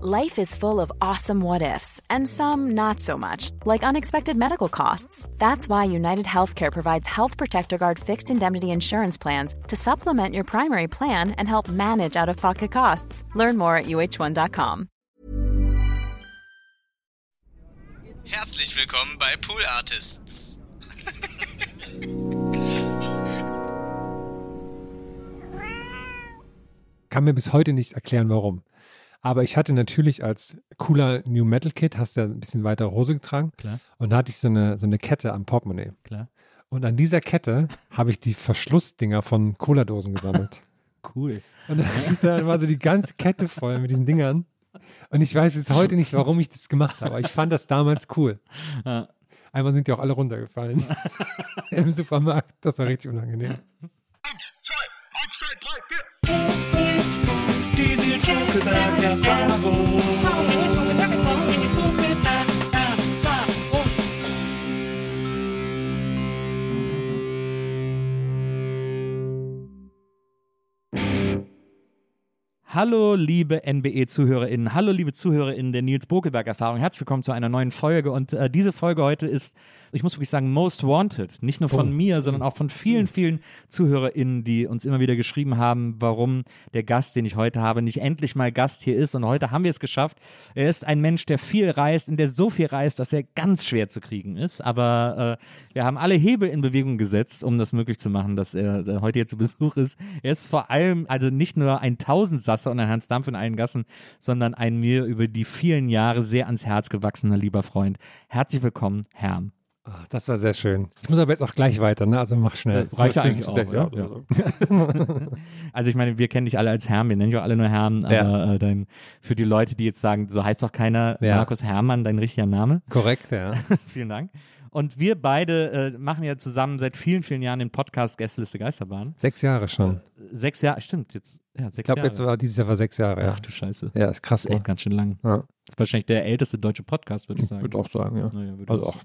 Life is full of awesome what ifs, and some not so much, like unexpected medical costs. That's why United Healthcare provides Health Protector Guard fixed indemnity insurance plans to supplement your primary plan and help manage out of pocket costs. Learn more at uh1.com. Herzlich willkommen bei Pool Artists. Kann mir bis heute nicht erklären, warum. Aber ich hatte natürlich als cooler New Metal Kid, hast du ja ein bisschen weiter Hose getragen. Klar. Und da hatte ich so eine, so eine Kette am Portemonnaie. Klar. Und an dieser Kette habe ich die Verschlussdinger von Cola-Dosen gesammelt. Cool. Und dann ist dann war so die ganze Kette voll mit diesen Dingern. Und ich weiß bis heute nicht, warum ich das gemacht habe. Aber ich fand das damals cool. Ja. Einmal sind die auch alle runtergefallen. Im Supermarkt. Das war richtig unangenehm. TV truck, cause I've got my. Hallo, liebe NBE-ZuhörerInnen. Hallo, liebe ZuhörerInnen der Nils Bokelberg-Erfahrung. Herzlich willkommen zu einer neuen Folge. Und äh, diese Folge heute ist, ich muss wirklich sagen, most wanted. Nicht nur von Oh. mir, sondern auch von vielen, vielen ZuhörerInnen, die uns immer wieder geschrieben haben, warum der Gast, den ich heute habe, nicht endlich mal Gast hier ist. Und heute haben wir es geschafft. Er ist ein Mensch, der viel reist und der so viel reist, dass er ganz schwer zu kriegen ist. Aber äh, wir haben alle Hebel in Bewegung gesetzt, um das möglich zu machen, dass er äh, heute hier zu Besuch ist. Er ist vor allem also nicht nur ein Tausendsasser und ein Hans Dampf in allen Gassen, sondern ein mir über die vielen Jahre sehr ans Herz gewachsener lieber Freund. Herzlich willkommen, Herm. Ah, das war sehr schön. Ich muss aber jetzt auch gleich weiter, ne? Also mach schnell. Reicht ja Fünf, eigentlich auch, sechs, ja. Ja. so. Also ich meine, wir kennen dich alle als Herm, wir nennen dich auch alle nur Herm, aber äh, dein, für die Leute, die jetzt sagen, so heißt doch keiner. Markus Hermann, dein richtiger Name. Korrekt, ja. Vielen Dank. Und wir beide äh, machen ja zusammen seit vielen, vielen Jahren den Podcast Gästeliste Geisterbahn. Sechs Jahre schon. Sechs Jahre, stimmt, jetzt, ja, sechs Ich glaube, jetzt war dieses Jahr war sechs Jahre, ja. Ach du Scheiße. Ja, ist krass, Das ey. ist ganz schön lang. Ja. Das ist wahrscheinlich der älteste deutsche Podcast, würde ich Ich sagen. würde auch sagen, ja. Naja, Also ich auch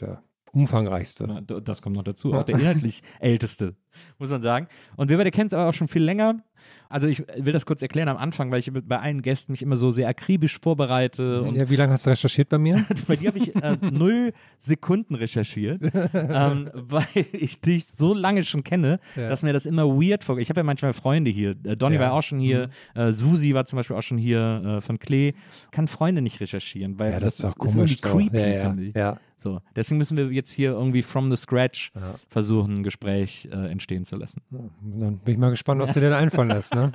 der umfangreichste. Das kommt noch dazu. Auch der inhaltlich älteste, muss man sagen. Und wir beide kennen es aber auch schon viel länger. Also ich will das kurz erklären am Anfang, weil ich bei allen Gästen mich immer so sehr akribisch vorbereite. Und Ja, wie lange hast du recherchiert bei mir? bei dir habe ich äh, null Sekunden recherchiert, ähm, weil ich dich so lange schon kenne, Ja. dass mir das immer weird vorgeht. Ich habe ja manchmal Freunde hier. Äh, Donny Ja. Mhm. war auch schon hier, äh, Susi war zum Beispiel auch schon hier äh, von Klee. Kann Freunde nicht recherchieren, weil Ja, das ist auch ist irgendwie komisch. creepy, finde ich. ja. So, deswegen müssen wir jetzt hier irgendwie from the scratch Ja. versuchen, ein Gespräch äh, entstehen zu lassen. Dann bin ich mal gespannt, was du dir denn einfallen lässt, ne?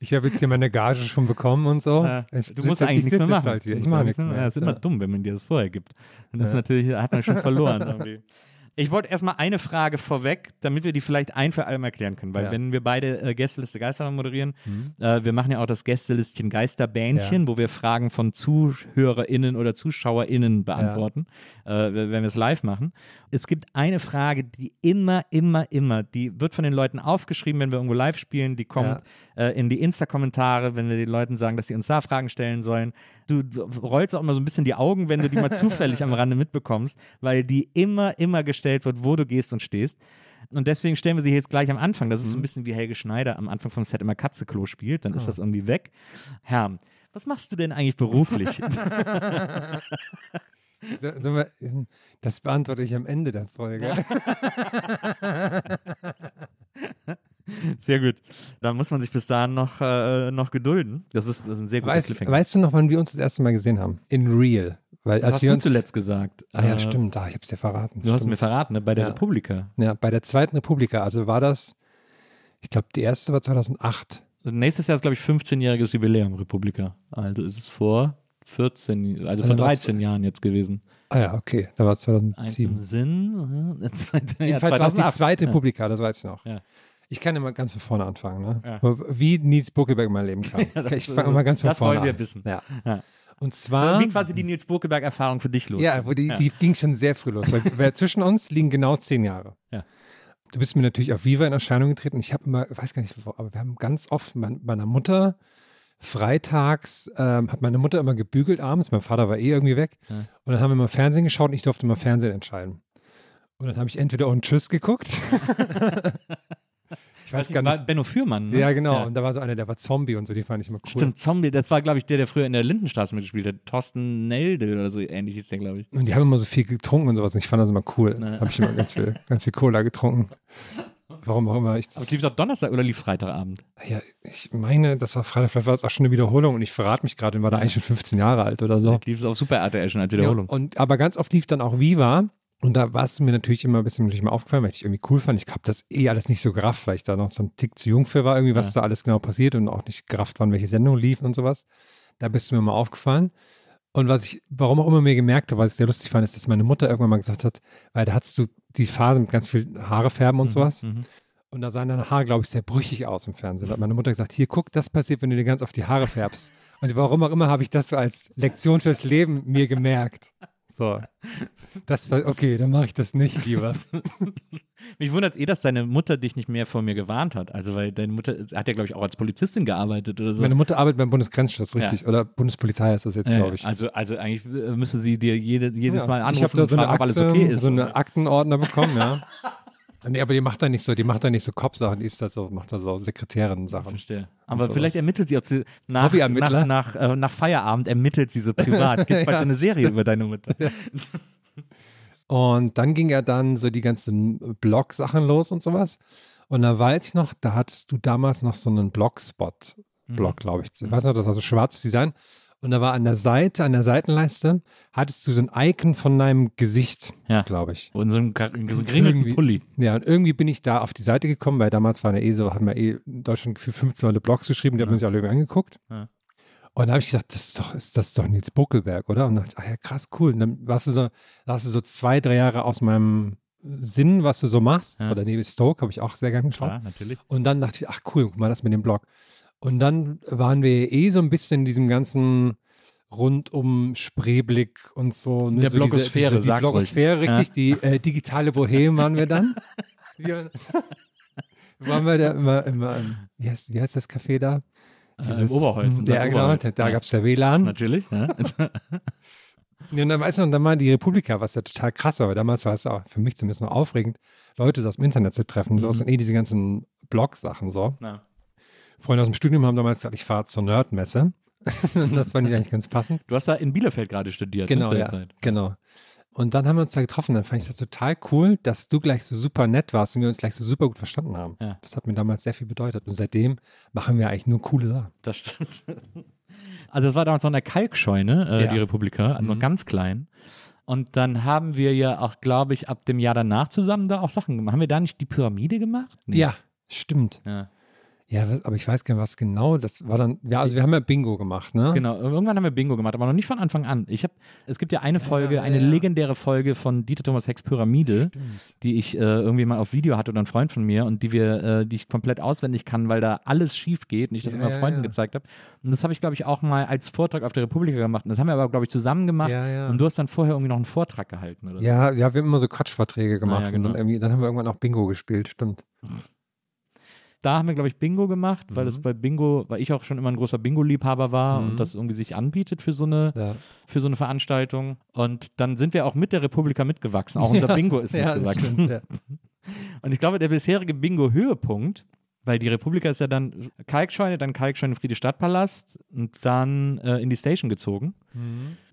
Ich habe jetzt hier meine Gage schon bekommen und so. Äh, Ich du musst eigentlich ich nichts mehr machen. Halt Ich mache eigentlich nichts mehr. Ja, das ist immer Ja. dumm, wenn man dir das vorher gibt. Und das Ja. natürlich, hat man schon verloren irgendwie. Ich wollte erstmal eine Frage vorweg, damit wir die vielleicht ein für alle mal erklären können. Weil Ja. wenn wir beide äh, Gästeliste Geister moderieren, äh, wir machen ja auch das Gästelistchen Geisterbähnchen, wo wir Fragen von ZuhörerInnen oder ZuschauerInnen beantworten, äh, wenn wir es live machen. Es gibt eine Frage, die immer, immer, immer, die wird von den Leuten aufgeschrieben, wenn wir irgendwo live spielen, die kommt äh, in die Insta-Kommentare, wenn wir den Leuten sagen, dass sie uns da Fragen stellen sollen. Du, du rollst auch immer so ein bisschen die Augen, wenn du die mal zufällig am Rande mitbekommst, weil die immer, immer gestellt wird, wo du gehst und stehst. Und deswegen stellen wir sie jetzt gleich am Anfang. Das ist so ein bisschen wie Helge Schneider am Anfang vom Set immer Katzeklo spielt, dann ist das irgendwie weg. Herr, was machst du denn eigentlich beruflich? So, wir, das beantworte ich am Ende der Folge. Sehr gut. Da muss man sich bis dahin noch, äh, noch gedulden. Das ist, das ist ein sehr guter Weißt, Cliffhanger. weißt du noch, wann wir uns das erste Mal gesehen haben? In Real. Weil als hast wir du uns zuletzt gesagt? Ah ja, Äh, stimmt. Ah, ich habe es dir verraten. Du hast Stimmt. mir verraten, ne? bei der Ja. Republika. Ja, bei der zweiten Republika. Also war das, ich glaube, die erste war 2008. Also nächstes Jahr ist, glaube ich, 15-jähriges Jubiläum Republika. Also ist es vor 14, also, Also vor was- 13 Jahren jetzt gewesen. Ah ja, okay. Da war es Eins im 2007. Sinn. äh, zweite- ja, Jedenfalls war es die 2008. zweite Ja. Republika, das weiß ich noch. Ja. Ich kann immer ganz von vorne anfangen, ne? Ja. Wie Nils Buckelberg mein Leben kam. das- ich fange mal ganz von das vorne wollen wir an. wissen. Ja. Ja. Und zwar. Wie quasi die Nils Burkeberg-Erfahrung für dich los. Ja, wo die, die ging schon sehr früh los. Weil, weil zwischen uns liegen genau zehn Jahre. Ja. Du bist mir natürlich auf Viva in Erscheinung getreten. Ich habe immer, weiß gar nicht, aber wir haben ganz oft mein, meiner Mutter freitags ähm, hat meine Mutter immer gebügelt abends. Mein Vater war eh irgendwie weg. Ja. Und dann haben wir mal Fernsehen geschaut und ich durfte mal Fernsehen entscheiden. Und dann habe ich entweder und Tschüss geguckt. ich weiß gar nicht. Benno Fürmann. Ne? Ja, genau. Und da war so einer, der war Zombie und so, die fand ich immer cool. Stimmt, Zombie, das war, glaube ich, der, der früher in der Lindenstraße mitgespielt hat. Thorsten Neldel oder so ähnlich ist der, glaube ich. Und die haben immer so viel getrunken und sowas. Und ich fand das immer cool. Na. Habe ich immer ganz viel, ganz viel Cola getrunken. Warum auch immer. Ich, Aber lief es auch Donnerstag oder lief Freitagabend? ja, ich meine, das war Freitag, vielleicht war es auch schon eine Wiederholung und ich verrate mich gerade, war da eigentlich schon 15 Jahre alt oder so. Lief es auf Super RTL schon als Ja, Wiederholung. und, aber ganz oft lief dann auch Viva. Und da war es mir natürlich immer ein bisschen natürlich mal aufgefallen, weil ich irgendwie cool fand. Ich habe das eh alles nicht so gerafft, weil ich da noch so ein Tick zu jung für war, irgendwie, was Ja. da alles genau passiert und auch nicht gerafft waren, welche Sendungen liefen und sowas. Da bist du mir mal aufgefallen. Und was ich, warum auch immer mir gemerkt habe, was ich sehr lustig fand, ist, dass meine Mutter irgendwann mal gesagt hat, weil da hattest du die Phase mit ganz viel Haare färben und sowas. Mhm. Und da sahen deine Haare, glaube ich, sehr brüchig aus im Fernsehen. Da hat meine Mutter gesagt, hier, guck, das passiert, wenn du dir ganz auf die Haare färbst. Und warum auch immer habe ich das so als Lektion fürs Leben mir gemerkt. So. Das war, okay, dann mache ich das nicht lieber. Mich wundert es eh, dass deine Mutter dich nicht mehr vor mir gewarnt hat. Also, weil deine Mutter hat ja, glaube ich, auch als Polizistin gearbeitet oder so. Meine Mutter arbeitet beim Bundesgrenzschutz, Ja. richtig. Oder Bundespolizei ist das jetzt, Ja, glaube ich. Also, also eigentlich äh, müsste sie dir jede, jedes Ja. Mal anrufen ich da und so eine, fragen, ob alles Akte, okay ist. so eine Aktenordner bekommen, ja. Nee, aber die macht da nicht so, die macht da nicht so Kopfsachen, die ist da so, macht da so Sekretärin-Sachen. Verstehe. Aber sowas. vielleicht ermittelt sie auch sie, nach, nach, nach, äh, nach Feierabend ermittelt sie so privat. Gibt bald Ja, so eine Serie über deine Mutter. Und dann ging ja dann so die ganzen Blog-Sachen los und sowas. Und da weiß ich noch, da hattest du damals noch so einen Blogspot-Blog, glaube ich. Ich weiß noch, das war so schwarzes Design. Und da war an der Seite, an der Seitenleiste, hattest du so ein Icon von deinem Gesicht, Ja. glaube ich. Und so ein, Ka- so Irgendwie. Pulli. Ja, und irgendwie bin ich da auf die Seite gekommen, weil damals waren ja eh so, haben wir eh in Deutschland für 15 Leute Blogs geschrieben, die haben sich alle irgendwie angeguckt. Ja. Und da habe ich gedacht, das ist doch, ist, das doch Nils Buckelberg, oder? Und dachte ich, ach ja, krass, cool. Und dann warst du so, da hast du so zwei, drei Jahre aus meinem Sinn, was du so machst. Ja. Oder David Stoke habe ich auch sehr gerne geschaut. Klar, natürlich. Und dann dachte ich, ach cool, guck mal das mit dem Blog. Und dann waren wir eh so ein bisschen in diesem ganzen rund um Spreeblick und so. Ne, Der so Blogosphäre, diese, die sag's ruhig. Blogosphäre, richtig, die äh, digitale Bohem waren wir dann. Waren wir da immer, immer im- wie, heißt, wie heißt das Café da? Äh, Im Oberholz. Ja, Im genau, Oberholz. da ja. gab es ja WLAN. Natürlich. Ja. Ja, und dann weißt du, und dann war die Republika, was ja total krass war, weil damals war es auch für mich zumindest noch aufregend, Leute so aus dem Internet zu treffen. So Mhm. aus eh diese ganzen Blog-Sachen so. Na. Freunde aus dem Studium haben damals gesagt, ich fahre zur Nerdmesse. Das fand ich eigentlich ganz passend. Du hast da in Bielefeld gerade studiert. Genau, ne, zu der ja. Zeit. Genau. Und dann haben wir uns da getroffen. Dann fand ich das total cool, dass du gleich so super nett warst und wir uns gleich so super gut verstanden haben. Ja. Das hat mir damals sehr viel bedeutet. Und seitdem machen wir eigentlich nur coole Sachen. Das stimmt. Also das war damals noch eine Kalkscheune, äh, Ja. die Republika, noch Mhm. ganz klein. Und dann haben wir ja auch, glaube ich, ab dem Jahr danach zusammen da auch Sachen gemacht. Haben wir da nicht die Pyramide gemacht? Nee. Ja, stimmt. ja. Ja, aber ich weiß gar nicht, was genau. Das war dann, ja, also wir haben ja Bingo gemacht, ne? Genau, irgendwann haben wir Bingo gemacht, aber noch nicht von Anfang an. Ich habe, es gibt ja eine Folge, ja, eine ja. legendäre Folge von Dieter Thomas Hecks Pyramide, Stimmt. die ich äh, irgendwie mal auf Video hatte oder ein Freund von mir und die wir, äh, die ich komplett auswendig kann, weil da alles schief geht und ich das Ja, immer ja, Freunden ja. gezeigt habe. Und das habe ich, glaube ich, auch mal als Vortrag auf der Republika gemacht. Und das haben wir aber, glaube ich, zusammen gemacht. Ja, ja. Und du hast dann vorher irgendwie noch einen Vortrag gehalten, oder? so. Ja, ja, wir haben immer so Quatschvorträge gemacht ja, und dann, genau. irgendwie, dann haben wir irgendwann auch Bingo gespielt, stimmt. Da haben wir, glaube ich, Bingo gemacht, weil das bei Bingo, weil ich auch schon immer ein großer Bingo-Liebhaber war Mhm. und das irgendwie sich anbietet für so eine Ja. für so eine Veranstaltung. Und dann sind wir auch mit der Republika mitgewachsen. Auch unser Bingo ist Ja, mitgewachsen. stimmt, ja. Und ich glaube, der bisherige Bingo-Höhepunkt, weil die Republika ist ja dann Kalkscheune, dann Kalkscheune Friede Stadtpalast und dann äh, in die Station gezogen.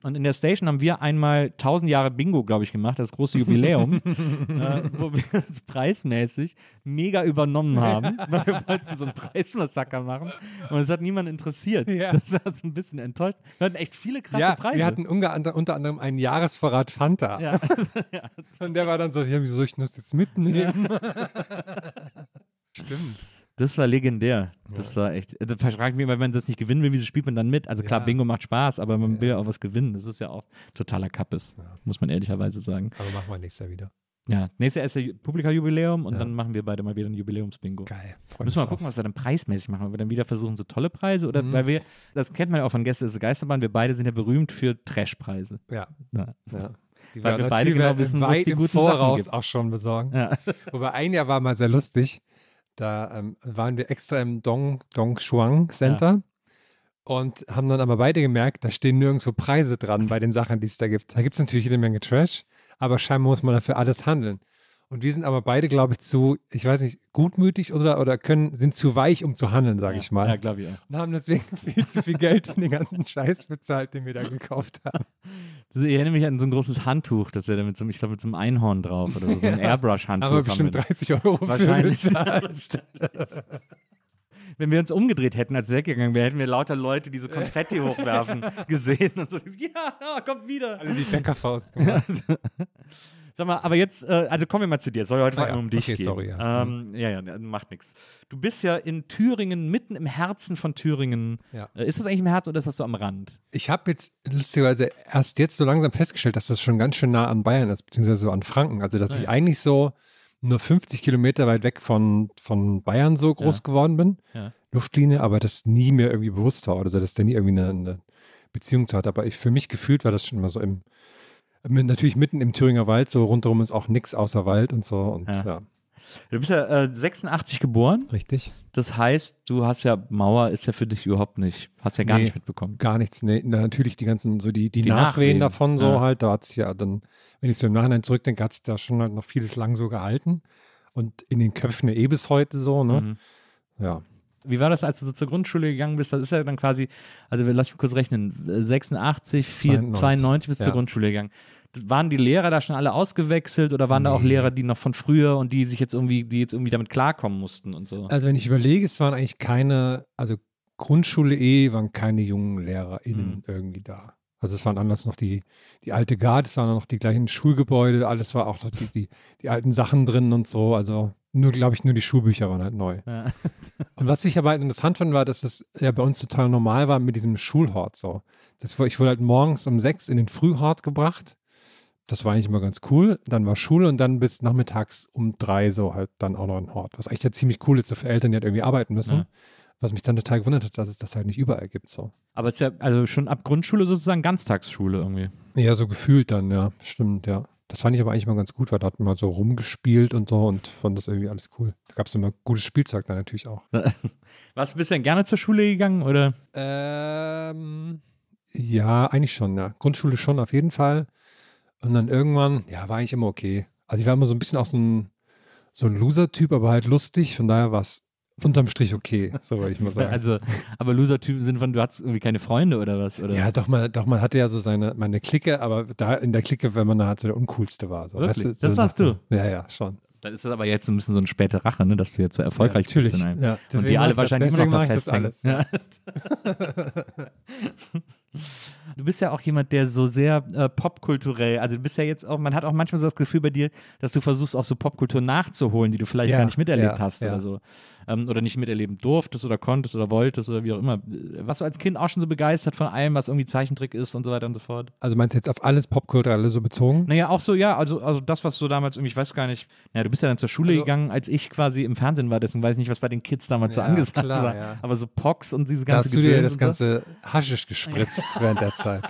Und in der Station haben wir einmal 1000 Jahre Bingo, glaube ich, gemacht, das große Jubiläum, äh, wo wir uns preismäßig mega übernommen haben, weil wir wollten so einen Preismassaker machen und es hat niemand interessiert. Ja. Das war so ein bisschen enttäuscht. Wir hatten echt viele krasse ja, Preise. wir hatten unter, ander- unter anderem einen Jahresvorrat Fanta. ja. Und der war dann so, ja, wieso soll ich das jetzt mitnehmen? Stimmt. Das war legendär. Das war echt. Da frage ich mich immer, wenn man das nicht gewinnen will, wieso spielt man dann mit? Also klar, Ja. Bingo macht Spaß, aber man will ja auch was gewinnen. Das ist ja auch totaler Kappes, muss man ehrlicherweise sagen. Aber machen wir nächstes Jahr wieder. Ja, nächstes Jahr ist ja Publika-Jubiläum und Ja. dann machen wir beide mal wieder ein Jubiläumsbingo. Geil. Müssen wir mal mich gucken, was wir dann preismäßig machen. Ob wir dann wieder versuchen, so tolle Preise oder Mhm. weil wir, das kennt man ja auch von Gäste ist Geisterbahn, wir beide sind ja berühmt für Trashpreise. drauf. Ja, Ja. ja. Die Weil wir beide genau wissen, weit die guten Sachen Voraus gibt. auch schon besorgen. Ja. Wobei ein Jahr war mal sehr lustig. Da ähm, waren wir extra im Dong, Dong Shuang Center und haben dann aber beide gemerkt, da stehen nirgendwo Preise dran bei den Sachen, die es da gibt. Da gibt es natürlich jede Menge Trash, aber scheinbar muss man dafür alles handeln. Und wir sind aber beide, glaube ich, zu, ich weiß nicht, gutmütig oder, oder können, sind zu weich, um zu handeln, sage ich mal. Ja, glaube ich auch. Und haben deswegen viel zu viel Geld für den ganzen Scheiß bezahlt, den wir da gekauft haben. Das erinnert mich an so ein großes Handtuch, das wir da mit so, ich glaube, mit so einem Einhorn drauf oder so, so ein Airbrush-Handtuch. Haben wir bestimmt wir. 30 Euro für Wahrscheinlich. bezahlt. Wenn wir uns umgedreht hätten, als es weggegangen wäre, hätten wir lauter Leute, die so Konfetti hochwerfen, gesehen und so, ja, ja, kommt wieder. Alle die Bäckerfaust gemacht. Sag mal, aber jetzt, äh, also kommen wir mal zu dir. Es soll heute vor allem um dich okay, gehen. sorry, ja. Ähm, ja, ja, macht nichts. Du bist ja in Thüringen, mitten im Herzen von Thüringen. Ja. Äh, Ist das eigentlich im Herzen oder ist das so am Rand? Ich habe jetzt lustigerweise erst jetzt so langsam festgestellt, dass das schon ganz schön nah an Bayern ist, beziehungsweise so an Franken. Also, dass Ah, ich ja. eigentlich so nur 50 Kilometer weit weg von, von Bayern so groß Ja. geworden bin. Ja. Luftlinie, aber das nie mir irgendwie bewusst war oder so, dass der nie irgendwie eine, eine Beziehung zu hat. Aber ich, für mich gefühlt war das schon immer so im, natürlich mitten im Thüringer Wald, so rundherum ist auch nichts außer Wald und so. Und Ja. ja, Du bist ja äh, 86 geboren. richtig. Das heißt, du hast ja, Mauer ist ja für dich überhaupt nicht, hast ja gar Nee. nicht mitbekommen. Gar nichts. Nee, na, natürlich die ganzen, so die, die, Die Nachwehen, Nachwehen, davon so ja. halt, da hat es ja dann, wenn ich so im Nachhinein zurückdenke, hat es da schon halt noch vieles lang so gehalten. Und in den Köpfen eh bis heute so, ne? Mhm. Ja. Wie war das, als du so zur Grundschule gegangen bist? Das ist ja dann quasi, also lass mich kurz rechnen, äh, 86, 4, 92, 92 bist du ja. zur Grundschule gegangen. Waren die Lehrer da schon alle ausgewechselt oder waren da auch Nee. Lehrer, die noch von früher und die sich jetzt irgendwie, die jetzt irgendwie damit klarkommen mussten und so? Also wenn ich überlege, es waren eigentlich keine, also Grundschule eh waren keine jungen LehrerInnen Mhm. irgendwie da. Also es waren anders noch die, die alte Garde, es waren noch die gleichen Schulgebäude, alles war auch noch die, die, die alten Sachen drin und so. Also nur, glaube ich, nur die Schulbücher waren halt neu. Ja. Und was ich aber halt interessant fand, war, dass es ja bei uns total normal war mit diesem Schulhort so. Das war, ich wurde halt morgens um sechs in den Frühhort gebracht. Das war eigentlich immer ganz cool. Dann war Schule und dann bis nachmittags um drei so halt dann auch noch ein Hort. Was eigentlich ja ziemlich cool ist, so für Eltern, die halt irgendwie arbeiten müssen. Ja. Was mich dann total gewundert hat, dass es das halt nicht überall gibt so. Aber es ist ja also schon ab Grundschule sozusagen Ganztagsschule irgendwie. Ja, so gefühlt dann, ja. Stimmt, ja. Das fand ich aber eigentlich mal ganz gut, weil da hat man so rumgespielt und so und fand das irgendwie alles cool. Da gab es immer gutes Spielzeug dann natürlich auch. Was, bist du denn gerne zur Schule gegangen oder? Ähm, ja, eigentlich schon, ja. Grundschule schon auf jeden Fall. Und dann irgendwann, ja, war eigentlich immer okay. Also ich war immer so ein bisschen auch so ein, so ein Loser-Typ, aber halt lustig. Von daher war es unterm Strich okay, so würde ich mal sagen. Also, aber Loser-Typen sind von, du hattest irgendwie keine Freunde oder was? Oder? ja, doch, man, doch, man hatte ja so seine, meine Clique, aber da in der Clique, wenn man da hatte, der uncoolste war. So, Wirklich? weißt du, Das so warst nach dem- Ja, ja, schon. Dann ist das aber jetzt so ein bisschen so eine späte Rache, ne, dass du jetzt so erfolgreich ja, natürlich. bist. In einem. Ja, Und die alle das- wahrscheinlich immer noch da das festhängen. Ja. Du bist ja auch jemand, der so sehr äh, popkulturell, also du bist ja jetzt auch, man hat auch manchmal so das Gefühl bei dir, dass du versuchst, auch so Popkultur nachzuholen, die du vielleicht Ja, gar nicht miterlebt hast oder so. Ähm, oder nicht miterleben durftest oder konntest oder wolltest oder wie auch immer. Was du als Kind auch schon so begeistert von allem, was irgendwie Zeichentrick ist und so weiter und so fort. Also meinst du jetzt auf alles Popkulturelle so bezogen? Naja, auch so, ja, also, also das, was du damals irgendwie, ich weiß gar nicht, naja, du bist ja dann zur Schule Also- gegangen, als ich quasi im Fernsehen war, deswegen weiß ich nicht, was bei den Kids damals so Ja, angesagt klar, war. ja. Aber so Pox und diese Da ganze hast du dir das so. ganze Haschisch gespritzt während der Zeit.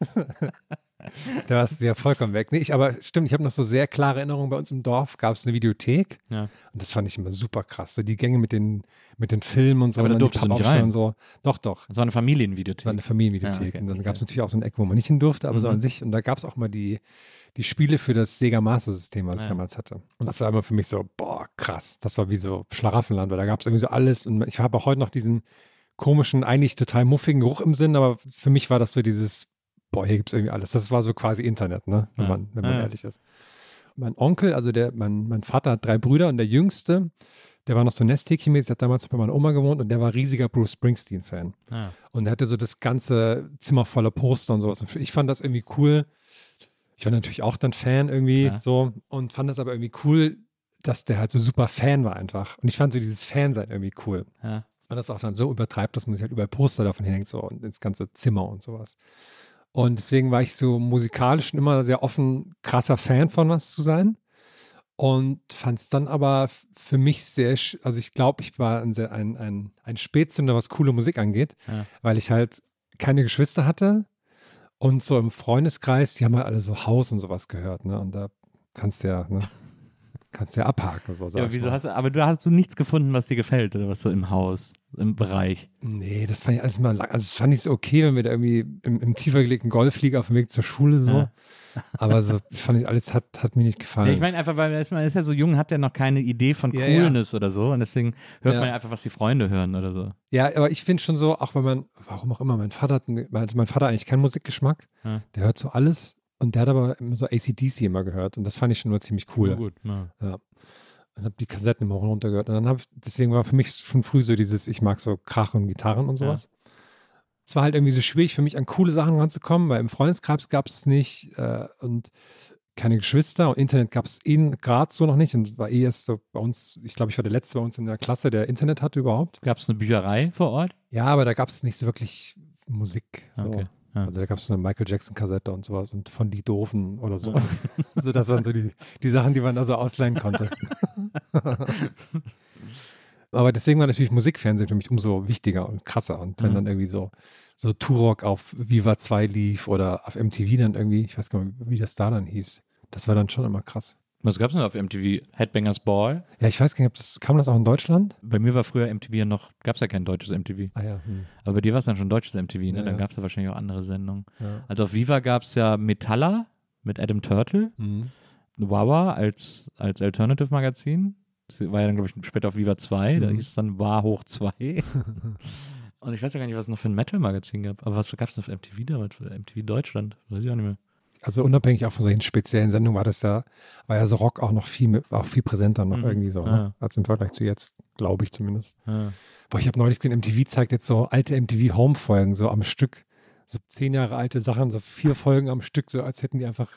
da warst du ja vollkommen weg. Nee, ich, aber stimmt, ich habe noch so sehr klare Erinnerungen. Bei uns im Dorf gab es eine Videothek. Ja. Und das fand ich immer super krass. So die Gänge mit den, mit den Filmen und so. Aber da durftest du nicht rein. Und so. Doch, doch. Das war eine Familienvideothek. Das war eine Familienvideothek. Ja, okay, und dann gab es natürlich auch so ein Eck, wo man nicht hin durfte, aber so Mhm. an sich. Und da gab es auch mal die, die Spiele für das Sega Master System, was Ja. ich damals hatte. Und das war immer für mich so, boah, krass. Das war wie so Schlaraffenland, weil da gab es irgendwie so alles. Und ich habe auch heute noch diesen komischen, eigentlich total muffigen Geruch im Sinn, aber für mich war das so dieses, boah, hier gibt es irgendwie alles. Das war so quasi Internet, ne? Wenn Ja. man, wenn man Ja, ehrlich ist. Mein Onkel, also der, mein, mein Vater hat drei Brüder und der jüngste, der war noch so Nesthäkchenmäßig, hat damals bei meiner Oma gewohnt und der war riesiger Bruce Springsteen-Fan. Ah. Und er hatte so das ganze Zimmer voller Poster und sowas. Und ich fand das irgendwie cool. Ich war natürlich auch dann Fan irgendwie Ja. so und fand das aber irgendwie cool, dass der halt so super Fan war einfach. Und ich fand so dieses Fansein irgendwie cool. Ja. Dass man das auch dann so übertreibt, dass man sich halt überall Poster davon hinhängt so und ins ganze Zimmer und sowas. Und deswegen war ich so musikalisch immer sehr offen, krasser Fan von was zu sein. und fand es dann aber für mich sehr, also ich glaube, ich war ein, ein, ein, ein Spätzünder, was coole Musik angeht, ja. weil ich halt keine Geschwister hatte und so im Freundeskreis, die haben halt alle so Haus und sowas gehört, ne? Und da kannst du ja, ne? Kannst du ja abhaken. So, ja, wieso hast du, aber du hast du nichts gefunden, was dir gefällt oder was so im Haus, im Bereich? Nee, das fand ich alles mal lang. Also, das fand ich so okay, wenn wir da irgendwie im, im tiefer gelegten Golf liegen auf dem Weg zur Schule so. Ja. Aber so, das fand ich alles, hat, hat mir nicht gefallen. Ja, ich meine einfach, weil man ist ja so jung, hat ja noch keine Idee von Coolness oder so. Und deswegen hört man ja einfach, was die Freunde hören oder so. Ja, aber ich finde schon so, auch wenn man, warum auch immer, mein Vater hat, also mein Vater hat eigentlich keinen Musikgeschmack. Der hört so alles und der hat aber immer so ACDC immer gehört und das fand ich schon nur ziemlich cool. Ja, gut, ja. ja. Und habe die Kassetten immer runtergehört. Und dann habe ich, deswegen war für mich schon früh so dieses, ich mag so Krach und Gitarren und sowas. Es war halt irgendwie so schwierig für mich, an coole Sachen ranzukommen, weil im Freundeskreis gab es nicht äh, und keine Geschwister und Internet gab es eh gerade so noch nicht und war eh erst so bei uns, ich glaube, ich war der Letzte bei uns in der Klasse, der Internet hatte überhaupt. Gab es eine Bücherei vor Ort? Ja, aber da gab es nicht so wirklich Musik. So. Okay. Ja. Also da gab es eine Michael Jackson-Kassette und sowas und von die Doofen oder so. also das waren so die, die Sachen, die man da so ausleihen konnte. Aber deswegen war natürlich Musikfernsehen für mich umso wichtiger und krasser. Und wenn mhm. dann irgendwie so, so Turok auf Viva 2 lief oder auf MTV dann irgendwie, ich weiß gar nicht, wie das da dann hieß, das war dann schon immer krass. Was gab es denn auf MTV? Headbangers Ball? Ja, ich weiß gar nicht, das, kam das auch in Deutschland? Bei mir war früher MTV ja noch, gab es ja kein deutsches MTV. Ah ja. Hm. Aber bei dir war es dann schon deutsches MTV, ne? Ja, dann gab es ja wahrscheinlich auch andere Sendungen. Ja. Also auf Viva gab es ja Metalla mit Adam Turtle, mhm. Wawa als, als Alternative-Magazin. War ja dann, glaube ich, später auf Viva 2, mhm. da hieß es dann War hoch 2. Und ich weiß ja gar nicht, was es noch für ein Metal-Magazin gab. Aber was gab es noch auf MTV damals? MTV Deutschland? Weiß ich auch nicht mehr also unabhängig auch von solchen speziellen Sendungen war das ja, war ja so Rock auch noch viel, auch viel präsenter noch mhm. irgendwie so, ne? ja. als im Vergleich zu jetzt, glaube ich zumindest. Ja. Boah, ich habe neulich gesehen, MTV zeigt jetzt so alte MTV Home-Folgen, so am Stück, so zehn Jahre alte Sachen, so vier Folgen am Stück, so als hätten die einfach,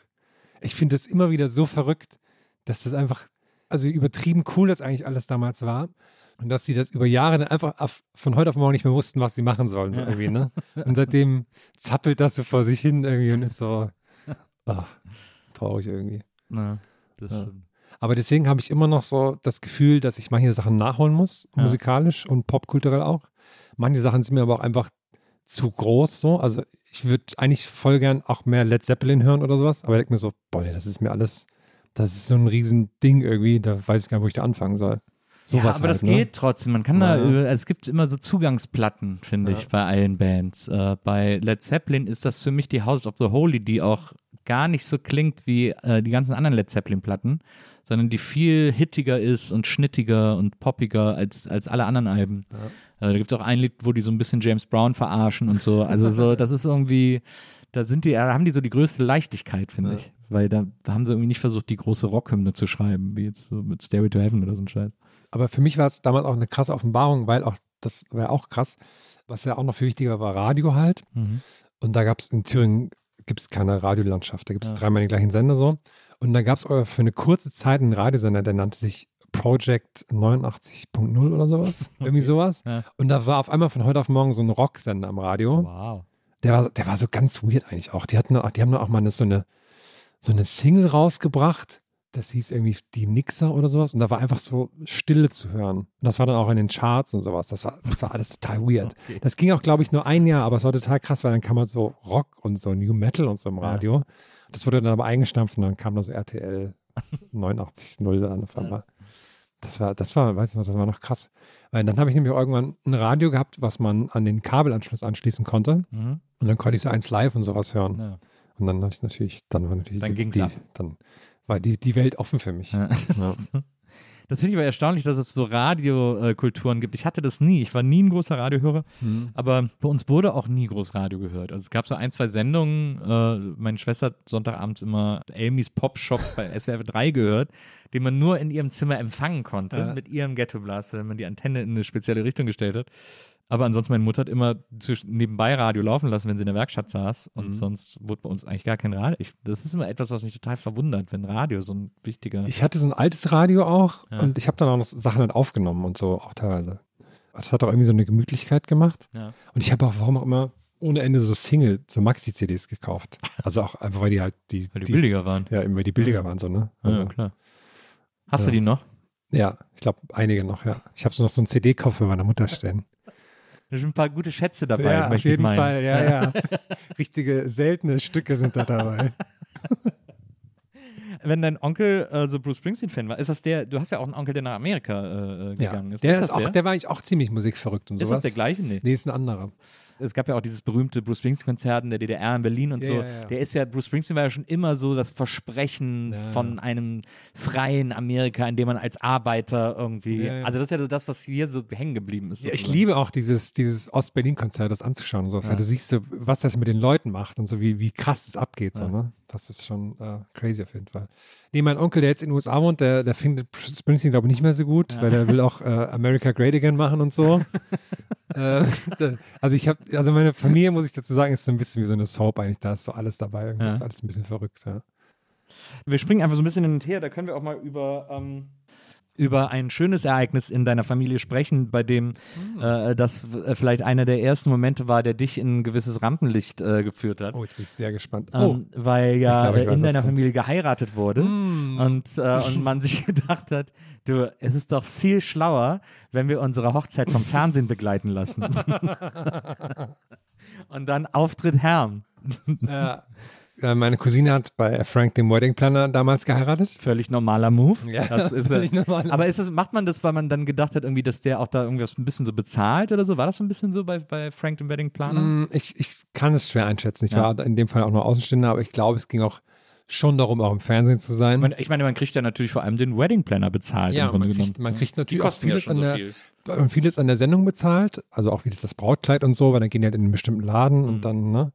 ich finde das immer wieder so verrückt, dass das einfach, also übertrieben cool das eigentlich alles damals war. Und dass sie das über Jahre dann einfach auf, von heute auf morgen nicht mehr wussten, was sie machen sollen, so irgendwie, ne? Und seitdem zappelt das so vor sich hin irgendwie und ist so, Ach, traurig irgendwie. Na, das ja. Aber deswegen habe ich immer noch so das Gefühl, dass ich manche Sachen nachholen muss, ja. musikalisch und popkulturell auch. Manche Sachen sind mir aber auch einfach zu groß so. Also ich würde eigentlich voll gern auch mehr Led Zeppelin hören oder sowas, aber ich denke mir so, boah, nee, das ist mir alles, das ist so ein riesen Ding irgendwie, da weiß ich gar nicht, wo ich da anfangen soll. Sowas ja, aber halt, das ne? geht trotzdem. Man kann ja. da, also es gibt immer so Zugangsplatten, finde ja. ich, bei allen Bands. Äh, bei Led Zeppelin ist das für mich die House of the Holy, die auch gar nicht so klingt wie äh, die ganzen anderen Led Zeppelin-Platten, sondern die viel hittiger ist und schnittiger und poppiger als, als alle anderen Alben. Ja. Äh, da gibt es auch ein Lied, wo die so ein bisschen James Brown verarschen und so. Also so, das ist irgendwie, da sind die, da haben die so die größte Leichtigkeit, finde ja. ich. Weil da haben sie irgendwie nicht versucht, die große Rockhymne zu schreiben, wie jetzt so mit Stairway to Heaven oder so ein Scheiß. Aber für mich war es damals auch eine krasse Offenbarung, weil auch, das war auch krass, was ja auch noch viel wichtiger war, Radio halt. Mhm. Und da gab es in Thüringen gibt es keine Radiolandschaft. Da gibt es ja. dreimal den gleichen Sender so. Und da gab es für eine kurze Zeit einen Radiosender, der nannte sich Project 89.0 oder sowas. Okay. Irgendwie sowas. Ja. Und da war auf einmal von heute auf morgen so ein Rocksender am Radio. Wow. Der war, der war so ganz weird eigentlich auch. Die hatten, die haben dann auch mal eine, so eine, so eine Single rausgebracht das hieß irgendwie die Nixer oder sowas und da war einfach so Stille zu hören. Und das war dann auch in den Charts und sowas. Das war, das war alles total weird. Okay. Das ging auch, glaube ich, nur ein Jahr, aber es war total krass, weil dann kam halt so Rock und so New Metal und so im Radio. Ja. Das wurde dann aber eingestampft und dann kam da so RTL 89.0 an auf einmal. Das war, das war, weißt du, das war noch krass. Weil dann habe ich nämlich irgendwann ein Radio gehabt, was man an den Kabelanschluss anschließen konnte. Mhm. Und dann konnte ich so eins live und sowas hören. Ja. Und dann hatte ich natürlich, dann war natürlich dann die, ging's ab. dann war die, die Welt offen für mich. Ja. Ja. Das finde ich aber erstaunlich, dass es so Radiokulturen gibt. Ich hatte das nie. Ich war nie ein großer Radiohörer, mhm. aber bei uns wurde auch nie groß Radio gehört. Also es gab so ein, zwei Sendungen. Äh, meine Schwester hat Sonntagabends immer Amy's Pop Shop bei SWF 3 gehört, den man nur in ihrem Zimmer empfangen konnte ja. mit ihrem Ghetto Blaster, wenn man die Antenne in eine spezielle Richtung gestellt hat. Aber ansonsten, meine Mutter hat immer nebenbei Radio laufen lassen, wenn sie in der Werkstatt saß. Und mhm. sonst wurde bei uns eigentlich gar kein Radio. Ich, das ist immer etwas, was mich total verwundert, wenn Radio so ein wichtiger. Ich hatte so ein altes Radio auch ja. und ich habe dann auch noch Sachen halt aufgenommen und so auch teilweise. Das hat auch irgendwie so eine Gemütlichkeit gemacht. Ja. Und ich habe auch, warum auch immer, ohne Ende so Single, so Maxi-CDs gekauft. Also auch einfach, weil die halt die. Weil die, die billiger waren. Ja, weil die billiger ja. waren, so, ne? Also, ja, klar. Hast du die noch? Ja, ich glaube einige noch, ja. Ich habe so noch so einen CD-Koffer bei meiner Mutter stehen. Da sind ein paar gute Schätze dabei, ja, auf möchte ich jeden. Fall, ja, ja. Richtige seltene Stücke sind da dabei. Wenn dein Onkel äh, so Bruce Springsteen-Fan war, ist das der, du hast ja auch einen Onkel, der nach Amerika äh, äh, Ja. gegangen ist. Der, ist ist das auch, der? der war eigentlich auch ziemlich musikverrückt und ist sowas. das der gleiche? Nee. Nee, ist ein anderer. Es gab ja auch dieses berühmte Bruce Springsteen-Konzert in der DDR in Berlin und Ja, so. ja, ja. Der ist ja, Bruce Springsteen war ja schon immer so das Versprechen von einem freien Amerika, in dem man als Arbeiter irgendwie, also das ist ja so das, was hier so hängen geblieben ist. Ich liebe auch dieses, dieses Ost-Berlin-Konzert, das anzuschauen und so, weil du siehst, so, was das mit den Leuten macht und so, wie, wie krass es abgeht. So, ne? Das ist schon äh, crazy auf jeden Fall. Nee, mein Onkel, der jetzt in den USA wohnt, der, der findet Springsteen, glaube ich, nicht mehr so gut, weil der will auch äh, America Great Again machen und so. äh, also ich habe, also meine Familie, muss ich dazu sagen, ist so ein bisschen wie so eine Soap eigentlich, da ist so alles dabei. Irgendwie Ja. ist alles ein bisschen verrückt, ja. Wir springen einfach so ein bisschen hin und her, da können wir auch mal über, ähm, über ein schönes Ereignis in deiner Familie sprechen, bei dem äh, das äh, vielleicht einer der ersten Momente war, der dich in ein gewisses Rampenlicht äh, geführt hat. Oh, jetzt bin ich sehr gespannt. Oh, Ähm, weil ja weiß, in deiner kommt. Familie geheiratet wurde Mm. und, äh, und man sich gedacht hat, du, es ist doch viel schlauer, wenn wir unsere Hochzeit vom Fernsehen begleiten lassen. und dann Auftritt Herrn. Ja. Äh, meine Cousine hat bei Frank, dem Wedding Planner, damals geheiratet. Völlig normaler Move. Ja, das ist, völlig äh, normal. Aber ist es, macht man das, weil man dann gedacht hat, irgendwie, dass der auch da irgendwas ein bisschen so bezahlt oder so? War das so ein bisschen so bei, bei Frank dem Wedding Planner? Mm, Ich, ich kann es schwer einschätzen. Ich Ja. war in dem Fall auch nur Außenstehender, aber ich glaube, es ging auch schon darum, auch im Fernsehen zu sein. Ich meine, ich meine, man kriegt ja natürlich vor allem den Wedding Planner bezahlt. ja, im Grunde man kriegt, man kriegt natürlich auch ja vieles, schon an so der, viel. und vieles an der Sendung bezahlt, also auch vieles das Brautkleid und so, weil dann gehen die halt in einen bestimmten Laden Mhm. und dann, ne?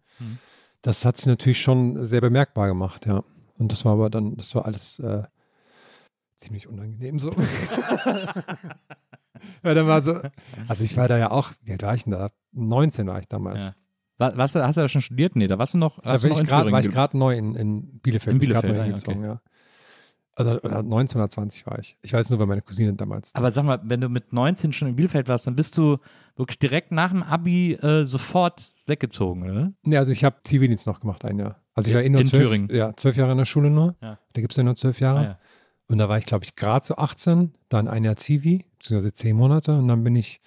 Das hat sich natürlich schon sehr bemerkbar gemacht, ja. Und das war aber dann, das war alles äh, ziemlich unangenehm so. weil dann war so, also ich war da ja auch, wie alt war ich denn da? 19 war ich damals. Ja. War, warst du, hast du da schon studiert? Nee, da warst du noch. Da bin noch ich grad, war ich ge- gerade neu in, in Bielefeld. In Bielefeld, ah ja, hingezogen, ja. Also oder 19 oder 20 war ich. Ich weiß nur, weil meine Cousine damals. Aber sag mal, wenn du mit 19 schon in Bielefeld warst, dann bist du wirklich direkt nach dem Abi äh, sofort weggezogen, oder? Nee, also ich habe Zivildienst noch gemacht, ein Jahr. Also ich war eh nur In zwölf, Thüringen? Ja, zwölf Jahre in der Schule nur. Ja. Da gibt es ja nur zwölf Jahre. Ah, ja. Und da war ich, glaube ich, gerade so 18, dann ein Jahr Zivi, beziehungsweise zehn Monate. Und dann bin ich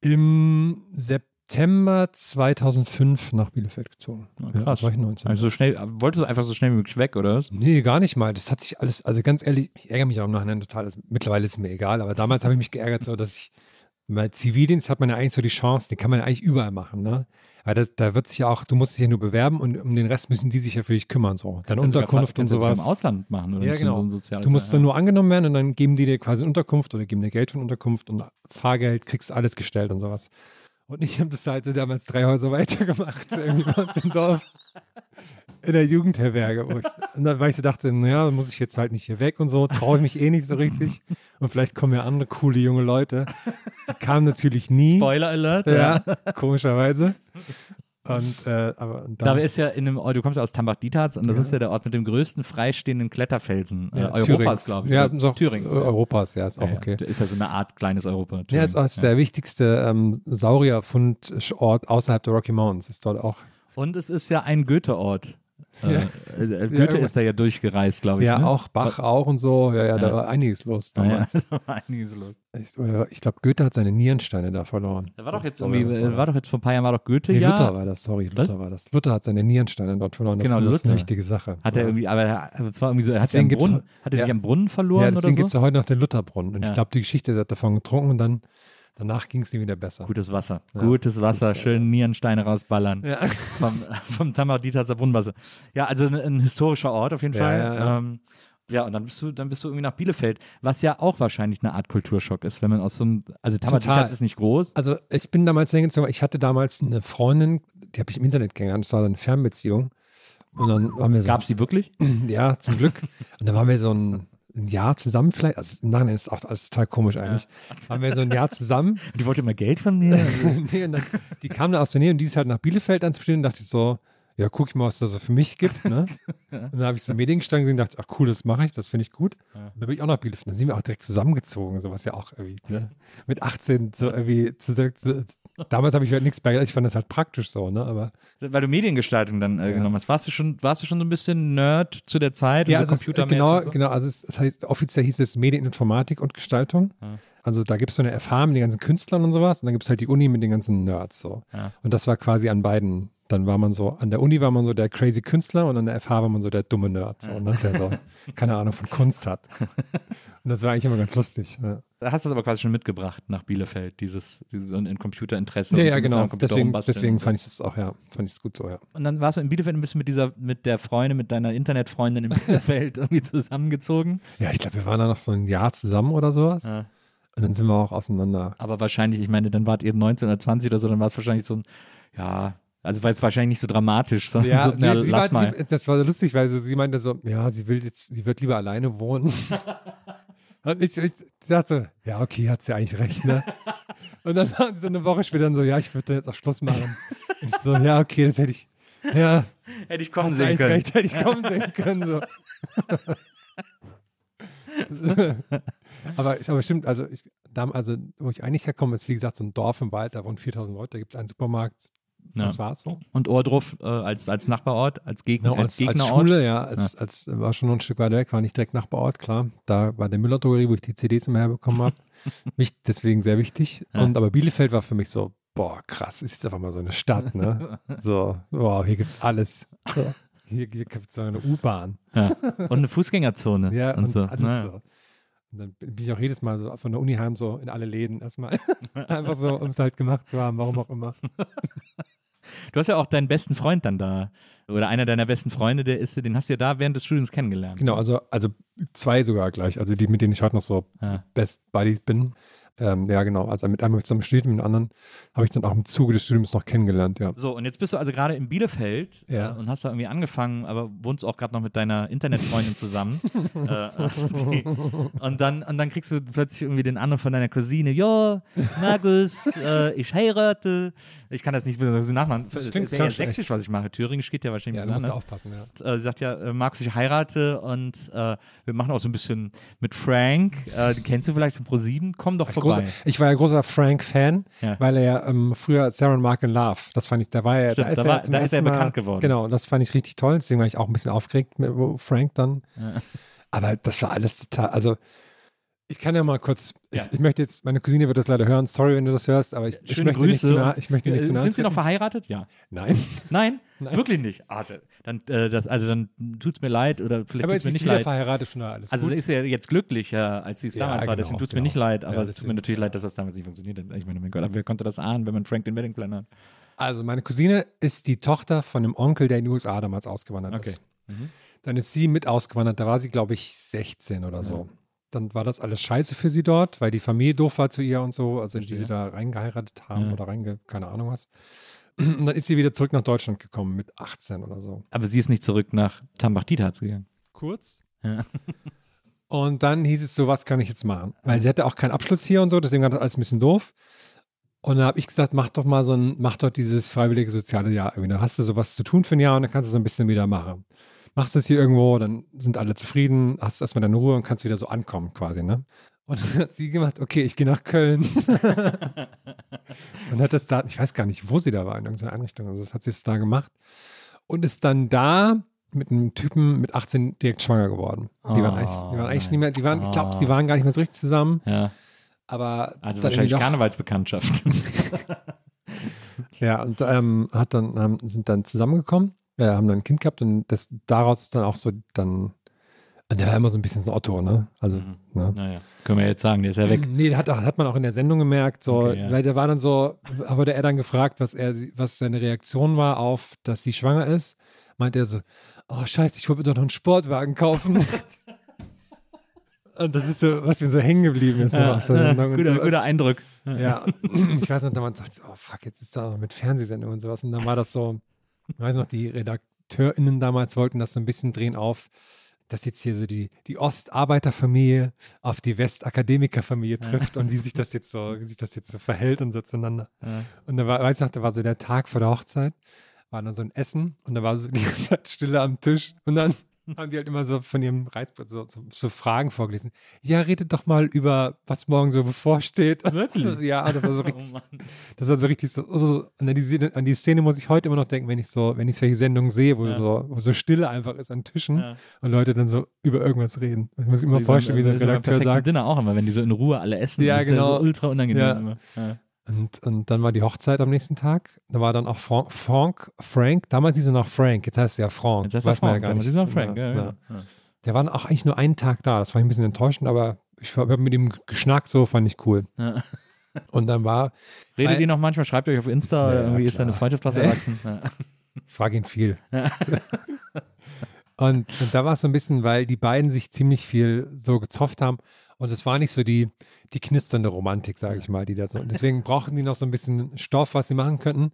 im September 2005 nach Bielefeld gezogen. Ah, Ja, krass. da war ich 19. Also so schnell, wolltest du einfach so schnell wie möglich weg, oder? Nee, gar nicht mal. Das hat sich alles, also ganz ehrlich, ich ärgere mich auch im Nachhinein total. Also, mittlerweile ist es mir egal, aber damals habe ich mich geärgert, so dass ich, bei Zivildienst hat man ja eigentlich so die Chance, den kann man ja eigentlich überall machen, ne? Aber das, da wird sich ja auch, du musst dich ja nur bewerben und um den Rest müssen die sich ja für dich kümmern, so. Dann Kannst du sogar- Unterkunft und kannst du sowas. im Ausland machen, oder? Ja, genau. So Du musst Jahr, dann ja. nur angenommen werden und dann geben die dir quasi Unterkunft oder geben dir Geld für Unterkunft und Fahrgeld, kriegst alles gestellt und sowas. Und ich habe das halt so damals drei Häuser weitergemacht, irgendwie bei uns im Dorf. In der Jugendherberge. Wo ich, und dann, weil ich so dachte, naja, muss ich jetzt halt nicht hier weg und so, traue ich mich eh nicht so richtig. Und vielleicht kommen ja andere coole junge Leute. Die kamen natürlich nie. Spoiler Alert. Ja, komischerweise. Und, äh, aber und Da dann, ist ja in einem, du kommst ja aus Tambach-Dietharz und das ist ja der Ort mit dem größten freistehenden Kletterfelsen äh, ja, Europas, glaube ich. Ja, so, Thürings. Europas, ja, ist auch Ja, ja. okay. Ist ja so eine Art kleines Europa. Ja, ist, ist der wichtigste ähm, Saurierfundort außerhalb der Rocky Mountains. Ist dort auch. Und es ist ja ein Goethe-Ort. Äh, Ja. äh, Goethe irgendwas- ist da ja durchgereist, glaube ich. Ja, ne? auch Bach auch und so. Ja, ja, da Ja. war einiges los Ah, ja, damals. da war einiges los. Ich, oder, ich glaube, Goethe hat seine Nierensteine da verloren. Da war doch jetzt Oder irgendwie, was äh, war doch jetzt vor ein paar Jahren war doch Goethe, Nee, ja. Luther war das, sorry, Was? Luther war das. Luther hat seine Nierensteine dort verloren. Das, Genau, das ist eine wichtige Sache. Hat er ja. irgendwie, aber er- aber es war irgendwie so, er hat, sich Deswegen am gibt's- Brunnen, hat er sich ja. am Brunnen verloren Ja, oder deswegen so? gibt es ja heute noch den Lutherbrunnen. Und Ja. ich glaube, die Geschichte hat davon getrunken und dann danach ging es ihm wieder besser. Gutes Wasser. Ja, Gutes Wasser, gutes schön Nierensteine rausballern. Ja. Vom, vom Tamar-Dietharzer Brunnenwasser. Ja, also ein, ein historischer Ort auf jeden Ja, Fall. Ähm, ja, und dann bist du, dann bist du irgendwie nach Bielefeld, was ja auch wahrscheinlich eine Art Kulturschock ist, wenn man aus so einem, also Tamar-Dietharz ist nicht groß. Also ich bin damals hingezogen, ich hatte damals eine Freundin, die habe ich im Internet kennengelernt, das war dann eine Fernbeziehung. Und dann waren wir so, Gab es die wirklich? ja, zum Glück. Und dann waren wir so ein, ein Jahr zusammen vielleicht, also im Nachhinein ist auch alles total komisch eigentlich. Waren wir so ein Jahr zusammen. Die wollte immer Geld von mir. nee, und dann, die kam da aus der Nähe und die ist halt nach Bielefeld dann zu stehen und dachte ich so, ja, guck ich mal, was das so für mich gibt. Ne? Und dann habe ich so Mediengestaltung gesehen und dachte, ach cool, das mache ich, das finde ich gut. Ja. Und dann bin ich auch nach Bielefeld. Dann sind wir auch direkt zusammengezogen, so was ja auch irgendwie, ne? Mit 18 so irgendwie zu, zu, damals habe ich halt nichts bei, ich fand das halt praktisch so, ne? Aber Weil du Mediengestaltung dann äh, Ja. genommen hast. Warst du, schon, warst du schon so ein bisschen Nerd zu der Zeit? ja, so also es, computermäßig genau, so? genau, also es, es heißt, offiziell hieß es Medieninformatik und Gestaltung. Also da gibt es so eine FH mit den ganzen Künstlern und sowas und dann gibt es halt die Uni mit den ganzen Nerds so. Und das war quasi an beiden. Dann war man so, an der Uni war man so der crazy Künstler und an der FH war man so der dumme Nerd, so, ne? der so keine Ahnung von Kunst hat. Und das war eigentlich immer ganz lustig. Ja, Da hast du das aber quasi schon mitgebracht nach Bielefeld, dieses, dieses in Computerinteresse. ja, und ja genau. Deswegen, deswegen fand ich das auch, ja, fand ich es gut so, ja. Und dann warst du in Bielefeld ein bisschen mit dieser, mit der Freundin, mit deiner Internetfreundin in Bielefeld irgendwie zusammengezogen. Ja, ich glaube, wir waren da noch so ein Jahr zusammen oder sowas. Ja. Und dann sind wir auch auseinander. Aber wahrscheinlich, ich meine, dann wart ihr 19 oder 20 oder so, dann war es wahrscheinlich so ein, ja, also war es wahrscheinlich nicht so dramatisch, sondern so, na, sie, sie lass war, mal. Sie, das war so lustig, weil sie, sie meinte so, ja, sie will jetzt, sie wird lieber alleine wohnen. Und ich, ich dachte so, ja, okay, hat sie eigentlich recht, ne? Und dann waren sie so eine Woche später dann so, ja, ich würde jetzt auch Schluss machen. Ich so, ja, okay, das hätte ich, ja, Hätte ich kommen du eigentlich recht, hätte ich kommen sehen können. So. aber, ich- aber stimmt, also, ich, da, also, wo ich eigentlich herkomme, ist wie gesagt so ein Dorf im Wald, da wohnen 4000 Leute, da gibt es einen Supermarkt. Ja. Das war's so. Und Ohrdruf äh, als, als Nachbarort, als, Geg Genau, als als, als Gegnerort. Schule, ja, als, als war schon noch ein Stück weiter weg, war nicht direkt Nachbarort, klar. Da war der Müller-Drogerie, wo ich die CDs immer herbekommen habe. mich deswegen sehr wichtig. Ja. Und aber Bielefeld war für mich so, boah, krass, ist jetzt einfach mal so eine Stadt, ne? so, wow, hier gibt's alles. So, hier hier gibt's so eine U-Bahn. Ja. Und eine Fußgängerzone. Ja, und, und so. alles so. Und dann bin ich auch jedes Mal so von der Uni heim so in alle Läden erstmal. einfach so, um es halt gemacht zu haben, warum auch immer. Du hast ja auch deinen besten Freund dann da. Oder einer deiner besten Freunde, der ist, den hast du ja da während des Studiums kennengelernt. Genau, also, also zwei sogar gleich, also die, mit denen ich heute noch so Ja. Best Buddies bin. Ähm, ja, genau. Also mit einem zusammen studiert, mit dem anderen habe ich dann auch im Zuge des Studiums noch kennengelernt, ja. So, und jetzt bist du also gerade in Bielefeld Ja. äh, und hast da irgendwie angefangen, aber wohnst auch gerade noch mit deiner Internetfreundin zusammen. äh, die, und, dann, und dann kriegst du plötzlich irgendwie den Anruf von deiner Cousine, ja, Markus, äh, ich heirate. Ich kann das nicht so nachmachen. Das klingt ist ja sächsisch, was ich mache. Thüringisch geht ja wahrscheinlich Ja, ein bisschen anders. aufpassen, ja. äh, sie sagt ja, äh, Markus, ich heirate und äh, wir machen auch so ein bisschen mit Frank. Äh, den kennst du vielleicht von Pro7? Komm doch vorbei. Großer, ich war ja großer Frank-Fan, Ja. weil er ja ähm, früher Sarah Mark in Love, das fand ich, da war er, Stimmt, da ist da er, war- zum da ist er Mal, bekannt geworden. Genau, das fand ich richtig toll, deswegen war ich auch ein bisschen aufgeregt mit wo Frank dann. Aber das war alles total, also ich kann ja mal kurz, Ja. ich, ich möchte jetzt, meine Cousine wird das leider hören, sorry, wenn du das hörst, aber ich, ich möchte nicht Grüße. zu nah, ich möchte nicht Äh, zu nahe Sind sie noch verheiratet? Ja. Nein. Nein? Nein. Wirklich nicht. Ah, dann, äh, das, also dann tut's mir leid oder vielleicht tut's jetzt mir ist nicht leid. verheiratet, schon alles Also gut. sie ist ja jetzt glücklicher, als sie es Ja, damals war. genau, Deswegen tut's mir genau. nicht leid. Aber Ja, es tut mir natürlich leid, dass das damals nicht funktioniert hat. Ich meine, mein Gott, aber wer konnte das ahnen, wenn man Frank den Wedding Planner hat? Also meine Cousine ist die Tochter von einem Onkel, der in die USA damals ausgewandert Okay. ist. Dann ist sie mit ausgewandert, da war sie, glaube ich, 16 oder so. Dann war das alles scheiße für sie dort, weil die Familie doof war zu ihr und so, also die sie da reingeheiratet haben Ja. oder reinge, keine Ahnung was. Und dann ist sie wieder zurück nach Deutschland gekommen mit 18 oder so. Aber sie ist nicht zurück nach Tambach-Dietharz gegangen. Kurz. Ja. Und dann hieß es so, was kann ich jetzt machen? Weil sie hatte auch keinen Abschluss hier und so, deswegen war das alles ein bisschen doof. Und dann habe ich gesagt, mach doch mal so ein, mach doch dieses freiwillige soziale Jahr irgendwie. Da hast du sowas zu tun für ein Jahr und dann kannst du so ein bisschen wieder machen. Machst es hier irgendwo, dann sind alle zufrieden, hast erstmal deine Ruhe und kannst wieder so ankommen quasi, ne? Und dann hat sie gemacht, okay, ich gehe nach Köln. und hat das da, ich weiß gar nicht, wo sie da war, in irgendeiner Einrichtung. Also das hat sie jetzt da gemacht. Und ist dann da mit einem Typen mit 18 direkt schwanger geworden. Die waren Oh, eigentlich, die waren eigentlich nein. nicht mehr, die waren, ich glaube, Oh. sie waren gar nicht mehr so richtig zusammen, Ja. aber Also wahrscheinlich doch- Karnevalsbekanntschaft. Ja, und ähm, hat dann, haben, sind dann zusammengekommen, äh, haben dann ein Kind gehabt und das, daraus ist dann auch so dann, und der war immer so ein bisschen so Otto, ne? Also, Mhm. ne? naja, können wir jetzt sagen, der ist ja weg. Nee, hat, hat man auch in der Sendung gemerkt, so, Okay, ja. weil der war dann so, wurde er dann gefragt, was er, was seine Reaktion war auf, dass sie schwanger ist, meint er so, oh scheiße, ich wollte mir doch noch einen Sportwagen kaufen. und das ist so, was mir so hängen geblieben ist. noch Ja, Sendung und guter, so. guter Eindruck. Ja, ich weiß noch, da man sagt, oh fuck, jetzt ist da noch mit Fernsehsendung und sowas. Und dann war das so, ich weiß noch, die RedakteurInnen damals wollten das so ein bisschen drehen auf, dass jetzt hier so die, die Ostarbeiterfamilie auf die Westakademikerfamilie trifft und wie sich das jetzt so, wie sich das jetzt so verhält und so zueinander. Ja. Und da war, weiß ich noch, da war so der Tag vor der Hochzeit. war dann so ein Essen und da war so die ganze Zeit Stille am Tisch und dann haben die halt immer so von ihrem Reizbrett so, so, so Fragen vorgelesen. Ja, redet doch mal über, was morgen so bevorsteht. Wirklich? ja, das war so richtig, Oh das war so richtig so, oh, und an die, Szene- an die Szene muss ich heute immer noch denken, wenn ich so, wenn ich solche Sendungen sehe, wo, Ja. so, wo so Stille einfach ist an Tischen Ja. und Leute dann so über irgendwas reden. Ich muss mir immer vorstellen, wie so ein beim Redakteur sagt. Dinner auch immer, wenn die so in Ruhe alle essen. Ja, das ist genau. so ultra unangenehm Ja. immer. Und, und dann war die Hochzeit am nächsten Tag. Da war dann auch Frank, Frank Frank, damals hieß er noch Frank, jetzt heißt er ja Frank. Jetzt heißt Weiß er man Frank, ja gar damals nicht. ist er Frank. Ja, Ja, ja. Der war auch eigentlich nur einen Tag da. Das war ein bisschen enttäuschend, aber ich habe mit ihm geschnackt, so fand ich cool. Ja. Und dann war, Redet ihr noch manchmal? Schreibt euch auf Insta, irgendwie ist deine Freundschaft daraus erwachsen. Frag ihn viel. Und, und da war es so ein bisschen, weil die beiden sich ziemlich viel so gezofft haben. Und es war nicht so die, die knisternde Romantik, sage ich mal, die da so. Und deswegen brauchten die noch so ein bisschen Stoff, was sie machen könnten.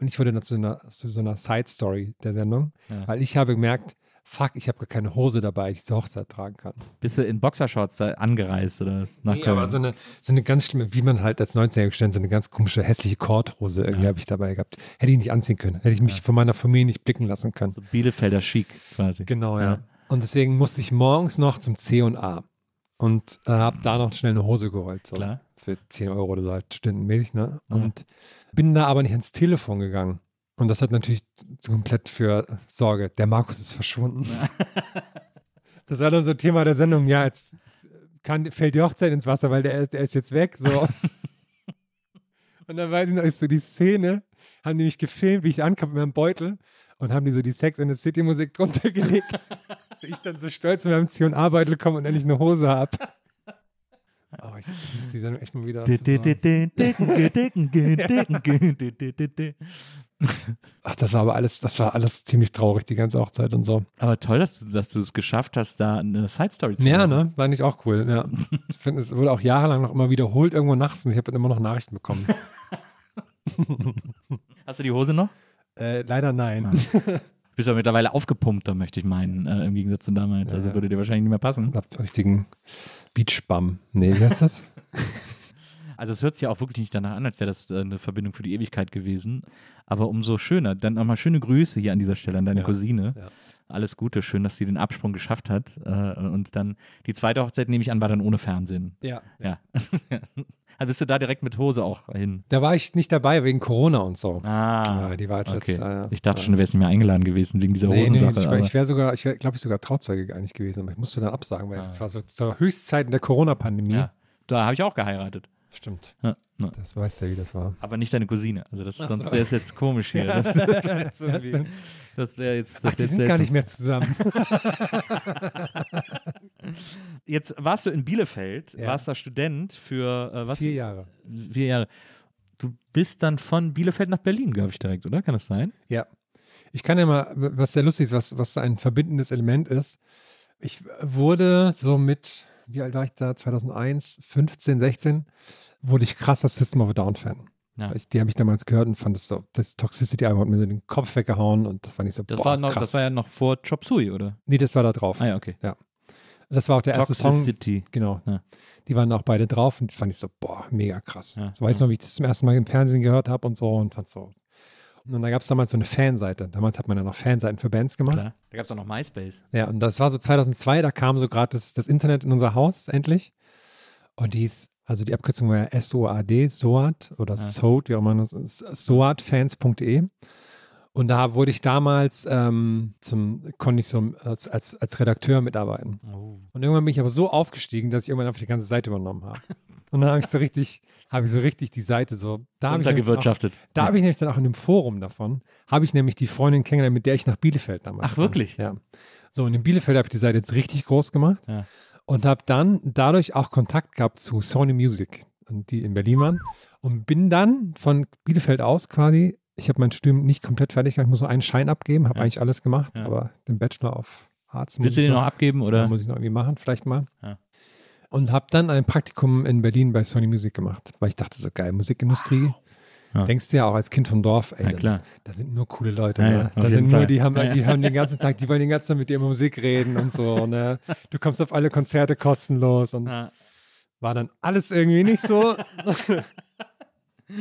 Und ich wurde dann zu, einer, zu so einer Side-Story der Sendung, Ja. weil ich habe gemerkt, fuck, ich habe gar keine Hose dabei, die ich zur Hochzeit tragen kann. Bist du in Boxershorts da angereist oder was? Nach Nee, aber so eine, so eine ganz schlimme, wie man halt als 19-Jähriger gestellt, so eine ganz komische, hässliche Korthose irgendwie Ja. habe ich dabei gehabt. Hätte ich nicht anziehen können. Hätte ich mich von meiner Familie nicht blicken lassen können. so Bielefelder Chic quasi. Genau, ja. Ja. Und deswegen musste ich morgens noch zum C und A und äh, habe da noch schnell eine Hose geholt. So Klar. Für 10 Euro oder so halt stundenmäßig, ne? Und bin da aber nicht ans Telefon gegangen. Und das hat natürlich komplett für Sorge. Der Markus ist verschwunden. das war dann so Thema der Sendung. Ja, jetzt kann, fällt die Hochzeit ins Wasser, weil der, der ist jetzt weg. So. Und dann weiß ich noch, ist so die Szene, haben die mich gefilmt, wie ich ankam mit meinem Beutel und haben die so die Sex in the City Musik drunter gelegt. ich dann so stolz mit meinem C&A-Beutel komme und endlich eine Hose habe. Oh, ich muss die Sendung echt mal wieder. Ach, das war aber alles, das war alles ziemlich traurig, die ganze Hochzeit und so. Aber toll, dass du, dass du es geschafft hast, da eine Side-Story zu Ja, machen. ne? War nicht auch cool, ja. Ich finde, es wurde auch jahrelang noch immer wiederholt irgendwo nachts und ich habe dann immer noch Nachrichten bekommen. Hast du die Hose noch? Äh, leider nein. Du bist ja mittlerweile aufgepumpter, möchte ich meinen, äh, im Gegensatz zu damals. Also Ja. würde dir wahrscheinlich nicht mehr passen. Ich hab einen richtigen Beachbum. Nee, wie heißt das? Also es hört sich ja auch wirklich nicht danach an, als wäre das äh, eine Verbindung für die Ewigkeit gewesen. Aber umso schöner. Dann nochmal schöne Grüße hier an dieser Stelle an deine Ja. Cousine. Ja. Alles Gute, schön, dass sie den Absprung geschafft hat. Äh, und dann die zweite Hochzeit, nehme ich an, war dann ohne Fernsehen. Ja. Ja. also bist du da direkt mit Hose auch hin. Da war ich nicht dabei wegen Corona und so. Ah. Ja, die war jetzt okay. jetzt, äh, ich dachte schon, du wärst nicht mehr eingeladen gewesen wegen dieser Nee, nee, Hosensache. ich, aber- ich wäre sogar, ich wäre, glaube ich, sogar Trauzeuge eigentlich gewesen, aber ich musste dann absagen, weil Ah. das war so zur Höchstzeiten der Corona-Pandemie. ja. Da habe ich auch geheiratet. Stimmt. Ja. Ja. Das weißt du ja, wie das war. Aber nicht deine Cousine. Also das, Ach sonst so. wäre es jetzt komisch hier. Das, das wäre jetzt, das wär jetzt, das Ach, die jetzt sind gar nicht mehr zusammen. Jetzt warst du in Bielefeld, Ja. warst da Student für äh, was? Vier Jahre. Vier Jahre. Du bist dann von Bielefeld nach Berlin, glaube ich, direkt, oder? Kann das sein? Ja. Ich kann ja mal, was sehr lustig ist, was, was ein verbindendes Element ist. Ich wurde so mit, wie alt war ich da? 2001, 15, 16, wurde ich krasser System of a Down Fan. Ja. Ich, die habe ich damals gehört und fand das so, das Toxicity-Album hat mir so den Kopf weggehauen und das fand ich so, Das, boah, war noch, krass. das war ja noch vor Chop Suey, oder? nee, das war da drauf. Ah ja, okay. Das war auch der erste Song. Toxicity. Genau. Ja. Die waren auch beide drauf und das fand ich so, boah, mega krass. Ja. So weiß ich noch, wie ich das zum ersten Mal im Fernsehen gehört habe und so und fand so. Und da gab es damals so eine Fanseite. Damals hat man ja noch Fanseiten für Bands gemacht. Klar. Da gab es auch noch MySpace. Ja, und das war so 2002, da kam so gerade das, das Internet in unser Haus endlich. Und die ist, also die Abkürzung war ja SOAD, SOAD oder Ja. SOAD, wie auch immer soadfans.de. Und da wurde ich damals ähm, zum, konnte ich so als, als, als Redakteur mitarbeiten. Oh. Und irgendwann bin ich aber so aufgestiegen, dass ich irgendwann einfach die ganze Seite übernommen habe. Und dann habe ich so richtig, habe ich so richtig die Seite so, da habe ich nämlich auch, Untergewirtschaftet. da Ja. habe ich nämlich dann auch in dem Forum davon, habe ich nämlich die Freundin kennengelernt, mit der ich nach Bielefeld damals Ach, kam. wirklich? Ja. So, und in Bielefeld habe ich die Seite jetzt richtig groß gemacht Ja. Und habe dann dadurch auch Kontakt gehabt zu Sony Music, die in Berlin waren. Und bin dann von Bielefeld aus quasi, ich habe mein Studium nicht komplett fertig gemacht, ich muss nur einen Schein abgeben, habe Ja. eigentlich alles gemacht, Ja. aber den Bachelor of Arts muss Willst du den noch abgeben, ja, oder? muss ich noch irgendwie machen, vielleicht mal. Ja. Und habe dann ein Praktikum in Berlin bei Sony Music gemacht, weil ich dachte so, geil, Musikindustrie. Ja. Denkst du ja auch als Kind vom Dorf, ey, Ja, da- klar. da sind nur coole Leute. Ja, ne? da sind nur, Fall. die haben, die haben den ganzen Tag, die wollen den ganzen Tag mit dir über Musik reden und so. Ne? Du kommst auf alle Konzerte kostenlos und war dann alles irgendwie nicht so.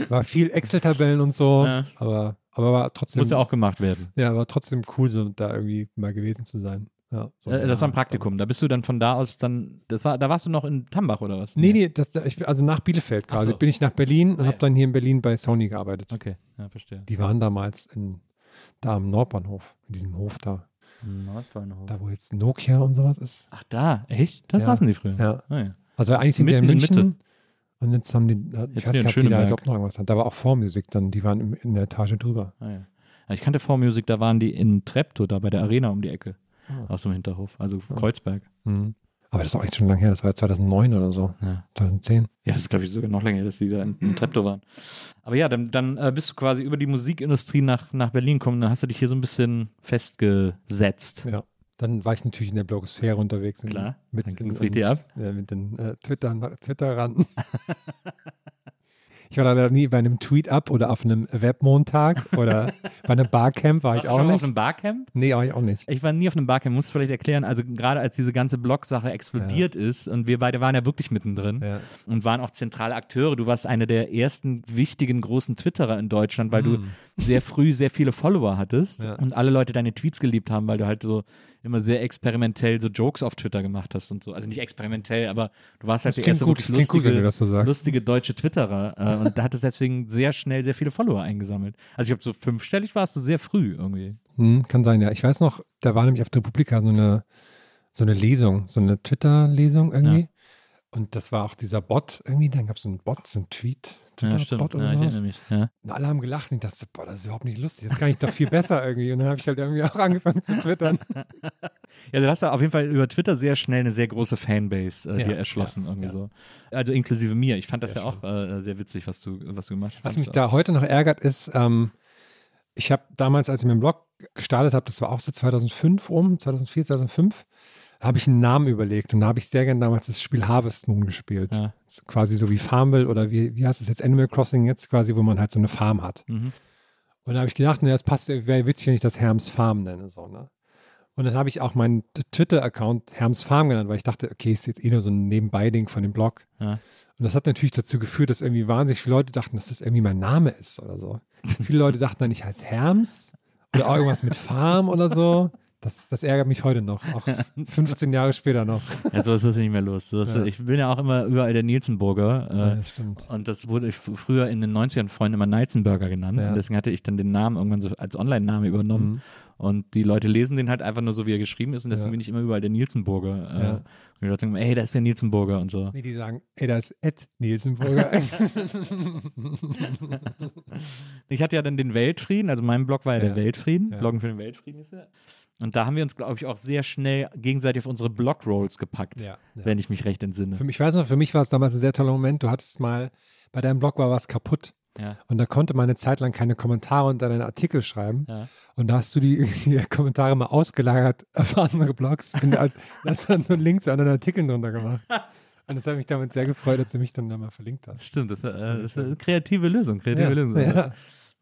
War viel Excel-Tabellen und so, aber aber war trotzdem. Muss ja auch gemacht werden. Ja, war trotzdem cool, so da irgendwie mal gewesen zu sein. Ja, so Äh, das war ein Praktikum. Da bist du dann von da aus dann, das war, da warst du noch in Tambach oder was? Nee, nee, das, ich, also nach Bielefeld quasi. so. Bin ich nach Berlin und Ah, habe ja. dann hier in Berlin bei Sony gearbeitet. Okay, ja, verstehe. Die waren damals in, da am Nordbahnhof, in diesem Hof da. Nordbahnhof. Da, wo jetzt Nokia und sowas ist. Ach da, echt? Das Ja. saßen die früher. Ja. Ah, ja. Also eigentlich sind die in Mitten in München. Und jetzt haben die, ich Jetzt weiß sind die gar in nicht, ob die da jetzt auch noch irgendwas haben. Da war auch Vormusik dann, die waren in der Etage drüber. Ah, ja. Ja, Ich kannte Vormusik, da waren die in Treptow, da bei der Arena um die Ecke. Ah. Aus dem Hinterhof, also Kreuzberg. Mhm. Aber das ist auch echt schon lange her, das war 2009 oder so, Ja. 2010. Ja, das ist, glaube ich, sogar noch länger, her, dass die da in, in Treptow waren. Aber ja, dann, dann äh, bist du quasi über die Musikindustrie nach, nach Berlin gekommen. Dann hast du dich hier so ein bisschen festgesetzt. Ja. Dann war ich natürlich in der Blogosphäre unterwegs. Klar, Mit, dann ging's in- richtig ab. äh, mit den äh, Twitter, Twitterern. ich war leider nie bei einem Tweet-Up oder auf einem Webmontag oder bei einem Barcamp war Warst ich du auch schon mal nicht. auf einem Barcamp? nee, war ich auch nicht. Ich war nie auf einem Barcamp, musst du vielleicht erklären. Also gerade als diese ganze Blog-Sache explodiert ist und wir beide waren ja wirklich mittendrin Ja. und waren auch zentrale Akteure. Du warst einer der ersten wichtigen großen Twitterer in Deutschland, weil du sehr früh sehr viele Follower hattest Ja. und alle Leute deine Tweets geliebt haben, weil du halt so immer sehr experimentell so Jokes auf Twitter gemacht hast und so. Also nicht experimentell, aber du warst halt Das der erste gut, gut, lustige, du das so sagst. lustige deutsche Twitterer äh, und da hattest deswegen sehr schnell sehr viele Follower eingesammelt. Also ich glaube, so fünfstellig warst du sehr früh irgendwie. Hm, kann sein, ja. Ich weiß noch, da war nämlich auf der Republika so eine, so eine Lesung, so eine Twitter-Lesung irgendwie. Ja. Und das war auch dieser Bot irgendwie, dann gab es so einen Bot, so einen Tweet, Ja, stimmt. Ja, ich erinnere mich. Ja. Und alle haben gelacht und ich dachte, boah, das ist überhaupt nicht lustig, das kann ich doch viel besser irgendwie. Und dann habe ich halt irgendwie auch angefangen zu twittern. Ja, du hast da auf jeden Fall über Twitter sehr schnell eine sehr große Fanbase äh, Ja, dir erschlossen, ja, irgendwie ja. so. Also inklusive mir. Ich fand das Sehr ja auch äh, sehr witzig, was du, was du gemacht hast. Was mich da heute noch ärgert, ist, ähm, ich habe damals, als ich meinen Blog gestartet habe, das war auch so 2005 rum, 2004, 2005, habe ich einen Namen überlegt und da habe ich sehr gerne damals das Spiel Harvest Moon gespielt. Ja. Quasi so wie Farmville oder wie, wie heißt es jetzt, Animal Crossing jetzt quasi, wo man halt so eine Farm hat. Mhm. Und da habe ich gedacht, ne, das passt, wäre witzig, wenn ich das Herms Farm nenne. So, ne? Und dann habe ich auch meinen Twitter-Account Herms Farm genannt, weil ich dachte, okay, ist jetzt eh nur so ein Nebenbei-Ding von dem Blog. Ja. Und das hat natürlich dazu geführt, dass irgendwie wahnsinnig viele Leute dachten, dass das irgendwie mein Name ist oder so. viele Leute dachten dann, ich heiße Herms oder irgendwas mit Farm oder so. Das, das ärgert mich heute noch, auch 15 Jahre später noch. Ja, sowas wirst du nicht mehr los. Sowas, Ja. Ich bin ja auch immer überall der Nielsenburger. Äh, Ja, stimmt. Und das wurde ich früher in den 90ern Freunden immer Neizenburger genannt. Ja. Und deswegen hatte ich dann den Namen irgendwann so als Online-Name übernommen. Mhm. Und die Leute lesen den halt einfach nur so, wie er geschrieben ist. Und deswegen bin ich immer überall der Nielsenburger. Äh, Ja. Und die Leute sagen, ey, da ist der Nielsenburger und so. Nee, die sagen, ey, da ist Ed Nielsenburger. Ich hatte ja dann den Weltfrieden, also mein Blog war ja, der Weltfrieden. Bloggen für den Weltfrieden ist ja. Und da haben wir uns, glaube ich, auch sehr schnell gegenseitig auf unsere Blog-Rolls gepackt, ja, ja. wenn ich mich recht entsinne. Für mich, ich weiß noch, für mich war es damals ein sehr toller Moment. Du hattest mal, bei deinem Blog war was kaputt. Ja. Und da konnte man eine Zeit lang keine Kommentare unter deinen Artikel schreiben. Ja. Und da hast du die, die Kommentare mal ausgelagert auf andere Blogs. Und hast du dann so Links zu anderen Artikeln drunter gemacht. Und das hat mich damit sehr gefreut, dass du mich dann da mal verlinkt hast. Stimmt, das, äh, das ist eine kreative Lösung, kreative Ja, Lösung.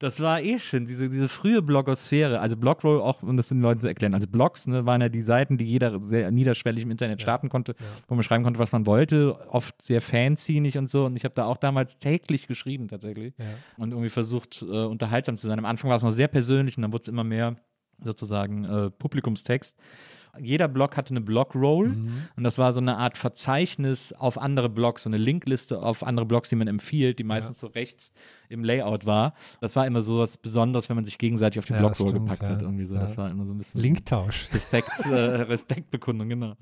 Ja. Das war eh schön, diese, diese frühe Blogosphäre, also Blogroll auch, um das den Leuten zu erklären. Also Blogs ne, waren ja die Seiten, die jeder sehr niederschwellig im Internet starten konnte, wo man schreiben konnte, was man wollte, oft sehr fancy nicht und so. Und ich habe da auch damals täglich geschrieben tatsächlich Ja. und irgendwie versucht, äh, unterhaltsam zu sein. Am Anfang war es noch sehr persönlich und dann wurde es immer mehr sozusagen äh, Publikumstext. Jeder Blog hatte eine Blogroll und das war so eine Art Verzeichnis auf andere Blogs, so eine Linkliste auf andere Blogs, die man empfiehlt, die meistens so rechts im Layout war. Das war immer so was Besonderes, wenn man sich gegenseitig auf die Ja, Blogroll gepackt ja. hat. Irgendwie so. Ja. Das war immer so ein bisschen Linktausch. Respekt, äh, Respektbekundung, genau.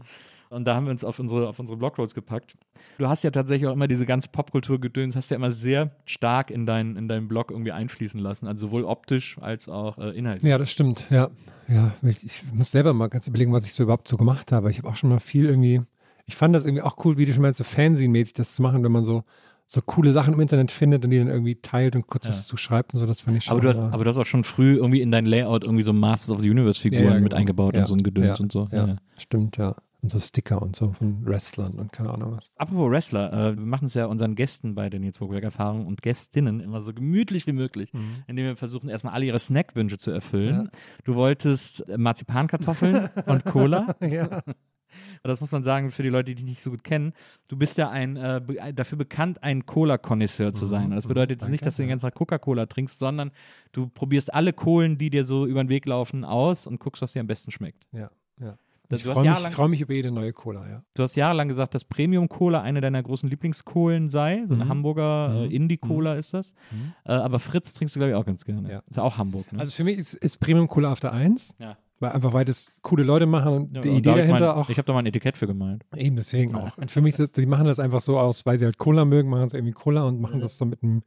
Und da haben wir uns auf unsere, auf unsere Blogrolls gepackt. Du hast ja tatsächlich auch immer diese ganze Popkultur-Gedöns, hast ja immer sehr stark in, dein, in deinen Blog irgendwie einfließen lassen. Also sowohl optisch als auch äh, inhaltlich. Ja, das stimmt. Ja, ja. Ich, ich muss selber mal ganz überlegen, was ich so überhaupt so gemacht habe. Ich habe auch schon mal viel irgendwie. Ich fand das irgendwie auch cool, wie du schon meinst, so Fanzine-mäßig das zu machen, wenn man so so coole Sachen im Internet findet und die dann irgendwie teilt und kurz Ja. was zuschreibt und so. Das fand ich schon. Aber du, hast, aber du hast auch schon früh irgendwie in dein Layout irgendwie so Masters of the Universe-Figuren Ja, ja, mit genau. eingebaut und so ein Gedöns ja, und so. Ja, stimmt, ja. Und so Sticker und so von Wrestlern und keine Ahnung was. Apropos Wrestler, äh, wir machen es ja unseren Gästen bei der Nils Burgberg Erfahrung und Gästinnen immer so gemütlich wie möglich, indem wir versuchen, erstmal alle ihre Snackwünsche zu erfüllen. Du wolltest Marzipankartoffeln und Cola. Ja. das muss man sagen für die Leute, die dich nicht so gut kennen. Du bist ja ein äh, be dafür bekannt, ein Cola-Konnoisseur zu sein. Und das bedeutet jetzt nicht, dass du den ganzen Tag Coca-Cola trinkst, sondern du probierst alle Kohlen, die dir so über den Weg laufen, aus und guckst, was dir am besten schmeckt. Ja, ja. Das- Ich freue mich, freu mich über jede neue Cola, ja. Du hast jahrelang gesagt, dass Premium-Cola eine deiner großen Lieblingskohlen sei. So eine Mhm. Hamburger äh, Mhm. Indie-Cola ist das. Mhm. Äh, aber Fritz trinkst du, glaube ich, auch ganz gerne. Ja. Ist ja auch Hamburg, ne? Also für mich ist, ist Premium Cola auf der 1, ja. weil einfach weil das coole Leute machen und Ja, die und Idee dahinter mein, auch. Ich habe da mal ein Etikett für gemalt. Eben deswegen auch. Und für mich, ist, die machen das einfach so aus, weil sie halt Cola mögen, machen sie irgendwie Cola und machen das so mit einem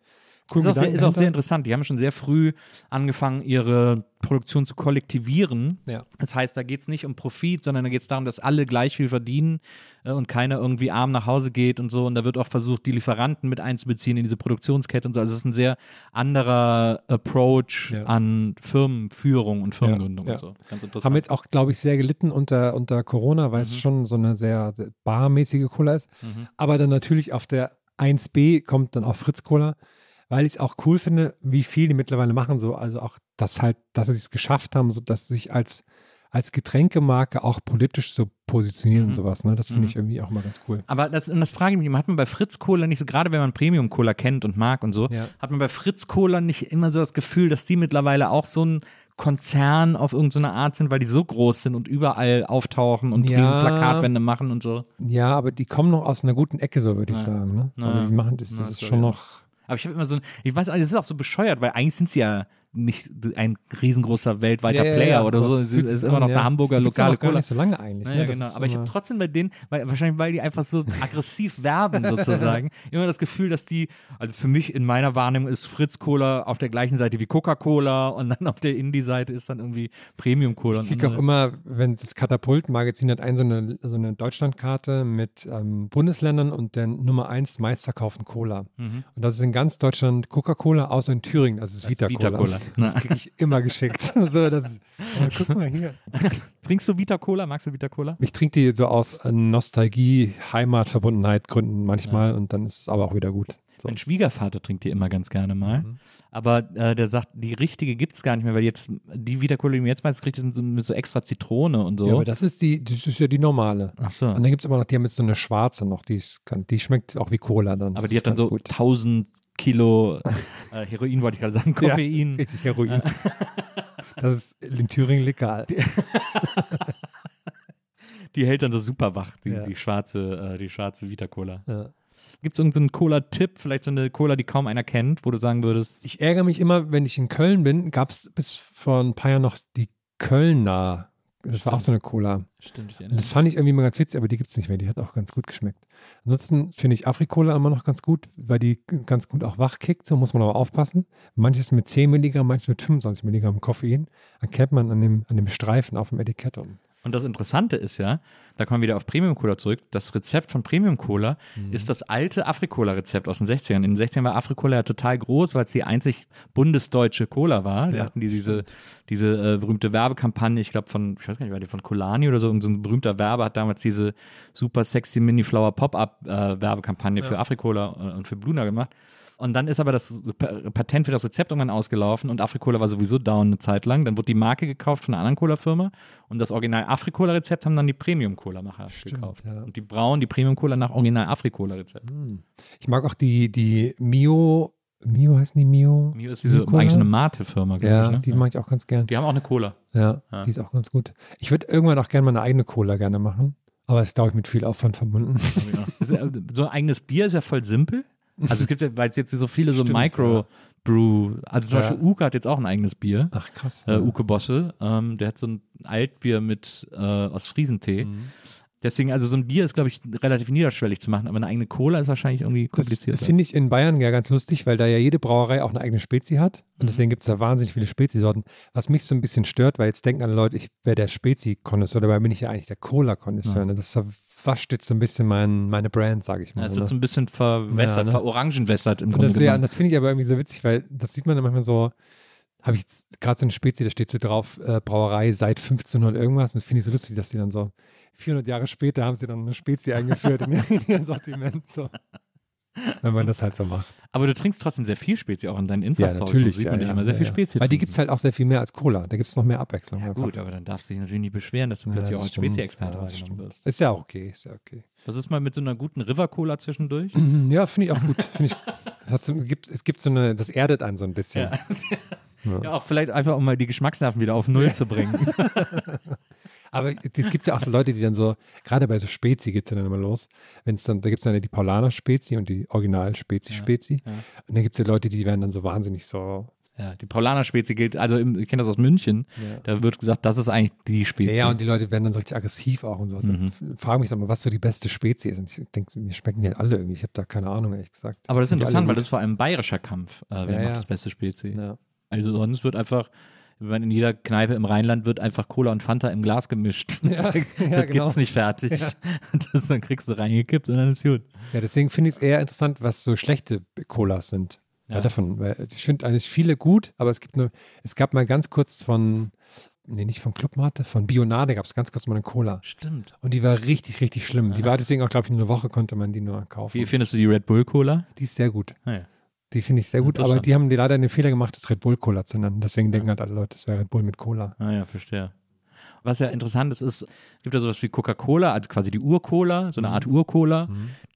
coolen Ist auch, sehr, ist auch sehr interessant. Die haben schon sehr früh angefangen, ihre Produktion zu kollektivieren. Ja. Das heißt, da geht es nicht um Profit, sondern da geht es darum, dass alle gleich viel verdienen äh, und keiner irgendwie arm nach Hause geht und so. Und da wird auch versucht, die Lieferanten mit einzubeziehen in diese Produktionskette und so. Also es ist ein sehr anderer Approach Ja. an Firmenführung und Firmengründung Ja, und so. Ganz interessant. Haben jetzt auch, glaube ich, sehr gelitten unter, unter Corona, weil es schon so eine sehr, sehr barmäßige Cola ist. Mhm. Aber dann natürlich auf der 1B kommt dann auch Fritz Cola, weil ich es auch cool finde, wie viel die mittlerweile machen. So, also auch, dass halt, dass sie es geschafft haben, so dass sie sich als, als Getränkemarke auch politisch so positionieren Mhm. und sowas. Ne? Das finde Mhm. ich irgendwie auch mal ganz cool. Aber das, das frage ich mich, hat man bei Fritz Cola nicht so, gerade wenn man Premium Cola kennt und mag und so, Ja. hat man bei Fritz Cola nicht immer so das Gefühl, dass die mittlerweile auch so ein Konzern auf irgendeine Art sind, weil die so groß sind und überall auftauchen und Ja. riesen Plakatwände machen und so. Ja, aber die kommen noch aus einer guten Ecke, so würde ich Ja. sagen. Ne? Ja. Also die machen das, Ja, das das ist schon ich noch. Aber ich habe immer so, ich weiß, das ist auch so bescheuert, weil eigentlich sind sie ja nicht ein riesengroßer weltweiter Ja, ja, Player ja, oder so. es ist immer noch der Hamburger Die lokale Cola. nicht so lange eigentlich. Ja, ne? ja, Das genau. Aber ich habe trotzdem bei denen, weil, wahrscheinlich weil die einfach so aggressiv werben sozusagen, immer das Gefühl, dass die, also für mich in meiner Wahrnehmung ist Fritz Cola auf der gleichen Seite wie Coca-Cola und dann auf der Indie-Seite ist dann irgendwie Premium Cola. Ich kriege auch immer, wenn das Katapult-Magazin hat, ein so eine, so eine Deutschlandkarte mit ähm, Bundesländern und der Nummer 1 meistverkauften Cola. Mhm. Und das ist in ganz Deutschland Coca-Cola, außer in Thüringen, das ist Das ist Vita Cola. Vita Cola. Das kriege ich immer geschickt. so, das ist, aber guck mal hier. Trinkst du Vita Cola? Magst du Vita Cola? Ich trinke die so aus äh, Nostalgie, Heimatverbundenheit Gründen manchmal und dann ist es aber auch wieder gut. So. Mein Schwiegervater trinkt die immer ganz gerne mal. Mhm. Aber äh, der sagt, die richtige gibt es gar nicht mehr, weil jetzt die Vita Cola, die man jetzt meistens kriegt, ist mit so, mit so extra Zitrone und so. Ja, aber das ist die, das ist ja die normale. Ach so. Und dann gibt es immer noch, die haben jetzt so eine schwarze noch, die, ist, die schmeckt auch wie Cola dann. Aber die hat dann so gut. 1000 Kilo äh, Heroin, wollte ich gerade sagen, Ja, Koffein. richtig Heroin. das ist in Thüringen legal. Die hält dann so super wach, die, Ja. die schwarze, äh, die schwarze Vita Cola. Ja. Gibt es irgendeinen Cola-Tipp, vielleicht so eine Cola, die kaum einer kennt, wo du sagen würdest, Ich ärgere mich immer, wenn ich in Köln bin, gab es bis vor ein paar Jahren noch die Kölner. Das war auch so eine Cola. stimmt, ich das fand ich irgendwie mal ganz witzig, aber die gibt es nicht mehr. Die hat auch ganz gut geschmeckt. Ansonsten finde ich Afrikola immer noch ganz gut, weil die ganz gut auch wach kickt. So muss man aber aufpassen. Manches mit 10 Milligramm, manches mit 25 Milligramm Koffein. Erkennt man an dem, an dem Streifen auf dem Etikett. Und Und das Interessante ist ja, da kommen wir wieder auf Premium Cola zurück, das Rezept von Premium Cola Mhm. ist das alte Afrikola-Rezept aus den 60ern. In den 60ern war Afrikola ja total groß, weil es die einzig bundesdeutsche Cola war. Da Ja, hatten die diese, diese äh, berühmte Werbekampagne, ich glaube von, ich weiß gar nicht, war die von Colani oder so, irgend so ein berühmter Werber hat damals diese super sexy Mini Flower Pop-Up äh, Werbekampagne für Afrikola äh, und für Bluna gemacht. Und dann ist aber das Pa- Patent für das Rezept irgendwann ausgelaufen und Afrikola war sowieso down eine Zeit lang. Dann wurde die Marke gekauft von einer anderen Cola-Firma und das Original Afrikola-Rezept haben dann die Premium-Cola-Macher gekauft. ja. Und die brauen die Premium-Cola nach Original Afrikola-Rezept. ich mag auch die, die Mio, Mio heißen die Mio? Mio ist diese Mio-Cola? eigentlich eine Mate-Firma, glaube Ja, ich. Ne? die mag ich auch ganz gern. die haben auch eine Cola. Ja, Ja. die ist auch ganz gut. Ich würde irgendwann auch gerne mal eine eigene Cola gerne machen. Aber es ist, glaube ich, mit viel Aufwand verbunden. so ein eigenes Bier ist ja voll simpel. Also es gibt ja, weil es jetzt so viele so Stimmt, Micro-Brew, also zum Ja. Beispiel Uke hat jetzt auch ein eigenes Bier. Ach, krass. äh, Uke Bosse. Ähm, der hat so ein Altbier mit äh, aus Friesentee. Mhm. Deswegen, also so ein Bier ist, glaube ich, relativ niederschwellig zu machen, aber eine eigene Cola ist wahrscheinlich irgendwie Das komplizierter. finde ich in Bayern ja ganz lustig, weil da ja jede Brauerei auch eine eigene Spezi hat. Mhm. Und deswegen gibt es da wahnsinnig viele Spezi-Sorten. Was mich so ein bisschen stört, weil jetzt denken alle Leute, ich wäre der Spezi-Konnoisseur, dabei bin ich ja eigentlich der Cola-Konnoisseur. Ja. Ne? Das verwascht jetzt so ein bisschen mein, meine Brand, sage ich mal. Ja, es wird so ein bisschen verwässert, Ja, ne? verorangenwässert im Und Grunde das, genommen. das finde ich aber irgendwie so witzig, weil das sieht man dann manchmal so, habe ich gerade so eine Spezi, da steht so drauf, äh, Brauerei seit 1500 irgendwas. Und das finde ich so lustig, dass die dann so 400 Jahre später haben sie dann eine Spezi eingeführt in, ihr- in ihr Sortiment. So. wenn man das halt so macht. Aber du trinkst trotzdem sehr viel Spezi, auch in deinen Insta-Stories. Ja, natürlich. So sieht ja, man dich ja, immer sehr ja, viel ja. Spezi Weil die gibt es halt auch sehr viel mehr als Cola. Da gibt es noch mehr Abwechslung. Ja, einfach. gut, aber dann darfst du dich natürlich nicht beschweren, dass du Ja, plötzlich auch als. Spezi-Experte Ja, wahrgenommen wirst. Ist ja okay, ist ja okay. Was ist mal mit so einer guten River-Cola zwischendurch? Ja, finde ich auch gut. Ich, so, gibt, es gibt so eine, das erdet einen so ein bisschen. Ja. ja, auch vielleicht einfach, um mal die Geschmacksnerven wieder auf Null zu bringen. Aber es gibt ja auch so Leute, die dann so, gerade bei so Spezi geht es ja dann immer los, wenn es dann, da gibt es dann ja die Paulaner Spezi und die Original Spezi Spezi. ja. Und dann gibt es ja Leute, die werden dann so wahnsinnig so. Ja, die Paulaner Spezi gilt, also im, ich kenne das aus München, Ja. da wird gesagt, das ist eigentlich die Spezi. Ja, und die Leute werden dann so richtig aggressiv auch und sowas. Mhm. Ich frage mich doch mal, was so die beste Spezi ist. Und ich denke, mir schmecken die halt alle irgendwie. Ich habe da keine Ahnung, ehrlich gesagt. Aber das ist interessant, weil das ist vor allem ein bayerischer Kampf. Äh, wer Ja, macht ja. das beste Spezi? Ja. Also sonst wird einfach, wenn man in jeder Kneipe im Rheinland wird einfach Cola und Fanta im Glas gemischt. Ja, das ja, genau. gibt's nicht fertig. Das, dann kriegst du reingekippt und dann ist gut. Ja, deswegen finde ich es eher interessant, was so schlechte Colas sind. Ja. Davon, weil ich finde eigentlich viele gut, aber es gibt nur, es gab mal ganz kurz von, nee, nicht von Club Mate, von Bionade gab es ganz kurz mal eine Cola. Stimmt. Und die war richtig, richtig schlimm. Die war deswegen auch, glaube ich, nur eine Woche konnte man die nur kaufen. Wie findest du die Red Bull Cola? Die ist sehr gut. Ah, ja. Die finde ich sehr gut, aber die haben die leider den Fehler gemacht, das Red Bull Cola zu nennen. Deswegen denken halt alle Leute, das wäre Red Bull mit Cola. Ah ja, verstehe. Was ja interessant ist, ist, es gibt ja sowas wie Coca-Cola, also quasi die Ur-Cola, so eine Art Ur-Cola,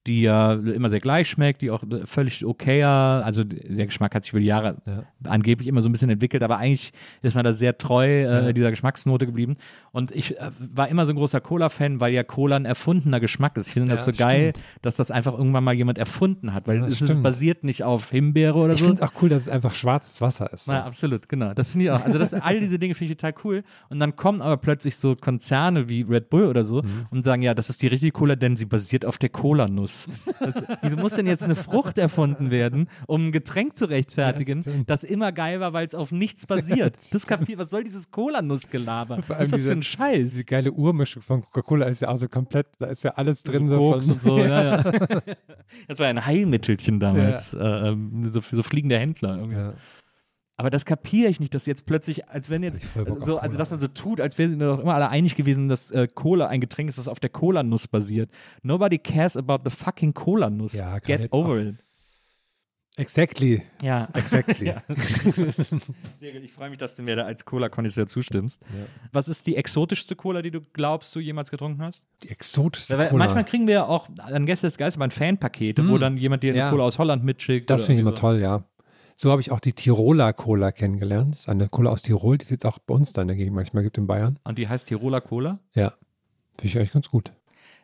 die ja immer sehr gleich schmeckt, die auch völlig okayer, also der Geschmack hat sich über die Jahre Ja. angeblich immer so ein bisschen entwickelt, aber eigentlich ist man da sehr treu äh, dieser Geschmacksnote geblieben. Und ich äh, war immer so ein großer Cola-Fan, weil ja Cola ein erfundener Geschmack ist. Ich finde das so Ja, geil, stimmt. dass das einfach irgendwann mal jemand erfunden hat, weil Ja, es ist, stimmt. basiert nicht auf Himbeere oder Ich so. finde auch cool, dass es einfach schwarzes Wasser ist. Ja, absolut, genau. Das finde ich auch. Also das, all diese Dinge finde ich total cool. Und dann kommen aber plötzlich so Konzerne wie Red Bull oder so Mhm. und sagen, ja, das ist die richtige Cola, denn sie basiert auf der Cola-Nuss. Das- Wieso muss denn jetzt eine Frucht erfunden werden, um ein Getränk zu rechtfertigen, Ja, das immer geil war, weil es auf nichts basiert? Das kapier, was soll dieses Cola-Nuss-Gelaber? Was ist das diese- für ein Scheiß? Diese geile Urmischung von Coca-Cola ist ja auch so komplett, da ist ja alles drin. So Koks und so, ja, ja. Das war ein Heilmittelchen damals, äh, ähm, so für so fliegende Händler. Irgendwie. Aber das kapiere ich nicht, dass jetzt plötzlich, als wenn jetzt, so, also dass man so tut, als wären wir doch immer alle einig gewesen, dass äh, Cola ein Getränk ist, das auf der Cola-Nuss basiert. Nobody cares about the fucking Cola-Nuss. Ja, Get over it. Exactly. Ja, Exactly. Ja. sehr gut. Ich freue mich, dass du mir da als Cola-Konnoisseur zustimmst. Ja. Was ist die exotischste Cola, die du glaubst, du jemals getrunken hast? Die exotischste Weil Cola. manchmal kriegen wir ja auch an Gäste des Geistes Fanpakete, wo Mm. dann jemand dir eine Ja. Cola aus Holland mitschickt. das finde ich immer irgendwie toll, ja. So habe ich auch die Tiroler Cola kennengelernt. Das ist eine Cola aus Tirol, die es jetzt auch bei uns da in der Gegend manchmal gibt in Bayern. Und die heißt Tiroler Cola? Ja. Finde ich eigentlich ganz gut.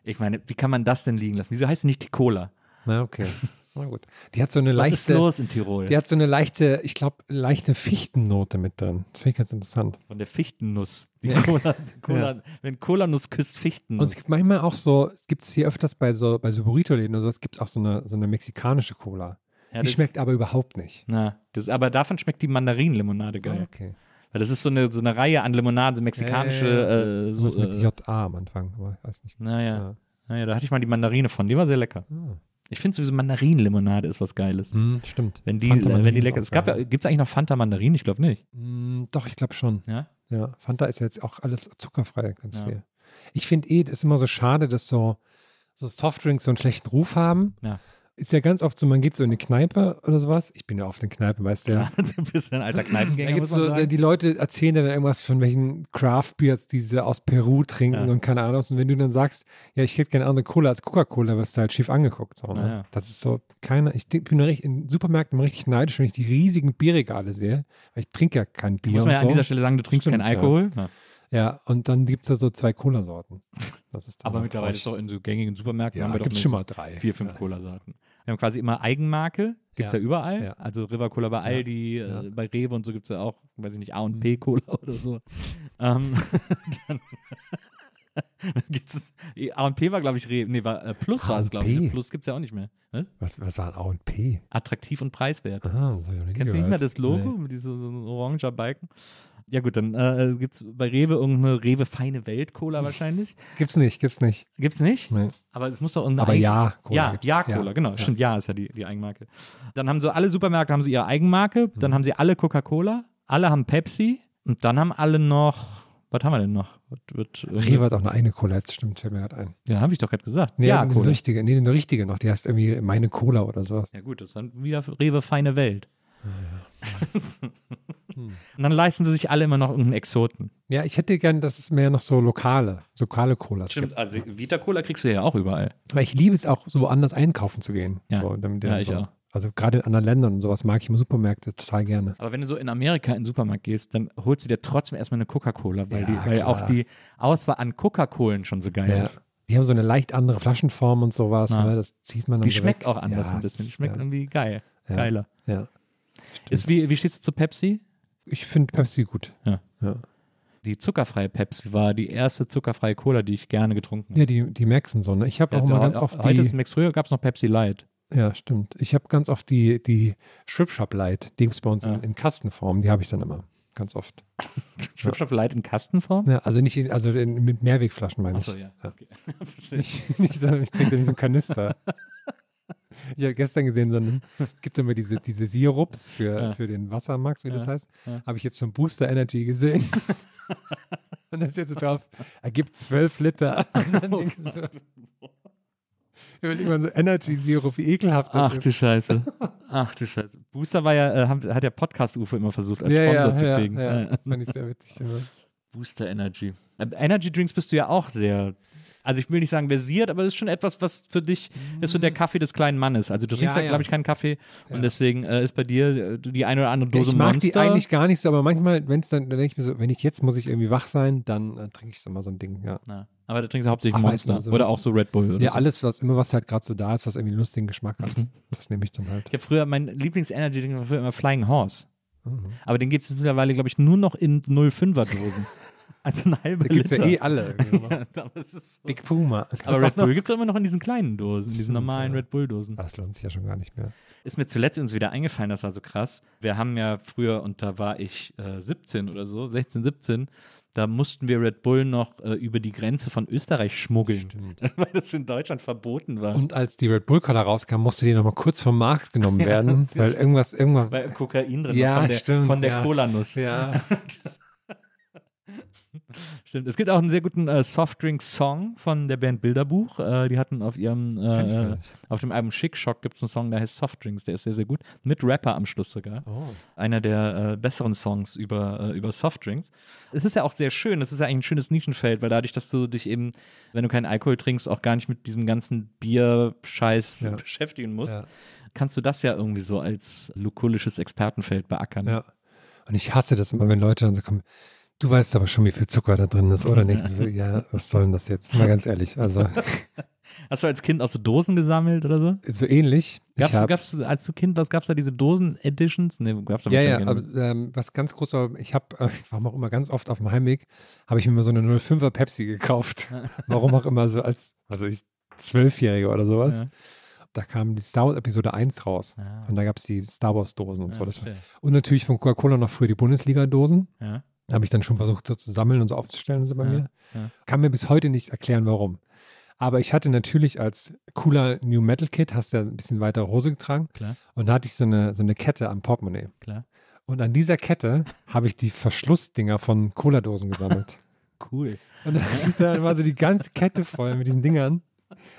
Ich meine, wie kann man das denn liegen lassen? Wieso heißt sie nicht die Cola? Na, okay. Na gut. Die hat so eine Was ist leichte, los in Tirol? die hat so eine leichte, ich glaube, leichte Fichtennote mit drin. Das finde ich ganz interessant. Von der Fichtennuss. Die Cola, die Cola, Wenn Cola-Nuss küsst Und es Fichtennuss. gibt manchmal auch so, es gibt es hier öfters bei so, bei so Burrito-Läden oder sowas, gibt es auch so eine, so eine mexikanische Cola. Ja, die das- schmeckt aber überhaupt nicht. Na, das, aber davon schmeckt die Mandarinenlimonade Ah, geil. okay. Weil das ist so eine, so eine Reihe an Limonaden, so mexikanische. Ja. Äh, so, mit äh, JA am Anfang, aber ich weiß nicht. naja, Ja. naja, da hatte ich mal die Mandarine von. Die war sehr lecker. Ah. Ich finde sowieso Mandarinenlimonade ist was Geiles. Hm, stimmt. Wenn die, äh, wenn die ist lecker Es gab ja, gibt es eigentlich noch Fanta Mandarin? Ich glaube nicht. Hm, doch, ich glaube schon. Ja? Ja, Fanta ist ja jetzt auch alles zuckerfrei, ganz Ja. viel. Ich finde eh, das ist immer so schade, dass so, so Softdrinks so einen schlechten Ruf haben. Ja. Ist ja ganz oft so, man geht so in eine Kneipe oder sowas. Ich bin ja oft in Kneipe, weißt du ja. du bist ein alter Kneipengänger, muss man so, sagen. die Leute erzählen dann irgendwas von welchen Craft Beers, die sie aus Peru trinken Ja. und keine Ahnung. Und wenn du dann sagst, ja, ich hätte gerne andere Cola als Coca-Cola, wirst du halt schief angeguckt. So, ne? Ja, ja. Das ist so keiner. Ich bin in Supermärkten immer richtig neidisch, wenn ich die riesigen Bierregale sehe, weil ich trinke ja kein Bier. muss man ja so. an dieser Stelle sagen, du trinkst Stimmt, keinen Alkohol. Ja. Ja, und dann gibt es da so zwei Cola-Sorten. Dann Aber auch mittlerweile ist traurig. doch in so gängigen Supermärkten Ja, haben wir doch gibt's schon mal drei. vier, fünf Ja. Cola-Sorten. Wir haben quasi immer Eigenmarke, gibt es ja. Ja. überall. Ja. Also River Cola bei Aldi. Äh, bei Rewe und so gibt es ja auch, weiß ich nicht, A und Mhm. P Cola oder so. ähm, dann gibt's A und P war, glaube ich, Rewe. Nee, war äh, Plus war es, glaube ich. Plus gibt es ja auch nicht mehr. Ne? Was, was war A und P? Attraktiv und preiswert. Aha, das hab ich noch nie Kennst du nicht mehr das Logo Nee. mit diesem so ein oranger Balken? Ja gut, dann äh, gibt es bei Rewe irgendeine Rewe Feine Welt Cola wahrscheinlich. Gibt's nicht, gibt's nicht. Gibt's nicht? Nee. Aber es muss doch irgendeine Aber Eigen- ja, Cola ja, gibt's. ja, Cola, Ja. genau. Ja. Stimmt, ja ist ja die, die Eigenmarke. Dann haben so alle Supermärkte haben so ihre Eigenmarke, Mhm. dann haben sie alle Coca-Cola, alle haben Pepsi und dann haben alle noch, Was haben wir denn noch? Was wird, Rewe hat auch eine eigene Cola, jetzt stimmt, fällt mir gerade ein. Ja, habe ich doch gerade gesagt. Nee, ja, eine richtige, nee, eine richtige noch, die heißt irgendwie meine Cola oder sowas. Ja gut, das ist dann wieder Rewe feine Welt. Und dann leisten sie sich alle immer noch irgendeinen Exoten. Ja, ich hätte gern, dass es mehr noch so lokale, so lokale Colas Stimmt, also Vita Cola kriegst du ja auch überall. gibt. Weil ich liebe es auch, so woanders einkaufen zu gehen. Ja. So, damit Ja, ich so. auch. Also gerade in anderen Ländern und sowas mag ich im Supermärkte total gerne. Aber wenn du so in Amerika in den Supermarkt gehst, dann holst du dir trotzdem erstmal eine Coca-Cola, weil, Ja, die, weil auch die Auswahl an Coca-Colen schon so geil Ja. ist. Die haben so eine leicht andere Flaschenform und sowas. Ja. Ne? Das zieht man dann Die so schmeckt weg. auch anders ja, ein bisschen. es- Schmeckt ja, irgendwie geil. Ja. Geiler. ja. Ist wie, wie stehst du zu Pepsi? Ich finde Pepsi gut. Ja. Ja, Die zuckerfreie Pepsi war die erste zuckerfreie Cola, die ich gerne getrunken ja die, die Maxen so. Ne? Ich habe auch immer ganz oft Heute ist die, Max, früher gab es noch Pepsi Light. ja stimmt, ich habe ganz oft die, die Strip Shop Light, die gibt es bei uns Ja. in, in Kastenform, die habe ich dann immer, ganz oft. Strip Shop Light in Kastenform? Ja, also nicht, in, also in, mit Mehrwegflaschen meine ich. Achso, ja. Ja. Okay. Verstehe. Nicht, nicht so, ich denke, das ist ein Kanister. Ich habe gestern gesehen, so einen, es gibt immer diese, diese Sirups für, Ja. für den Wassermax, wie das Ja, heißt. ja. Habe ich jetzt schon Booster Energy gesehen. Und dann steht so drauf, er gibt zwölf Liter. Denke ich so, mal so Energy-Sirup, wie ekelhaft das Ach ist. du Scheiße. Ach du Scheiße. Booster war ja, äh, hat der Podcast-UFO immer versucht, als ja, Sponsor ja, zu ja, kriegen. Ja, Äh, fand ich sehr witzig. Immer. Booster Energy. Äh, Energy Drinks bist du ja auch sehr. Also ich will nicht sagen versiert, aber es ist schon etwas, was für dich ist so der Kaffee des kleinen Mannes. Also du trinkst Ja, ja, ja. glaube ich, keinen Kaffee und deswegen äh, ist bei dir äh, die eine oder andere Dose ich mag Monster. die eigentlich gar nicht so, aber manchmal, wenn es dann, dann denke ich mir so, wenn ich jetzt muss ich irgendwie wach sein, dann äh, trinke ich so mal so ein Ding, ja. Na, aber da trinkst du hauptsächlich Ach, Monster so oder auch so Red Bull oder Ja, so. alles, was immer was halt gerade so da ist, was irgendwie einen lustigen Geschmack hat, das nehme ich dann halt. Ich habe früher, mein Lieblings-Energy-Drink war früher immer Flying Horse. Mhm. Aber den gibt es mittlerweile, glaube ich, nur noch in 05er-Dosen. also eine halbe Da gibt es ja eh alle. irgendwie. Ja, aber es ist so. Big Puma. Aber Red Bull gibt es immer noch in diesen kleinen Dosen, in diesen Stimmt, normalen ja. Red Bull-Dosen. Das lohnt sich ja schon gar nicht mehr. Ist mir zuletzt uns wieder eingefallen, das war so krass. Wir haben ja früher, und da war ich äh, 17 oder so, 16, 17, da mussten wir Red Bull noch äh, über die Grenze von Österreich schmuggeln, weil das in Deutschland verboten war. Und als die Red Bull Cola rauskam, musste die nochmal kurz vom Markt genommen werden, weil irgendwas, irgendwann. weil Kokain drin Ja, war von der, stimmt, von der ja. Cola-Nuss. Ja. Stimmt. Es gibt auch einen sehr guten äh, Softdrink-Song von der Band Bilderbuch. Äh, die hatten auf ihrem, äh, auf dem Album Schick Shock gibt es einen Song, der heißt Softdrinks. Der ist sehr, sehr gut. Mit Rapper am Schluss sogar. Oh. Einer der äh, besseren Songs über, äh, über Softdrinks. Es ist ja auch sehr schön. Es ist ja eigentlich ein schönes Nischenfeld, weil dadurch, dass du dich eben, wenn du keinen Alkohol trinkst, auch gar nicht mit diesem ganzen Bier-Scheiß Ja. beschäftigen musst, Ja. kannst du das ja irgendwie so als lukullisches Expertenfeld beackern. ja. Und ich hasse das immer, wenn Leute dann so kommen, du weißt aber schon, wie viel Zucker da drin ist, oder nicht? Ja, was soll denn das jetzt? Mal ganz ehrlich. Also, Hast du als Kind auch so Dosen gesammelt oder so? so ähnlich. Gab's, hab, gab's, als du Kind, was gab's da, diese Dosen-Editions? Nee, gab's da ja, ja, aber, ähm, was ganz groß war, ich habe, äh, warum auch immer ganz oft auf dem Heimweg, habe ich mir mal so eine 05er Pepsi gekauft. warum auch immer, so als, weiß ich, Zwölfjährige oder sowas. Ja. Da kam die Star Wars Episode 1 raus. Ah. Und da gab es die Star Wars Dosen und Ja, so. War, und natürlich von Coca-Cola noch früher die Bundesliga-Dosen. Ja. Habe ich dann schon versucht so zu sammeln und so aufzustellen so bei Ja, mir. ja. Kann mir bis heute nicht erklären, warum. Aber ich hatte natürlich als cooler New Metal Kid, hast du ja ein bisschen weitere Hose getragen. Klar. Und da hatte ich so eine, so eine Kette am Portemonnaie. Klar. Und an dieser Kette habe ich die Verschlussdinger von Cola-Dosen gesammelt. Cool. Und dann ist da war so die ganze Kette voll mit diesen Dingern.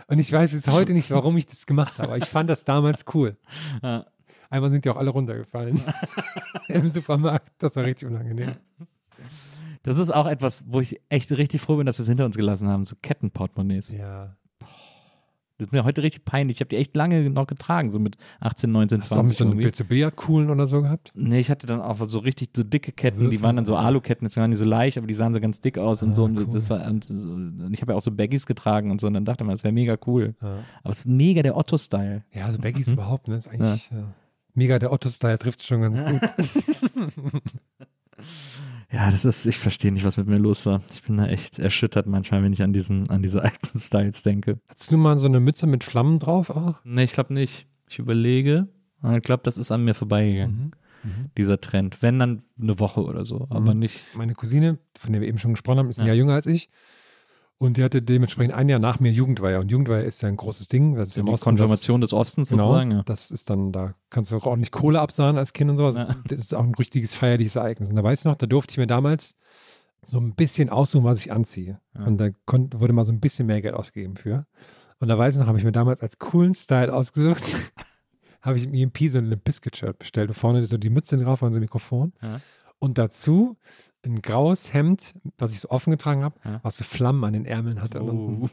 Und ich weiß bis heute nicht, warum ich das gemacht habe. Aber ich fand das damals cool. Ja. Einmal sind die auch alle runtergefallen. Im Supermarkt. Das war richtig unangenehm. Das ist auch etwas, wo ich echt richtig froh bin, dass wir es hinter uns gelassen haben, so Kettenportemonnaies. Ja. Das ist mir heute richtig peinlich. Ich habe die echt lange noch getragen, so mit 18, 19, Hast du auch mit 20 so. BCB-Coolen oder so gehabt? Nee, ich hatte dann auch so richtig so dicke Ketten, die Würfel. waren dann so Aluketten, das waren nicht so leicht, aber die sahen so ganz dick aus und Ah, so. Und cool. das war, und, so, und ich habe ja auch so Baggies getragen und so und dann dachte man, das wäre mega cool. Ja, Aber es ist mega der Otto-Style. ja also Baggies Mhm. überhaupt, ne? Ist eigentlich ja. mega der Otto-Style, trifft schon ganz gut. Ja, das ist, ich verstehe nicht, was mit mir los war. Ich bin da echt erschüttert manchmal, wenn ich an diesen, an diese alten Styles denke. Hattest du mal so eine Mütze mit Flammen drauf auch? Nee, ich glaube nicht. Ich überlege. Ich glaube, das ist an mir vorbeigegangen, Mhm. dieser Trend. Wenn dann eine Woche oder so, aber nicht. Meine Cousine, von der wir eben schon gesprochen haben, ist ein Ja. Jahr jünger als ich. Und die hatte dementsprechend ein Jahr nach mir Jugendweihe. Und Jugendweihe ist ja ein großes Ding. Das ist im Die Osten Konfirmation das, des Ostens genau, sozusagen. Ja. Das ist dann, da kannst du auch ordentlich Kohle absahen als Kind und sowas. Ja. Das ist auch ein richtiges feierliches Ereignis. Und da weiß ich noch, da durfte ich mir damals so ein bisschen aussuchen, was ich anziehe. Ja. Und da konnt, wurde mal so ein bisschen mehr Geld ausgegeben für. Und da weiß ich noch, habe ich mir damals als coolen Style ausgesucht, habe ich im EMP so ein Limp Bizkit Shirt bestellt, wo vorne so die Mütze drauf und so ein Mikrofon. Ja. Und dazu ein graues Hemd, was ich so offen getragen habe, Ja. was so Flammen an den Ärmeln hatte. Oh.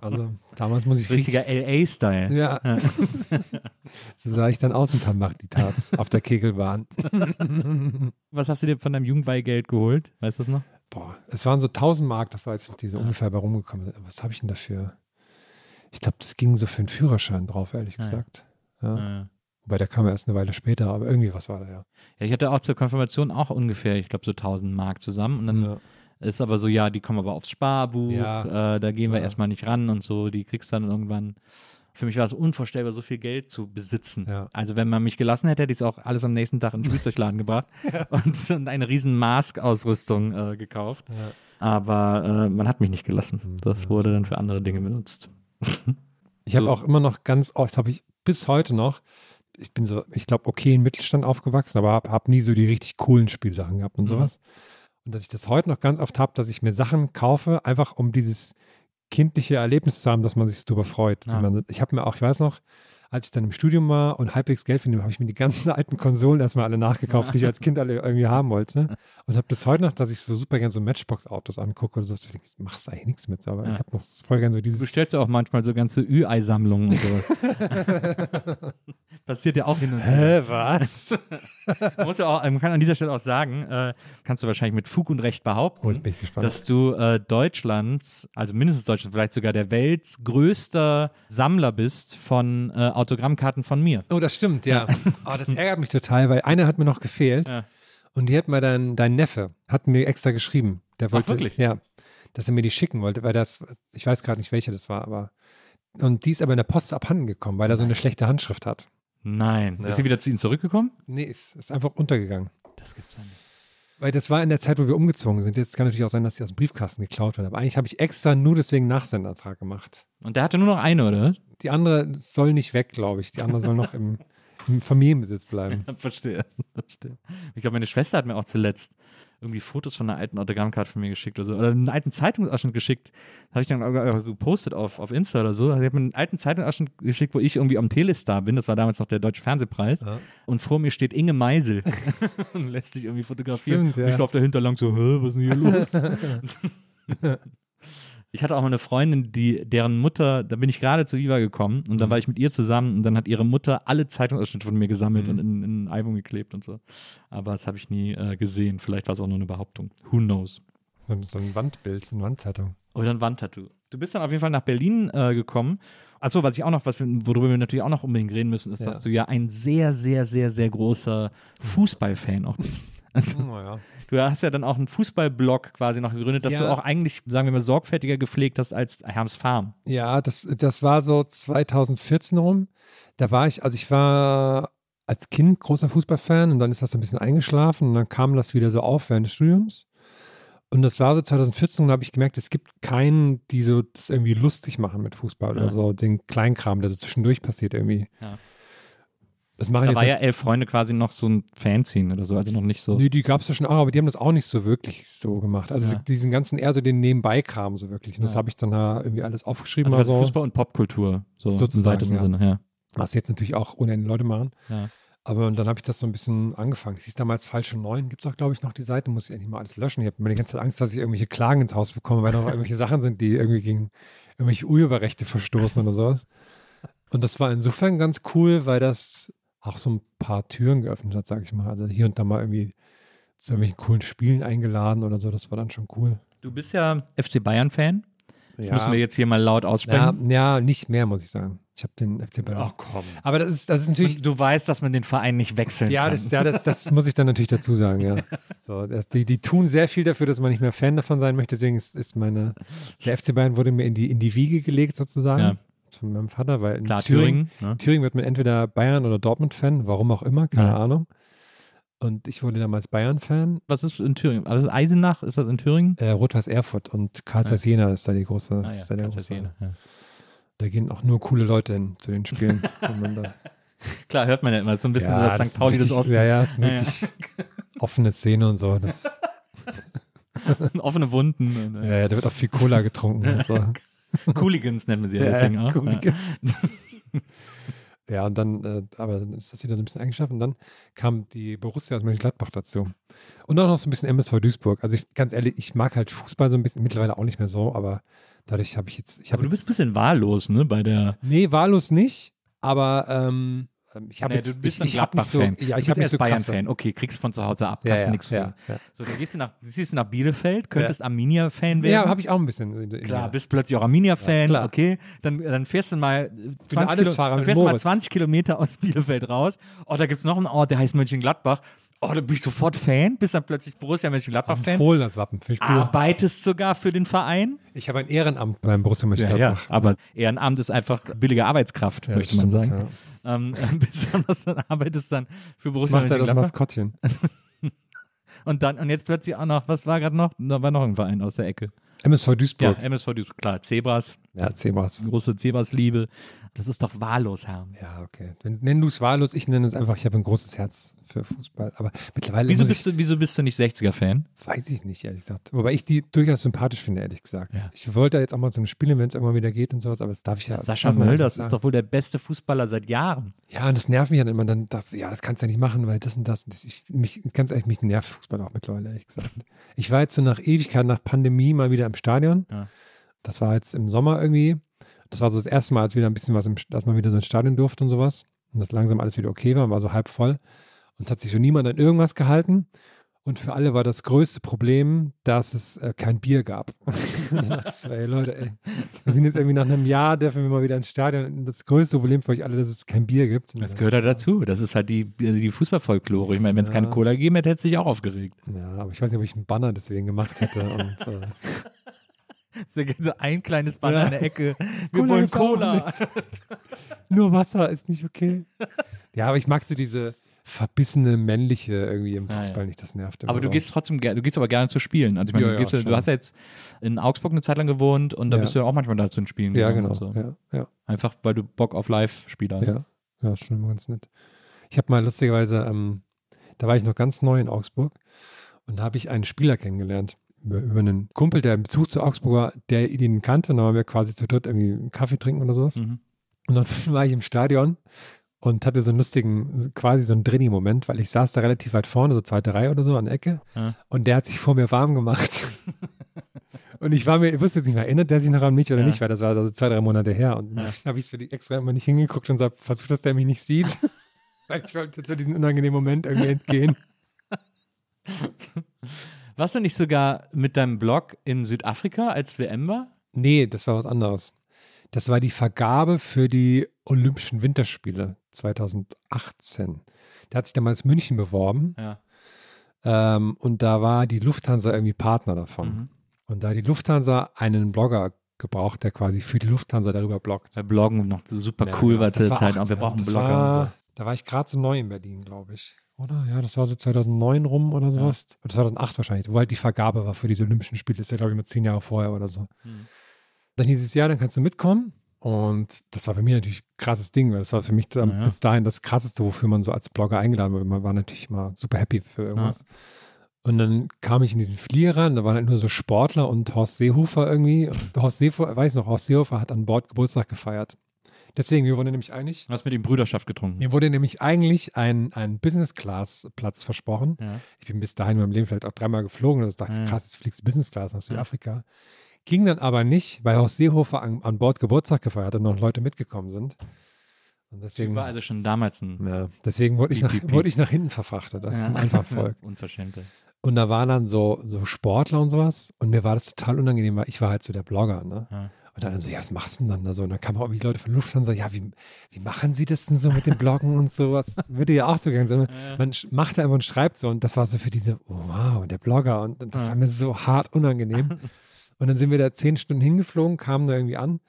Also damals muss ich richtig. Richtiger LA-Style. Ja. so sah ich dann aus in Tambach-Ditats auf der Kegelbahn. Was hast du dir von deinem Jugendweihgeld geholt? Weißt du das noch? Boah, es waren so 1000 Mark, das war jetzt die so ungefähr bei rumgekommen sind. Was habe ich denn dafür? Ich glaube, das ging so für einen Führerschein drauf, ehrlich Ah, ja. gesagt. Ja. Wobei der kam erst eine Weile später, aber irgendwie was war da ja. Ja, ich hatte auch zur Konfirmation auch ungefähr, ich glaube, so 1000 Mark zusammen. Und dann ja. ist aber so, ja, die kommen aber aufs Sparbuch, Ja. äh, da gehen wir Ja. erstmal nicht ran und so, die kriegst dann irgendwann. Für mich war es unvorstellbar, so viel Geld zu besitzen. Ja. Also wenn man mich gelassen hätte, hätte ich es auch alles am nächsten Tag in den Spielzeugladen gebracht und, und eine riesen Mask-Ausrüstung äh, gekauft. Aber äh, man hat mich nicht gelassen. Mhm. Das wurde dann für andere Dinge benutzt. Ich habe So. auch immer noch ganz oft, habe ich bis heute noch, ich bin so, ich glaube, okay in Mittelstand aufgewachsen, aber habe hab nie so die richtig coolen Spielsachen gehabt und Mhm. sowas. Und dass ich das heute noch ganz oft habe, dass ich mir Sachen kaufe, einfach um dieses kindliche Erlebnis zu haben, dass man sich darüber freut. Ja. Man, ich habe mir auch, ich weiß noch, als ich dann im Studium war und halbwegs Geld finde, habe ich mir die ganzen alten Konsolen erstmal alle nachgekauft, die ich als Kind alle irgendwie haben wollte. Und habe bis heute noch, dass ich so super gerne so Matchbox-Autos angucke oder so. Ich denke, du machst eigentlich nichts mit, aber Ja. ich habe noch voll gerne so Du dieses. bestellst ja auch manchmal so ganze Ü-Ei-Sammlungen und sowas. Passiert ja auch hin und her. Hä, was? Man, muss ja auch, man kann an dieser Stelle auch sagen, äh, kannst du wahrscheinlich mit Fug und Recht behaupten, Oh, dass du äh, Deutschlands, also mindestens Deutschlands, vielleicht sogar der Welts größter Sammler bist von äh, Autogrammkarten von mir. Oh, das stimmt, ja. Oh, das ärgert mich total, weil eine hat mir noch gefehlt. Ja. Und die hat mir dann, dein Neffe, hat mir extra geschrieben. Der wollte, wirklich? Ja, dass er mir die schicken wollte, weil das, ich weiß gerade nicht, welche das war, aber. Und die ist aber in der Post abhanden gekommen, weil er so eine schlechte Handschrift hat. Nein. Ja. Ist sie wieder zu ihm zurückgekommen? Nee, ist, ist einfach untergegangen. Das gibt's ja nicht. Weil das war in der Zeit, wo wir umgezogen sind. Jetzt kann natürlich auch sein, dass die aus dem Briefkasten geklaut werden. Aber eigentlich habe ich extra nur deswegen Nachsendertrag gemacht. Und der hatte nur noch eine, oder? Die andere soll nicht weg, glaube ich. Die andere soll noch im, im Familienbesitz bleiben. Verstehe. Verstehe. Ich glaube, meine Schwester hat mir auch zuletzt irgendwie Fotos von einer alten Autogrammkarte von mir geschickt oder so. Oder einen alten Zeitungsausschnitt geschickt. Habe ich dann auch gepostet auf, auf Insta oder so. Also, ich habe mir einen alten Zeitungsausschnitt geschickt, wo ich irgendwie am Telestar bin. Das war damals noch der Deutsche Fernsehpreis. Ja. Und vor mir steht Inge Meisel. und lässt sich irgendwie fotografieren. Stimmt, ja. Und ich laufe dahinter lang so, Hä, was ist denn hier los? Ich hatte auch mal eine Freundin, die, deren Mutter, da bin ich gerade zu Viva gekommen und dann Mhm. war ich mit ihr zusammen und dann hat ihre Mutter alle Zeitungsausschnitte von mir gesammelt Mhm. und in, in ein Album geklebt und so. Aber das habe ich nie äh, gesehen. Vielleicht war es auch nur eine Behauptung. Who knows? So, ein- so ein Wandbild, so eine Wandzeitung. Oder ein Wandtattoo. Du bist dann auf jeden Fall nach Berlin äh, gekommen. Achso, was ich auch noch, was wir, worüber wir natürlich auch noch unbedingt reden müssen, ist, Ja. dass du ja ein sehr, sehr, sehr, sehr großer Fußballfan auch bist. Also, Oh, ja. Du hast ja dann auch einen Fußballblog quasi noch gegründet, dass Ja. du auch eigentlich, sagen wir mal, sorgfältiger gepflegt hast als Herms Farm. Ja, das, das war so 2014 rum. Da war ich, also ich war als Kind großer Fußballfan und dann ist das so ein bisschen eingeschlafen und dann kam das wieder so auf während des Studiums. Und das war so 2014 und da habe ich gemerkt, es gibt keinen, die so das irgendwie lustig machen mit Fußball Ja. oder so, den Kleinkram, der so zwischendurch passiert irgendwie. Ja. Das machen Da jetzt war ja Elf Freunde quasi noch so ein Fanzine oder so, also noch nicht so. Nee, die gab es ja schon auch, aber die haben das auch nicht so wirklich so gemacht. Also Ja. diesen ganzen eher so den Nebenbei-Kram so wirklich. Und das Ja. habe ich dann da irgendwie alles aufgeschrieben. also mal so. Fußball und Popkultur, so Sozusagen, im weitesten ja. Sinne, ja. Was jetzt natürlich auch Ende Leute machen. Ja. Aber dann habe ich das so ein bisschen angefangen. Es hieß damals Falsche Neun. Gibt es auch, glaube ich, noch die Seite. Muss ich endlich mal alles löschen. Ich habe immer die ganze Zeit Angst, dass ich irgendwelche Klagen ins Haus bekomme, weil da noch irgendwelche Sachen sind, die irgendwie gegen irgendwelche Urheberrechte verstoßen oder sowas. Und das war insofern ganz cool, weil das auch so ein paar Türen geöffnet hat, sage ich mal. Also hier und da mal irgendwie zu irgendwelchen coolen Spielen eingeladen oder so. Das war dann schon cool. Du bist ja FC Bayern-Fan. Das Ja. müssen wir jetzt hier mal laut Ja, aussprechen. ja, nicht mehr, muss ich sagen. Ich habe den FC Bayern. Ach komm. Aber das ist, das ist natürlich. Und du weißt, dass man den Verein nicht wechseln Ja, kann. das, ja das, das muss ich dann natürlich dazu sagen, ja. So, das, die, die tun sehr viel dafür, dass man nicht mehr Fan davon sein möchte. Deswegen ist, ist meine, der FC Bayern wurde mir in die, in die Wiege gelegt sozusagen. Ja. Von meinem Vater, weil in Klar, Thüringen, Thüringen. ne? Thüringen wird man entweder Bayern oder Dortmund-Fan, warum auch immer, keine Ja. Ahnung. Und ich wurde damals Bayern-Fan. Was ist in Thüringen? Also Eisenach, ist das in Thüringen? Äh, Rot-Weiß Erfurt und Karl Jena ist da die große. Ah ja, da große sehen. Ja. Da gehen auch nur coole Leute hin zu den Spielen. Klar, hört man ja immer. So ein bisschen so das St. Pauli des Ostens. Ja, ja, ist eine Ja, ja. richtig offene Szene und so. Das, Offene Wunden. Ja, ja, da wird auch viel Cola getrunken. und so. Cooligans nennen wir sie ja Ja, deswegen auch. Cooligans. Ja, und dann, äh, aber dann ist das wieder so ein bisschen eingeschlafen. Und dann kam die Borussia aus Mönchengladbach dazu. Und auch noch so ein bisschen MSV Duisburg. Also ich, ganz ehrlich, ich mag halt Fußball so ein bisschen, mittlerweile auch nicht mehr so, aber dadurch habe ich jetzt, ich habe Aber du bist ein bisschen wahllos, ne, bei der nee, wahllos nicht, aber ähm, ich habe Nee, jetzt, du bist ich, ein nicht so, Gladbach-Fan. ja, Du ich habe erst so Bayern-Fan. Okay, kriegst von zu Hause ab, Ja, kannst du ja, nichts für. ja, ja. So, dann gehst du nach, ziehst du nach Bielefeld, könntest Arminia-Fan werden. Ja, habe ich auch ein bisschen. Klar, ja. bist plötzlich auch Arminia-Fan, Ja, okay. Dann, dann fährst du mal äh, 20, alles Kilo, dann fährst du mal Moritz. 20 Kilometer aus Bielefeld raus. Oh, da gibt es noch einen Ort, der heißt Mönchengladbach. Oh, da bin ich sofort Fan, bist dann plötzlich Borussia Mönchengladbach-Fan. Fohlen als Wappen, finde ich cool. Arbeitest sogar für den Verein. Ich habe ein Ehrenamt beim Borussia Mönchengladbach. aber Ehrenamt ist einfach billige Arbeitskraft, Ja, möchte man sagen. Ähm, dann, was dann arbeitest dann für Borussia Macht er das. Maskottchen. Und dann, und jetzt plötzlich auch noch, was war gerade noch? Da war noch ein Verein aus der Ecke. MSV Ja, Duisburg. MSV Duisburg, klar, Zebras, Ja, Zebras. große Zebras-Liebe. Das ist doch wahllos, Herr. Ja, okay. Nenn du es wahllos, ich nenne es einfach, ich habe ein großes Herz für Fußball. Aber mittlerweile Wieso bist, du, wieso bist du nicht 60er-Fan? ich, weiß ich nicht, ehrlich gesagt. Wobei ich die durchaus sympathisch finde, ehrlich gesagt. Ja. Ich wollte jetzt auch mal zum Spielen, wenn es irgendwann wieder geht und sowas, aber das darf ich ja. Sascha ja Mölders nicht ist doch wohl der beste Fußballer seit Jahren. Ja, und das nervt mich dann immer dann, dass, ja, das kannst du ja nicht machen, weil das und das. Und das ich, mich, ganz ehrlich, mich nervt Fußball auch mittlerweile, ehrlich gesagt. Ich war jetzt so nach Ewigkeit, nach Pandemie mal wieder im Stadion. Ja. Das war jetzt im Sommer irgendwie. Das war so das erste Mal, als wieder ein bisschen was, im, dass man wieder so ins Stadion durfte und sowas. Und dass langsam alles wieder okay war, war so halb voll. Und es hat sich so niemand an irgendwas gehalten. Und für alle war das größte Problem, dass es äh, kein Bier gab. So, ey Leute, ey, wir sind jetzt irgendwie nach einem Jahr, dürfen wir mal wieder ins Stadion. Das größte Problem für euch alle, dass es kein Bier gibt. Und Das gehört ja dazu. Das ist halt die, die Fußballfolklore. Ich meine, wenn es Ja. keine Cola gegeben hätte, hätte es sich auch aufgeregt. Ja, aber ich weiß nicht, ob ich einen Banner deswegen gemacht hätte. Und, äh, So ein kleines Banner Ja. in der Ecke. Wir Cola wollen Cola. nur Wasser ist nicht okay. Ja, aber ich mag so diese verbissene männliche irgendwie im Fußball ja. nicht. Das nervt immer Aber du so. gehst trotzdem gerne, du gehst aber gerne zu spielen. Also ich meine, Ja, du, gehst, ja- du hast ja jetzt in Augsburg eine Zeit lang gewohnt und da Ja. bist du ja auch manchmal da zu den Spielen Ja, gegangen genau. so. Ja, ja. Einfach weil du Bock auf Live-Spiele hast. Ja, ja, schon immer ganz nett. Ich habe mal lustigerweise, ähm, da war ich noch ganz neu in Augsburg und da habe ich einen Spieler kennengelernt. Über, über einen Kumpel, der im Bezug zu Augsburg war, der ihn kannte. Dann waren wir quasi zu dritt irgendwie einen Kaffee trinken oder sowas. Mhm. Und dann war ich im Stadion und hatte so einen lustigen, quasi so einen Drini-Moment, weil ich saß da relativ weit vorne, so zweite Reihe oder so an der Ecke. Ja. Und der hat sich vor mir warm gemacht. und ich war mir, ich wusste jetzt nicht mehr, erinnert der sich noch an mich oder Ja. nicht, weil das war so zwei, drei Monate her. Und dann habe ich so die extra immer nicht hingeguckt und so, versucht, dass der mich nicht sieht. weil ich wollte zu diesem unangenehmen Moment irgendwie entgehen. Warst du nicht sogar mit deinem Blog in Südafrika, als WM war? Nee, das war was anderes. Das war die Vergabe für die Olympischen Winterspiele 2018. Da hat sich damals München beworben Ja. ähm, und da war die Lufthansa irgendwie Partner davon. Mhm. Und da hat die Lufthansa einen Blogger gebraucht, der quasi für die Lufthansa darüber bloggt. Weil Bloggen noch super Ja, cool genau. war zu der Zeit. Und wir brauchen Blogger war, und so. Da war ich gerade so neu in Berlin, glaube ich. Oder? Ja, das war so 2009 rum oder sowas. Oder 2008 wahrscheinlich, wo halt die Vergabe war für diese Olympischen Spiele. Das ist ja, glaube ich, mal zehn Jahre vorher oder so. Mhm. Dann hieß es, ja, dann kannst du mitkommen. Und das war für mich natürlich ein krasses Ding, weil das war für mich dann Ja, ja. bis dahin das krasseste, wofür man so als Blogger eingeladen wurde. Man war natürlich mal super happy für irgendwas. Und dann kam ich in diesen Flieger rein, da waren halt nur so Sportler und Horst Seehofer irgendwie. Und Horst Seehofer, weiß noch, Horst Seehofer hat an Bord Geburtstag gefeiert. Deswegen, wir wurden nämlich einig, Du hast mit ihm Brüderschaft getrunken. mir wurde nämlich eigentlich ein, ein Business-Class-Platz versprochen. Ja. Ich bin bis dahin in meinem Leben vielleicht auch dreimal geflogen. Also dachte Ja. krass, jetzt fliegst du Business-Class nach Südafrika. Ging dann aber nicht, weil Horst Seehofer an, an Bord Geburtstag gefeiert hat und noch Leute mitgekommen sind. Und deswegen, war also schon damals ein ja, deswegen wurde ich, nach, wurde ich nach hinten verfrachtet. Das ist zum Einfachvolk. Unverschämte. Und da waren dann so, so Sportler und sowas. Und mir war das total unangenehm, weil ich war halt so der Blogger. Ne? Ja. Und dann so, ja, was machst du denn dann da so? Und dann kamen auch irgendwie Leute von Lufthansa, ja, wie, wie machen sie das denn so mit dem Bloggen und sowas? Würde ja auch so gerne sein. Man macht da einfach und schreibt so. Und das war so für diese, oh, wow, der Blogger. Und das war mir so hart unangenehm. Und dann sind wir da zehn Stunden hingeflogen, kamen da irgendwie an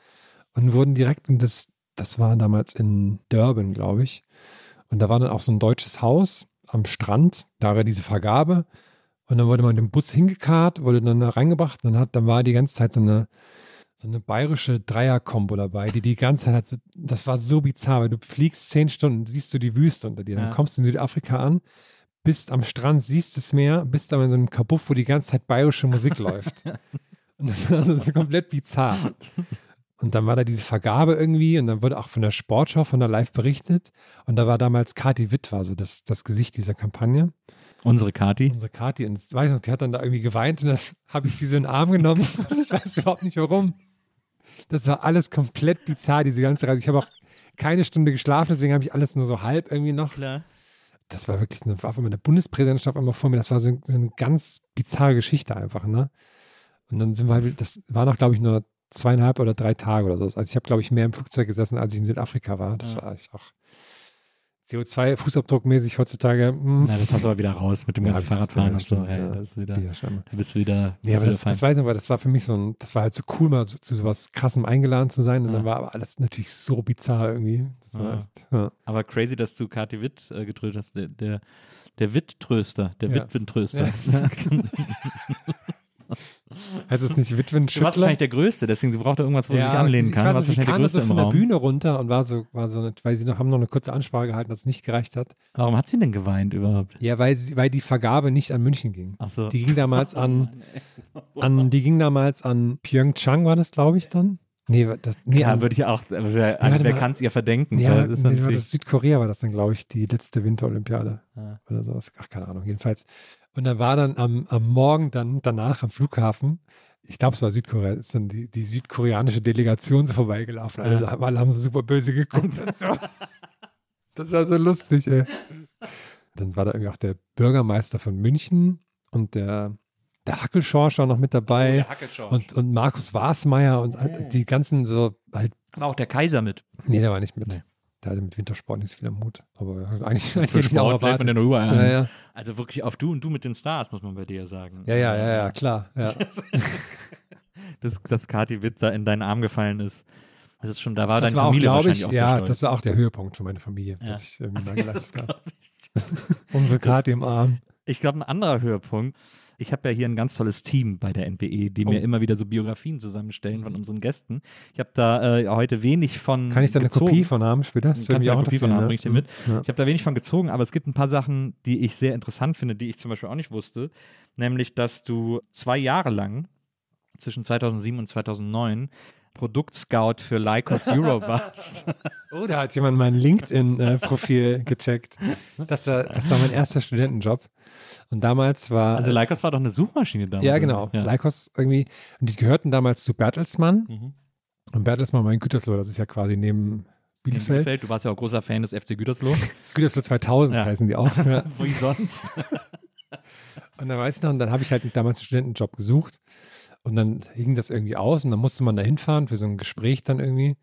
und wurden direkt in das, das war damals in Durban, glaube ich. Und da war dann auch so ein deutsches Haus am Strand, da war diese Vergabe. Und dann wurde man in den Bus hingekarrt, wurde dann da reingebracht. Und dann, hat, dann war die ganze Zeit so eine, so eine bayerische Dreier-Kombo dabei, die die ganze Zeit hat so, das war so bizarr, weil du fliegst zehn Stunden, siehst du die Wüste unter dir, dann Ja. kommst du in Südafrika an, bist am Strand, siehst das Meer, bist aber in so einem Kabuff, wo die ganze Zeit bayerische Musik läuft. Und das war so komplett bizarr. Und dann war da diese Vergabe irgendwie und dann wurde auch von der Sportschau, von der Live berichtet. Und da war damals Kati Witt, war so das, das Gesicht dieser Kampagne. Unsere Kati. Unsere Kati. Und ich weiß noch, die hat dann da irgendwie geweint und dann habe ich sie so in den Arm genommen. ich weiß überhaupt nicht warum. Das war alles komplett bizarr, diese ganze Reise. Ich habe auch keine Stunde geschlafen, deswegen habe ich alles nur so halb irgendwie noch. Klar. Das war wirklich eine, war eine Bundespräsidentschaft immer vor mir. Das war so, so eine ganz bizarre Geschichte einfach, ne? Und dann sind wir halt, das war noch, glaube ich, nur zweieinhalb oder drei Tage oder so. Also ich habe, glaube ich, mehr im Flugzeug gesessen, als ich in Südafrika war. Das ja. war ich auch CO2-Fußabdruckmäßig heutzutage. Mh. Hm. Na, das hast du aber wieder raus mit dem ganzen ja, Fahrradfahren und so. Hey, das ist wieder, ja, du bist wieder. Nee, aber das, das weiß ich, weil das war für mich so ein, das war halt so cool, mal so, zu sowas krassem eingeladen zu sein. Und ja. dann war aber alles natürlich so bizarr irgendwie. Ja. Echt, aber crazy, dass du Kati Witt äh, getröst hast. Der, der, der Witt-Tröster, der ja. Witwentröster. Heißt es nicht Witwen Du warst wahrscheinlich der Größte, deswegen sie braucht irgendwas, wo ja, sie sich anlehnen kann. Du warst wahrscheinlich der Größte so von der Bühne runter und war so, war so weil sie noch, haben noch eine kurze Ansprache gehalten, dass es nicht gereicht hat. Warum hat sie denn geweint überhaupt? Ja, weil, sie, weil die Vergabe nicht an München ging. Ach so. Die ging damals an, an die ging damals an Pyeongchang, war das, glaube ich, dann. Nee, das, nee, ja, würde ich auch, wer, also wer kann es ihr verdenken? Ja, das nee, war das Südkorea war das dann, glaube ich, die letzte Winterolympiade. Ah. Oder sowas. Ach, keine Ahnung. Jedenfalls und dann war dann am, am Morgen dann danach am Flughafen, ich glaube, es war Südkorea, ist dann die, die südkoreanische Delegation so vorbeigelaufen. Alle, ja. alle haben so super böse geguckt. So. Das war so lustig, ey. Dann war da irgendwie auch der Bürgermeister von München und der, der Hackelschorsch war noch mit dabei. Oh, und, und Markus Wasmeier und halt die ganzen so halt. War auch der Kaiser mit? Nee, der war nicht mit. Nee. Der hatte mit Wintersport nicht so viel am Hut. Aber eigentlich, eigentlich Für Sport man den rüber ja, ja. Also wirklich auf du und du mit den Stars, muss man bei dir sagen. Ja, ja, ja, ja, klar. Ja. dass, dass Kati Witt da in deinen Arm gefallen ist. Das ist schon, da war das deine war Familie auch, wahrscheinlich ich, auch Ja, stolz. das war auch der Höhepunkt für meine Familie, ja. dass ich irgendwie mal geleistet habe. Unsere Kati im Arm. Ich glaube, ein anderer Höhepunkt ich habe ja hier ein ganz tolles Team bei der NBE, die oh. mir immer wieder so Biografien zusammenstellen von unseren Gästen. Ich habe da äh, heute wenig von. Kann ich da eine gezogen. Kopie von haben später? Das Kannst du eine Kopie von haben, bringe ich dir mit. Ja. Ich habe da wenig von gezogen, aber es gibt ein paar Sachen, die ich sehr interessant finde, die ich zum Beispiel auch nicht wusste. Nämlich, dass du zwei Jahre lang, zwischen 2007 und 2009, Produktscout für Lycos Euro warst. oh, da hat jemand mein LinkedIn-Profil äh, gecheckt. Das war, das war mein erster Studentenjob. Und damals war. Also Lycos war doch eine Suchmaschine damals. Ja, genau. Ja. Lycos irgendwie. Und die gehörten damals zu Bertelsmann. Mhm. Und Bertelsmann war in Gütersloh. Das ist ja quasi neben Bielefeld. Bielefeld. Du warst ja auch großer Fan des FC Gütersloh. Gütersloh 2000 ja. heißen die auch. Ja. Wie sonst? und dann weiß ich noch, und dann habe ich halt damals einen Studentenjob gesucht. Und dann hing das irgendwie aus und dann musste man da hinfahren für so ein Gespräch dann irgendwie.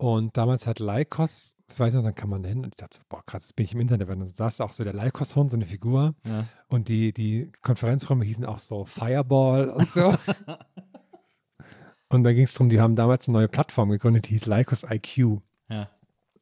Und damals hat Lycos, das weiß ich noch, dann kann man da hin und ich dachte so, boah, krass, jetzt bin ich im Internet, weil dann saß auch so der Lycos-Hund, so eine Figur. Ja. Und die, die Konferenzräume hießen auch so Fireball und so. und da ging es darum, die haben damals eine neue Plattform gegründet, die hieß Lycos IQ. Ja.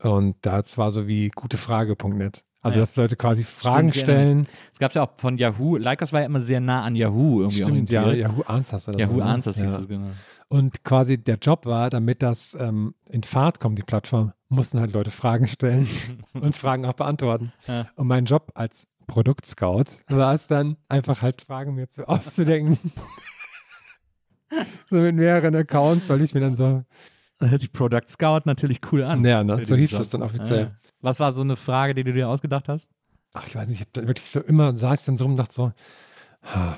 Und das war so wie gutefrage.net. Also, ja. dass Leute quasi Fragen Stimmt, stellen. Es gab ja auch von Yahoo, Lycos war ja immer sehr nah an Yahoo irgendwie. Stimmt, ja, Yahoo Answers oder Yahoo so. Yahoo ne? Answers hieß das, genau. Und quasi der Job war, damit das ähm, in Fahrt kommt, die Plattform, mussten halt Leute Fragen stellen und Fragen auch beantworten. Ja. Und mein Job als Produktscout war es dann, einfach halt Fragen mir zu auszudenken. so mit mehreren Accounts soll ich mir dann so. Das hört sich Product Scout natürlich cool an. Ja, ne? so hieß das dann offiziell. Ja. Was war so eine Frage, die du dir ausgedacht hast? Ach, ich weiß nicht, ich habe dann wirklich so immer, saß dann so rum und dachte so,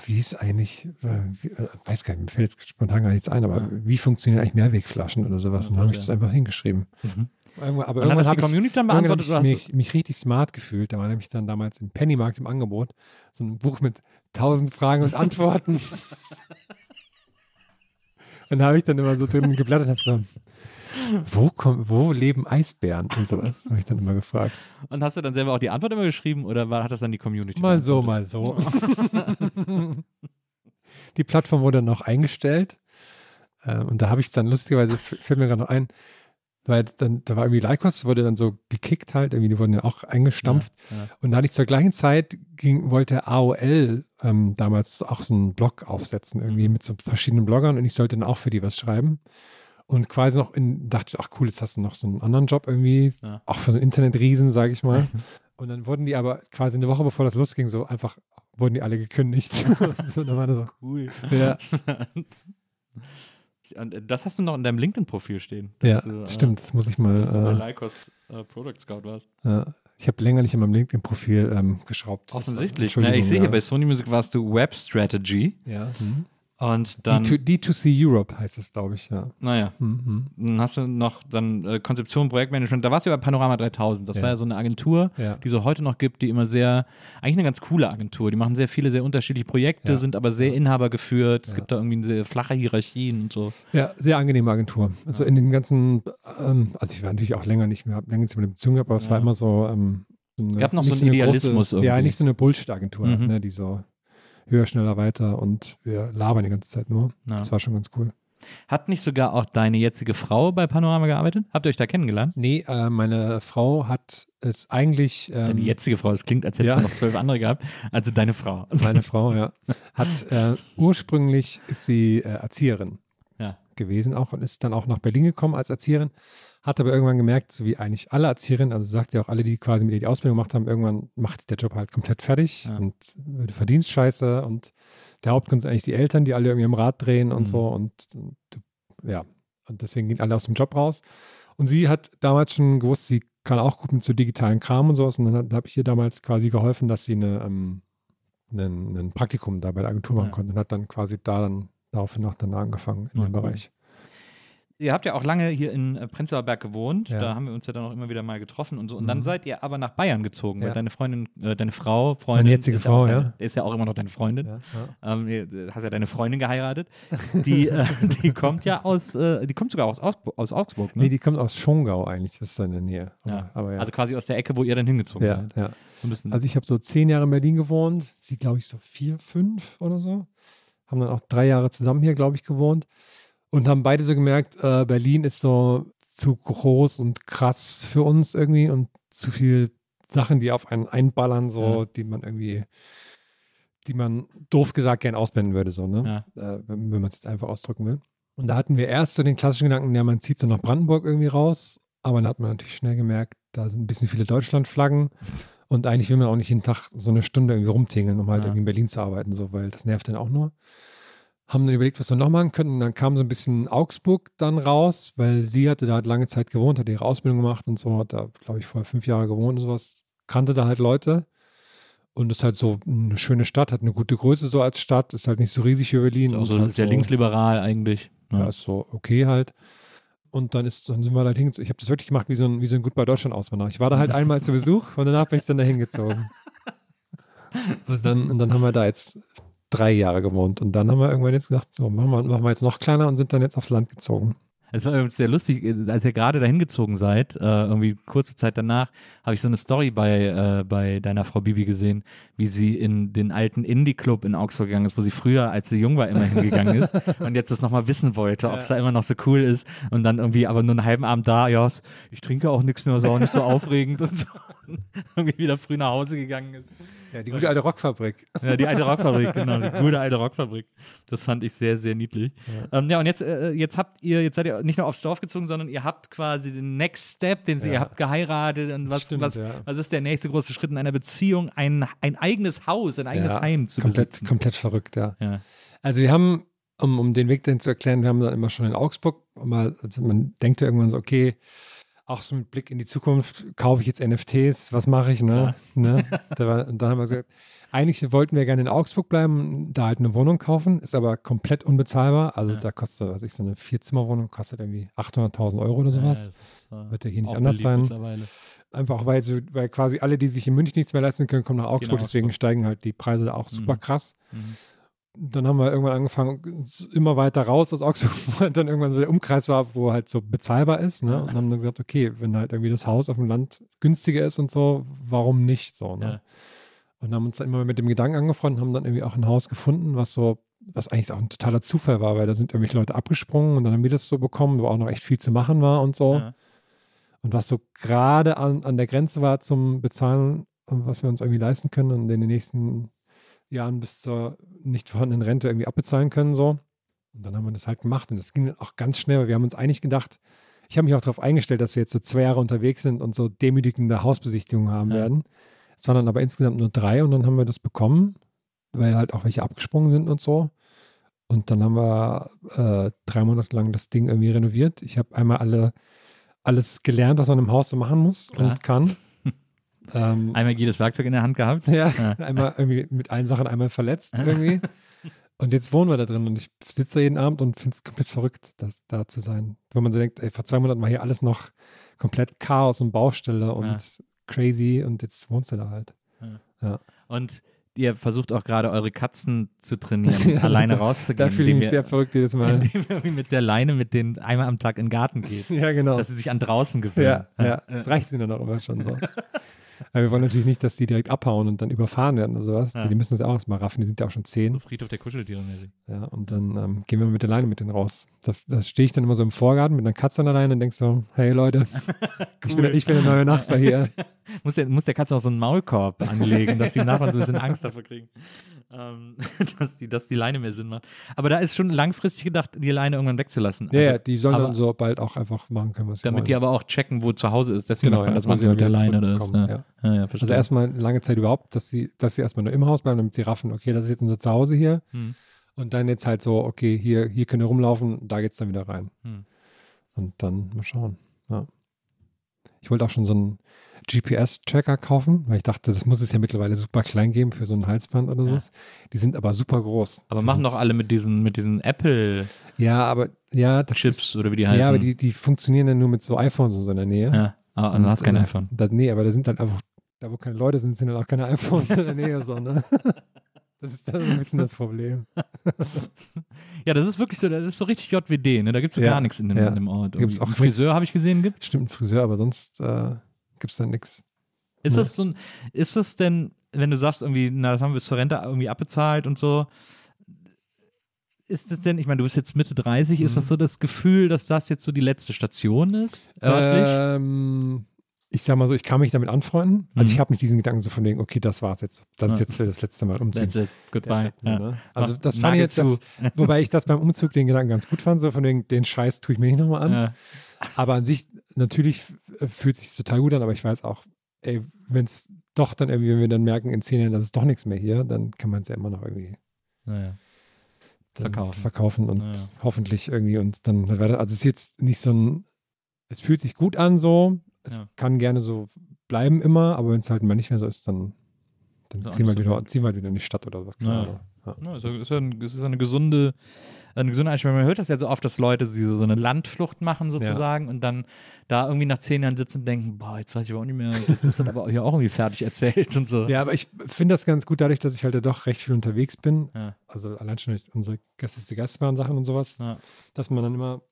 wie ist eigentlich, äh, wie, äh, weiß gar nicht, mir fällt jetzt spontan gar nichts ein, aber ja. wie funktionieren eigentlich Mehrwegflaschen oder sowas? und dann habe ich das einfach hingeschrieben. Mhm. Aber irgendwann habe ich, dann beantwortet, ich mich, mich, richtig smart gefühlt. Da war nämlich dann damals im Pennymarkt im Angebot so ein Buch mit tausend Fragen und Antworten. und da habe ich dann immer so drin geblättert und habe so, wo, komm, wo leben Eisbären und sowas? Habe ich dann immer gefragt. Und hast du dann selber auch die Antwort immer geschrieben oder war, hat das dann die Community? Mal so, mal so. die Plattform wurde dann auch eingestellt. Äh, und da habe ich dann lustigerweise, fällt mir gerade noch ein, weil dann, da war irgendwie Lycos, wurde dann so gekickt halt, irgendwie, die wurden ja auch eingestampft. Ja, ja. Und da hatte ich zur gleichen Zeit ging, wollte AOL ähm, damals auch so einen Blog aufsetzen, irgendwie mit so verschiedenen Bloggern und ich sollte dann auch für die was schreiben und quasi noch in, dachte ich, ach cool, jetzt hast du noch so einen anderen Job irgendwie, ja. auch für so einen Internetriesen, sage ich mal. Und dann wurden die aber quasi eine Woche bevor das losging, so einfach, wurden die alle gekündigt. so, dann war das so, Cool. ja, Und äh, das hast du noch in deinem LinkedIn-Profil stehen. ja, du, das äh, stimmt, das muss ich mal. Dass du bei Äh, Lycos äh, Product Scout warst. äh, ich habe länger nicht in meinem LinkedIn-Profil ähm, geschraubt. Offensichtlich. Entschuldigung, Na, ich sehe ja. hier, bei Sony Music warst du Web Strategy Ja. Mhm. Und dann, D2, D2C Europe heißt es, glaube ich, ja. naja, Mhm. dann hast du noch dann äh, Konzeption, Projektmanagement. Da warst du ja bei Panorama 3000. Das Ja. war ja so eine Agentur, Ja. die es auch heute noch gibt, die immer sehr, eigentlich eine ganz coole Agentur. Die machen sehr viele, sehr unterschiedliche Projekte, Ja. sind aber sehr inhabergeführt. Es Ja. gibt da irgendwie eine sehr flache Hierarchien und so. Ja, sehr angenehme Agentur. Also in den ganzen, ähm, also ich war natürlich auch länger nicht mehr, habe länger nicht mehr mit Beziehung gehabt, aber es Ja. war immer so. Ähm, so eine, Gab noch so einen eine Idealismus große, Ja, irgendwie. nicht so eine Bullshit-Agentur, Mhm. ne, die so höher, schneller, weiter und wir labern die ganze Zeit nur. Ja. Das war schon ganz cool. Hat nicht sogar auch deine jetzige Frau bei Panorama gearbeitet? Habt ihr euch da kennengelernt? Nee, äh, meine Frau hat es eigentlich. Ähm, Deine jetzige Frau, es klingt, als hättest ja. du noch zwölf andere gehabt. Also deine Frau. Meine Frau, ja. Hat äh, ursprünglich ist sie äh, Erzieherin. Gewesen auch und ist dann auch nach Berlin gekommen als Erzieherin. Hat aber irgendwann gemerkt, so wie eigentlich alle Erzieherinnen, also sagt ja auch alle, die quasi mit ihr die Ausbildung gemacht haben, irgendwann macht der Job halt komplett fertig Ja. und du verdienst scheiße und der Hauptgrund sind eigentlich die Eltern, die alle irgendwie am Rad drehen und Mhm. so und, und ja, und deswegen gehen alle aus dem Job raus. Und sie hat damals schon gewusst, sie kann auch gut mit so digitalen Kram und sowas. Und dann habe ich ihr damals quasi geholfen, dass sie eine, ähm, einen, ein Praktikum da bei der Agentur machen Ja. konnte und hat dann quasi da dann daraufhin auch dann angefangen in Ja, dem cool. Bereich. Ihr habt ja auch lange hier in äh, Prenzlauer Berg gewohnt. Ja. Da haben wir uns ja dann auch immer wieder mal getroffen und so. Und dann Mhm. seid ihr aber nach Bayern gezogen, weil Ja. deine Freundin, äh, deine Frau, Freundin. jetzige ist Frau, ja. Auch ja. deine, Ist ja auch immer noch deine Freundin. Ja, ja. Ähm, du hast ja deine Freundin geheiratet. Die, äh, die kommt ja aus, äh, die kommt sogar aus, Augsburg, aus Augsburg, ne? Nee, die kommt aus Schongau eigentlich, das ist da in der Nähe. Aber aber. Also quasi aus der Ecke, wo ihr dann hingezogen seid. ja. So. Also ich habe so zehn Jahre in Berlin gewohnt, sie glaube ich so vier, fünf oder so. Haben dann auch drei Jahre zusammen hier, glaube ich, gewohnt und haben beide so gemerkt, äh, Berlin ist so zu groß und krass für uns irgendwie und zu viel Sachen, die auf einen einballern, so, Ja. die man irgendwie, die man doof gesagt gern ausblenden würde, so, ne? Äh, wenn, wenn man es jetzt einfach ausdrücken will. Und da hatten wir erst so den klassischen Gedanken, ja, man zieht so nach Brandenburg irgendwie raus, aber dann hat man natürlich schnell gemerkt, da sind ein bisschen viele Deutschlandflaggen und eigentlich will man auch nicht jeden Tag so eine Stunde irgendwie rumtingeln, um halt Ja. irgendwie in Berlin zu arbeiten, so, weil das nervt dann auch nur. Haben dann überlegt, was wir noch machen könnten. Und dann kam so ein bisschen Augsburg dann raus, weil sie hatte da halt lange Zeit gewohnt, hat ihre Ausbildung gemacht und so, hat da, glaube ich, vorher fünf Jahre gewohnt und sowas, kannte da halt Leute. Und ist halt so eine schöne Stadt, hat eine gute Größe so als Stadt, ist halt nicht so riesig wie Berlin. Ist auch und so halt sehr so- linksliberal eigentlich. ja, Ja. ist so okay halt. Und dann ist, dann sind wir da hingezogen. Ich habe das wirklich gemacht wie so ein, wie so ein Goodbye Deutschland Auswanderer. Ich war da halt einmal zu Besuch und danach bin ich dann da hingezogen. und, dann, und dann haben wir da jetzt drei Jahre gewohnt. Und dann haben wir irgendwann jetzt gesagt, so, machen wir, machen wir jetzt noch kleiner und sind dann jetzt aufs Land gezogen. Es war übrigens sehr lustig, als ihr gerade dahin gezogen seid, äh, irgendwie kurze Zeit danach, habe ich so eine Story bei, äh, bei deiner Frau Bibi gesehen, wie sie in den alten Indie-Club in Augsburg gegangen ist, wo sie früher, als sie jung war, immer hingegangen ist und jetzt das nochmal wissen wollte, ob es da immer noch so cool ist und dann irgendwie aber nur einen halben Abend da, ja, ich trinke auch nichts mehr, ist auch nicht so aufregend und so. irgendwie wieder früh nach Hause gegangen ist. Ja, die gute alte Rockfabrik. Ja, die alte Rockfabrik, genau, die gute alte Rockfabrik. Das fand ich sehr, sehr niedlich. Ja, ähm, ja und jetzt, äh, jetzt habt ihr, jetzt seid ihr nicht nur aufs Dorf gezogen, sondern ihr habt quasi den Next Step, den sie, Ja. ihr habt geheiratet und was, Stimmt, was, ja. was ist der nächste große Schritt in einer Beziehung, ein, ein eigenes Haus, ein eigenes Heim zu komplett, besitzen. komplett verrückt, ja. Ja. Also wir haben, um, um den Weg dahin zu erklären, wir haben dann immer schon in Augsburg, mal, also man denkt ja irgendwann so, okay, auch so mit Blick in die Zukunft, kaufe ich jetzt NFTs, was mache ich, ne? ne? Da war, und dann haben wir gesagt, eigentlich wollten wir gerne in Augsburg bleiben, da halt eine Wohnung kaufen, ist aber komplett unbezahlbar. Also Ja. da kostet, was ich, so eine Vierzimmerwohnung kostet irgendwie 800.000 Euro oder sowas. Ja, ist, äh, Wird ja hier nicht auch anders sein. Einfach weil, so, weil quasi alle, die sich in München nichts mehr leisten können, kommen nach Augsburg, Genau, deswegen Augsburg. steigen halt die Preise da auch super Mhm. krass Mhm. Dann haben wir irgendwann angefangen, immer weiter raus aus Augsburg, wo dann irgendwann so der Umkreis war, wo halt so bezahlbar ist. Ne? Und haben dann gesagt, okay, wenn halt irgendwie das Haus auf dem Land günstiger ist und so, warum nicht so? Ne? Ja. Und haben uns dann immer mit dem Gedanken angefreundet, haben dann irgendwie auch ein Haus gefunden, was so, was eigentlich auch ein totaler Zufall war, weil da sind irgendwelche Leute abgesprungen und dann haben wir das so bekommen, wo auch noch echt viel zu machen war und so. Ja. Und was so gerade an, an der Grenze war zum Bezahlen, was wir uns irgendwie leisten können und in den nächsten Jahren bis zur nicht vorhandenen Rente irgendwie abbezahlen können, so. Und dann haben wir das halt gemacht und das ging dann auch ganz schnell, weil wir haben uns eigentlich gedacht, ich habe mich auch darauf eingestellt, dass wir jetzt so zwei Jahre unterwegs sind und so demütigende Hausbesichtigungen haben Ja. werden. Es waren dann aber insgesamt nur drei und dann haben wir das bekommen, weil halt auch welche abgesprungen sind und so. Und dann haben wir äh, drei Monate lang das Ding irgendwie renoviert. Ich habe einmal alle, alles gelernt, was man im Haus so machen muss Klar. und kann. Ähm, Einmal jedes Werkzeug in der Hand gehabt. ja, Ja. einmal irgendwie mit allen Sachen einmal verletzt irgendwie. Und jetzt wohnen wir da drin und ich sitze da jeden Abend und finde es komplett verrückt, das, da zu sein. Wenn man so denkt, ey, vor zwei Monaten war hier alles noch komplett Chaos und Baustelle und Ja. crazy und jetzt wohnst du da halt. Und ihr versucht auch gerade eure Katzen zu trainieren, alleine rauszugehen. Da fühle ich mich ihr- sehr verrückt jedes Mal. Indem ihr irgendwie mit der Leine mit denen einmal am Tag in den Garten geht. ja, genau. Dass sie sich an draußen gewöhnen. ja, ja, das reicht ihnen dann auch immer schon so. Weil wir wollen natürlich nicht, dass die direkt abhauen und dann überfahren werden oder sowas. Ja. Die müssen das auch erstmal raffen, die sind ja auch schon zehn. So Friedhof der Kuscheltiere mäßig. Ja, und dann ähm, gehen wir mit der Leine mit denen raus. Da, da stehe ich dann immer so im Vorgarten mit einer Katze an der Leine und denk so, hey Leute, ich, bin, ich bin der neue Nachbar hier. Muss der, muss der Katze auch so einen Maulkorb anlegen, dass die Nachbarn so ein bisschen Angst davor kriegen. Ähm, dass, die, dass die Leine mehr Sinn macht. Aber da ist schon langfristig gedacht, die Leine irgendwann wegzulassen. Ja, Also, ja, die sollen aber- dann so bald auch einfach machen können, was sie Damit wollen. die aber auch checken, wo zu Hause ist. Deswegen Genau, macht man ja, das manchmal mit der halt Leine. Oder das, ja. ja. Ja, ja. Also erstmal lange Zeit überhaupt, dass sie, dass sie erstmal nur im Haus bleiben, damit sie raffen, okay, das ist jetzt unser Zuhause hier. Hm. Und dann jetzt halt so, okay, hier, hier können wir rumlaufen, da geht's dann wieder rein. Hm. Und dann mal schauen. Ja. Ich wollte auch schon so einen GPS-Tracker kaufen, weil ich dachte, das muss es ja mittlerweile super klein geben für so ein Halsband oder Ja. sowas. Die sind aber super groß. aber die machen doch alle mit diesen, mit diesen Apple-Chips Ja, aber ja, das ist, oder wie die heißen. ja, aber die, die funktionieren ja nur mit so iPhones und so in der Nähe. Ja, aber du hast kein Und, äh, iPhone. Da, nee, aber da sind halt einfach, da wo keine Leute sind, sind dann auch keine iPhones in der Nähe, so, ne? Das ist, das ist ein bisschen das Problem. Ja, das ist wirklich so, das ist so richtig JWD, ne? Da gibt es so Ja, gar nichts in dem, ja. in dem Ort. Gibt's auch Einen Friseur habe ich gesehen, gibt Stimmt, ein Friseur, aber sonst äh, gibt es da nichts. Ist Nee. das so ein, ist das denn, wenn du sagst, irgendwie, na, das haben wir bis zur Rente irgendwie abbezahlt und so, ist das denn, ich meine, du bist jetzt Mitte 30, ist Mhm. das so das Gefühl, dass das jetzt so die letzte Station ist? Örtlich? Ähm, ich sag mal so, ich kann mich damit anfreunden. Also Mhm. ich habe nicht diesen Gedanken so von wegen, okay, das war's jetzt. Das ist jetzt das letzte Mal umziehen. That's it. Goodbye. Ja, ne? Also Mach das fand Nagel ich jetzt, das, wobei ich das beim Umzug den Gedanken ganz gut fand, so von wegen, den Scheiß tue ich mir nicht nochmal an. Ja. Aber an sich, natürlich f- fühlt sich total gut an, aber ich weiß auch, ey, wenn es doch dann irgendwie, wenn wir dann merken in zehn Jahren, das ist doch nichts mehr hier, dann kann man es ja immer noch irgendwie Naja. Verkaufen. verkaufen und Ja, ja. hoffentlich irgendwie und dann weiter. Also es ist jetzt nicht so ein, es fühlt sich gut an so, es Ja. kann gerne so bleiben immer, aber wenn es halt mal nicht mehr so ist, dann, dann Ja, ziehen, wir wieder, ziehen wir halt wieder in die Stadt oder was. Ja. Ja. Ja, ist ist ist ja eine gesunde, eine gesunde Einstellung. Man hört das ja so oft, dass Leute diese, so eine Landflucht machen sozusagen und dann da irgendwie nach zehn Jahren sitzen und denken, boah, jetzt weiß ich aber auch nicht mehr, jetzt ist das aber hier auch irgendwie fertig erzählt und so. Ja, aber ich finde das ganz gut dadurch, dass ich halt ja doch recht viel unterwegs bin. Also allein schon durch unsere Gäste Gastbahn Sachen und sowas, dass man dann immer,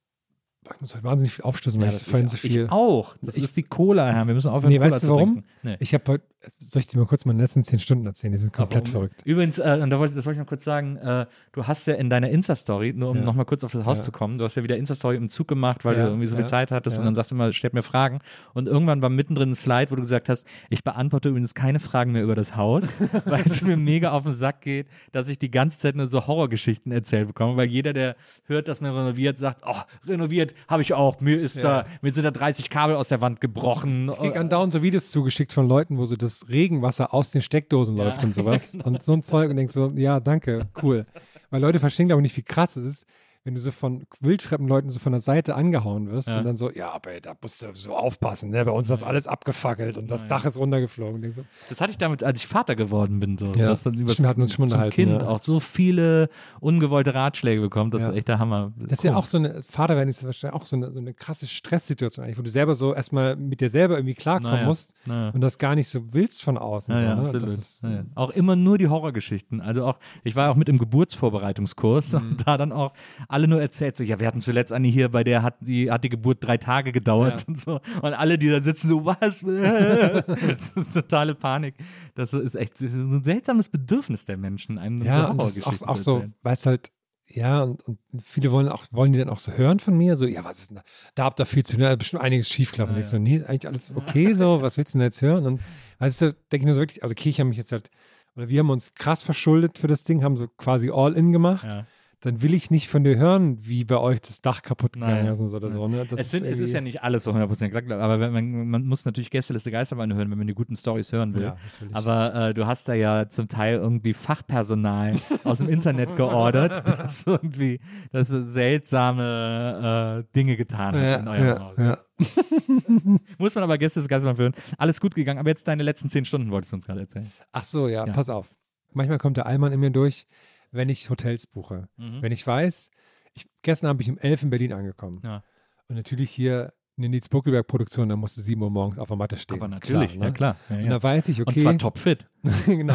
ich muss halt wahnsinnig viel aufstoßen, weil Ja, ich das vorhin so viel. Ich auch. Das Ich- ist die Cola, Herr. Wir müssen aufhören, Nee, Cola weißt du zu warum? Nee. Ich habe heute, soll ich dir mal kurz meine letzten zehn Stunden erzählen? Die sind komplett Warum? verrückt. Übrigens, äh, und da wollte, das wollte ich noch kurz sagen, äh, du hast ja in deiner Insta-Story, nur um Ja. nochmal kurz auf das Haus Ja. zu kommen, du hast ja wieder Insta-Story im Zug gemacht, weil Ja, du irgendwie so viel Zeit hattest und dann sagst du immer, stellt mir Fragen. Und irgendwann war mittendrin ein Slide, wo du gesagt hast, ich beantworte übrigens keine Fragen mehr über das Haus, weil es mir mega auf den Sack geht, dass ich die ganze Zeit nur so Horrorgeschichten erzählt bekomme, weil jeder, der hört, dass man renoviert, sagt, oh, renoviert habe ich auch, mir ist da, mir sind da 30 Kabel aus der Wand gebrochen. Ich krieg andauernd so Videos zugeschickt von Leuten, wo so das Regenwasser aus den Steckdosen Ja, läuft und sowas. genau. Und so ein Zeug und denkst so, ja, danke, cool. Weil Leute verstehen, glaube ich, nicht, wie krass es ist, wenn du so von wildfremden Leuten so von der Seite angehauen wirst Ja. und dann so, ja, aber da musst du so aufpassen, ne? Bei uns ist das alles abgefackelt und das Ja, Dach ist runtergeflogen. So, Das hatte ich damit, als ich Vater geworden bin. So. Ja. Dass dann über wir hatten uns schon mal zum Kind ja. auch so viele ungewollte Ratschläge bekommt. Das Ja. ist echt der Hammer. Das ist ja auch so eine, Vater werden ist wahrscheinlich auch so eine, so eine krasse Stresssituation eigentlich, wo du selber so erstmal mit dir selber irgendwie klarkommen Naja. musst Naja. und das gar nicht so willst von außen. Ja, ja, so, ne? Das ist. Auch immer nur die Horrorgeschichten. Also auch, ich war auch mit im Geburtsvorbereitungskurs Mhm. und da dann auch alle nur erzählt, so, ja, wir hatten zuletzt eine hier, bei der hat die, hat die Geburt drei Tage gedauert Ja. und so. Und alle, die da sitzen, so, was? totale Panik. Das ist echt das ist so ein seltsames Bedürfnis der Menschen, einem Ja, so Horrorgeschichten auch, auch so, weil es halt, ja, und, und viele wollen auch, wollen die dann auch so hören von mir, so, ja, was ist denn da? Da habt ihr viel zu ist bestimmt einiges schiefgelaufen. Ja, ich so, nee, eigentlich alles okay so, was willst du denn jetzt hören? Und weißt du, denke ich mir so wirklich, also okay, ich habe mich jetzt halt, oder wir haben uns krass verschuldet für das Ding, haben so quasi all in gemacht. Ja. Dann will ich nicht von dir hören, wie bei euch das Dach kaputt gegangen ist oder so. Ne? Es, sind, es ist ja nicht alles so 100% klar, aber man, man muss natürlich Gästeliste Geisterbahn hören, wenn man die guten Stories hören will. Ja, aber äh, du hast da ja zum Teil irgendwie Fachpersonal aus dem Internet geordert, das irgendwie das seltsame äh, Dinge getan hat ja, in eurem ja, Haus. ja. Muss man aber Gästeliste Geisterbahn hören. Alles gut gegangen, aber jetzt deine letzten zehn Stunden wolltest du uns gerade erzählen. Ach so, ja, Ja. pass auf. Manchmal kommt der Allmann in mir durch, wenn ich Hotels buche. Mhm. Wenn ich weiß, ich, gestern habe ich um 11 in Berlin angekommen. Ja. Und natürlich hier eine Nils Buckelberg-Produktion, da musste 7 Uhr morgens auf der Matte stehen. Aber natürlich, Klar, ja ne? klar. Ja, Und ja. da weiß ich, okay. Und zwar topfit. genau.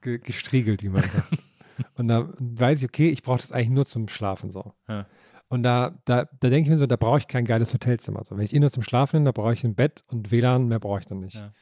Ge gestriegelt, wie man sagt. Und da weiß ich, okay, ich brauche das eigentlich nur zum Schlafen so. Ja. Und da, da, da denke ich mir so, da brauche ich kein geiles Hotelzimmer. So, wenn ich eh nur zum Schlafen bin, da brauche ich ein Bett und WLAN, mehr brauche ich dann nicht. Ja.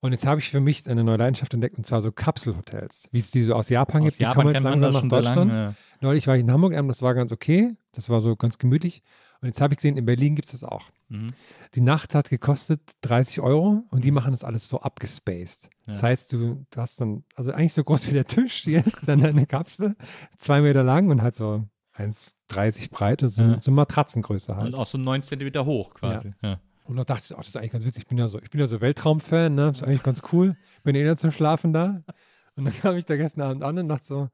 Und jetzt habe ich für mich eine neue Leidenschaft entdeckt, und zwar so Kapselhotels, wie es die so aus Japan Aus gibt. Die Japan kommen jetzt langsam das nach Deutschland. lange. Ja. Neulich war ich in Hamburg, das war ganz okay. Das war so ganz gemütlich. Und jetzt habe ich gesehen, in Berlin gibt es das auch. Mhm. Die Nacht hat gekostet 30 Euro und die machen das alles so abgespaced. Das Ja. heißt, du, du hast dann, also eigentlich so groß wie der Tisch jetzt, dann eine Kapsel, zwei Meter lang und halt so 1,30 breit, so, Ja. so Matratzengröße Und halt. auch so neun Zentimeter hoch quasi. Ja. Und da dachte ich, ach, das ist eigentlich ganz witzig. Ich bin ja so, ich bin ja so Weltraumfan, ne? Das ist eigentlich ganz cool. Bin eh zum Schlafen da. Und dann kam ich da gestern Abend an und dachte so,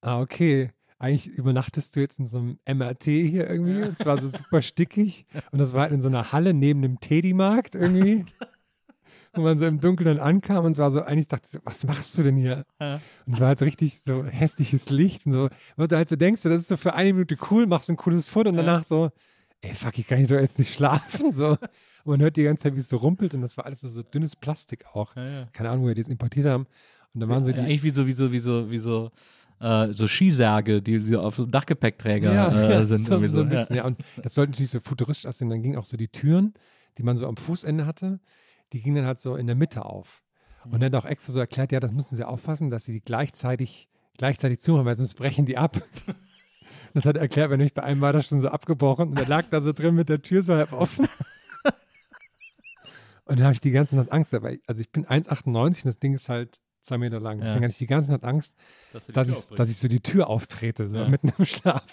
ah, okay, eigentlich übernachtest du jetzt in so einem MRT hier irgendwie. Und zwar so super stickig. Und das war halt in so einer Halle neben dem Teddy-Markt irgendwie. Wo man so im Dunkeln dann ankam und es war so, eigentlich dachte ich so, was machst du denn hier? Ja. Und es war halt so richtig so hässliches Licht und so, wo du halt so denkst, so, das ist so für eine Minute cool, machst ein cooles Foto und Ja. danach so, ey, fuck, ich kann doch jetzt nicht schlafen. So. Und man hört die ganze Zeit, wie es so rumpelt und das war alles so, so dünnes Plastik auch. Ja, ja. Keine Ahnung, wo wir das importiert haben. Und da waren so die. Eigentlich wie so, wie so, wie so, wie so, äh, so Skisärge, die so auf so Dachgepäckträger ja, äh, sind. so, irgendwie so ein ja. bisschen, ja. Und das sollte natürlich so futuristisch aussehen. Dann gingen auch so die Türen, die man so am Fußende hatte, die gingen dann halt so in der Mitte auf. Und dann auch extra so erklärt, ja, das müssen sie aufpassen, dass sie die gleichzeitig, gleichzeitig zumachen, weil sonst brechen die ab. Das hat er erklärt, wenn nämlich bei einem war das schon so abgebrochen und er lag da so drin mit der Tür so halb offen. Und dann habe ich die ganze Nacht Angst, weil also ich bin 1,98 und das Ding ist halt zwei Meter lang. Ja. Deswegen hatte ich die ganze Nacht Angst, Dass, dass ich, dass ich so die Tür auftrete, so Ja. mitten im Schlaf.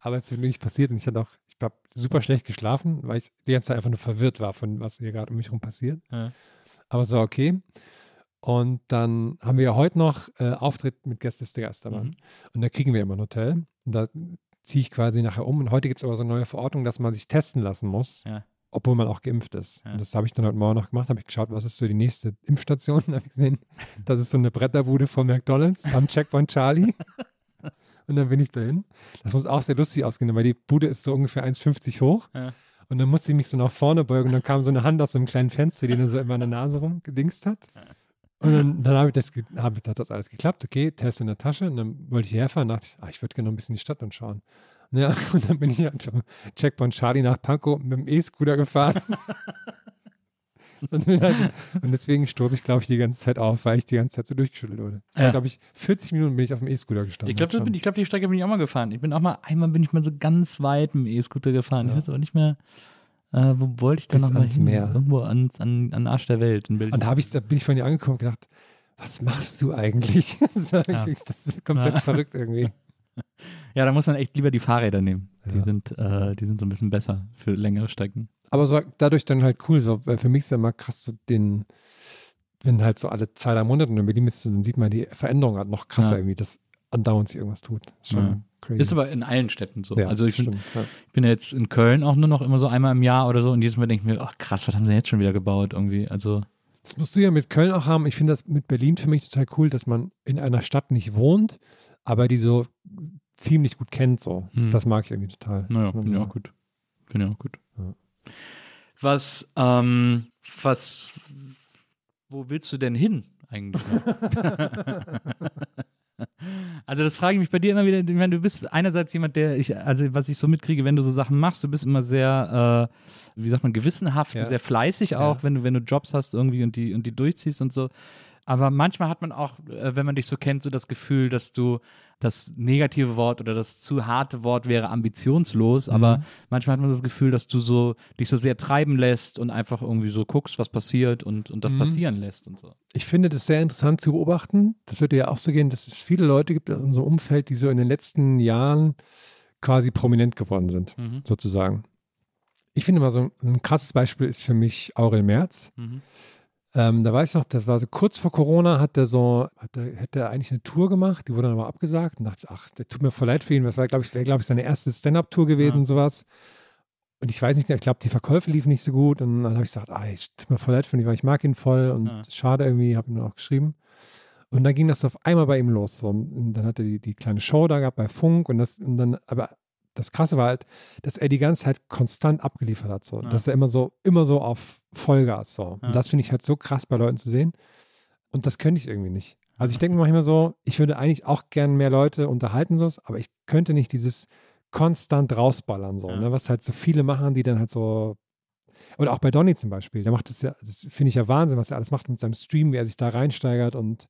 Aber es ist wirklich nicht passiert und ich hatte auch, ich habe super schlecht geschlafen, weil ich die ganze Zeit einfach nur verwirrt war von was hier gerade um mich herum passiert. Ja. Aber es war okay. Und dann haben wir ja heute noch äh, Auftritt mit Gästeliste Geisterbahn. Mhm. Und da kriegen wir immer ein Hotel. Und da ziehe ich quasi nachher um. Und heute gibt es aber so eine neue Verordnung, dass man sich testen lassen muss, Ja. obwohl man auch geimpft ist. Ja. Und das habe ich dann heute Morgen noch gemacht. Habe ich geschaut, was ist so die nächste Impfstation. Da habe ich gesehen, das ist so eine Bretterbude von McDonalds am Checkpoint Charlie. Und dann bin ich dahin. Das muss auch sehr lustig ausgehen, weil die Bude ist so ungefähr 1,50 hoch. Ja. Und dann musste ich mich so nach vorne beugen und dann kam so eine Hand aus so einem kleinen Fenster, die dann so in meiner Nase rumgedingst hat. Und dann, dann habe ich das, hab, hat das alles geklappt. Okay, Test in der Tasche. Und dann wollte ich herfahren dachte ich, ah, ich würde gerne noch ein bisschen die Stadt anschauen. Ja, und dann bin ich halt vom Checkpoint Charlie nach Pankow mit dem E-Scooter gefahren. und, halt, und deswegen stoße ich, glaube ich, die ganze Zeit auf, weil ich die ganze Zeit so durchgeschüttelt wurde. Ich Ja. glaube ich, 40 Minuten bin ich auf dem E-Scooter gestanden. Ich glaube, ich glaub, die Strecke bin ich auch mal gefahren. Ich bin auch mal, einmal bin ich mal so ganz weit mit dem E-Scooter gefahren. Ich Ja. weiß aber nicht mehr, äh, wo wollte ich da Bis noch mal ans hin? Meer. Irgendwo ans, an, an Arsch der Welt in Berlin. Und da, hab ich, da bin ich von dir angekommen und gedacht, was machst du eigentlich? das, Ja. das ist komplett Ja. verrückt irgendwie. ja, da muss man echt lieber die Fahrräder nehmen. Die, Ja. sind, äh, die sind so ein bisschen besser für längere Strecken. Aber so, dadurch dann halt cool, so, weil für mich ist ja immer krass, so den, wenn halt so alle zwei, drei Monate in Berlin bist, dann sieht man die Veränderung halt noch krasser Ja. irgendwie, dass andauernd sich irgendwas tut. Ja. Ist aber in allen Städten so. ja, also ich bin, ja. bin ja jetzt in Köln auch nur noch immer so einmal im Jahr oder so und jedes Mal denke ich mir, ach krass, was haben sie jetzt schon wieder gebaut irgendwie? Also Das musst du ja mit Köln auch haben. Ich finde das mit Berlin für mich total cool, dass man in einer Stadt nicht wohnt, aber die so ziemlich gut kennt. So. Hm. Das mag ich irgendwie total. Naja, finde ich auch gut. Finde ich auch gut. Ja. Was, ähm, was, wo willst du denn hin eigentlich? also das frage ich mich bei dir immer wieder. Ich meine, du bist einerseits jemand, der ich, also was ich so mitkriege, wenn du so Sachen machst, du bist immer sehr, äh, wie sagt man, gewissenhaft, Ja. und sehr fleißig auch, Ja. wenn du, wenn du Jobs hast irgendwie und die, und die durchziehst und so. Aber manchmal hat man auch, äh, wenn man dich so kennt, so das Gefühl, dass du das negative Wort oder das zu harte Wort wäre ambitionslos, aber Mhm. manchmal hat man das Gefühl, dass du so dich so sehr treiben lässt und einfach irgendwie so guckst, was passiert und, und das Mhm. passieren lässt und so. Ich finde das sehr interessant zu beobachten. Das wird ja auch so gehen, dass es viele Leute gibt in unserem Umfeld, die so in den letzten Jahren quasi prominent geworden sind, Mhm. sozusagen. Ich finde mal so ein, ein krasses Beispiel ist für mich Aurel Merz. Mhm. Ähm, da weiß ich noch, das war so kurz vor Corona, hat er so, hat er, hätte er eigentlich eine Tour gemacht, die wurde dann aber abgesagt. Und dachte, ich, ach, der tut mir voll leid für ihn. Das war, glaube ich, wäre, glaube ich, seine erste Stand-Up-Tour gewesen Ja. und sowas. Und ich weiß nicht, ich glaube, die Verkäufe liefen nicht so gut. Und dann habe ich gesagt, ah, ich tut mir voll leid für ihn, weil ich mag ihn voll und Ja. schade irgendwie, habe ihm dann auch geschrieben. Und dann ging das so auf einmal bei ihm los. So. Und dann hat er die, die kleine Show da gehabt bei Funk und das, und dann, aber das Krasse war halt, dass er die ganze Zeit konstant abgeliefert hat. So. Ja. Dass er immer so, immer so auf Vollgas. So. Ja. Und das finde ich halt so krass bei Leuten zu sehen. Und das könnte ich irgendwie nicht. Also ich denke mir manchmal so, ich würde eigentlich auch gern mehr Leute unterhalten, so, aber ich könnte nicht dieses konstant rausballern, so, Ja. ne? was halt so viele machen, die dann halt so. Oder auch bei Donny zum Beispiel, der macht das ja, das finde ich ja Wahnsinn, was er alles macht mit seinem Stream, wie er sich da reinsteigert und,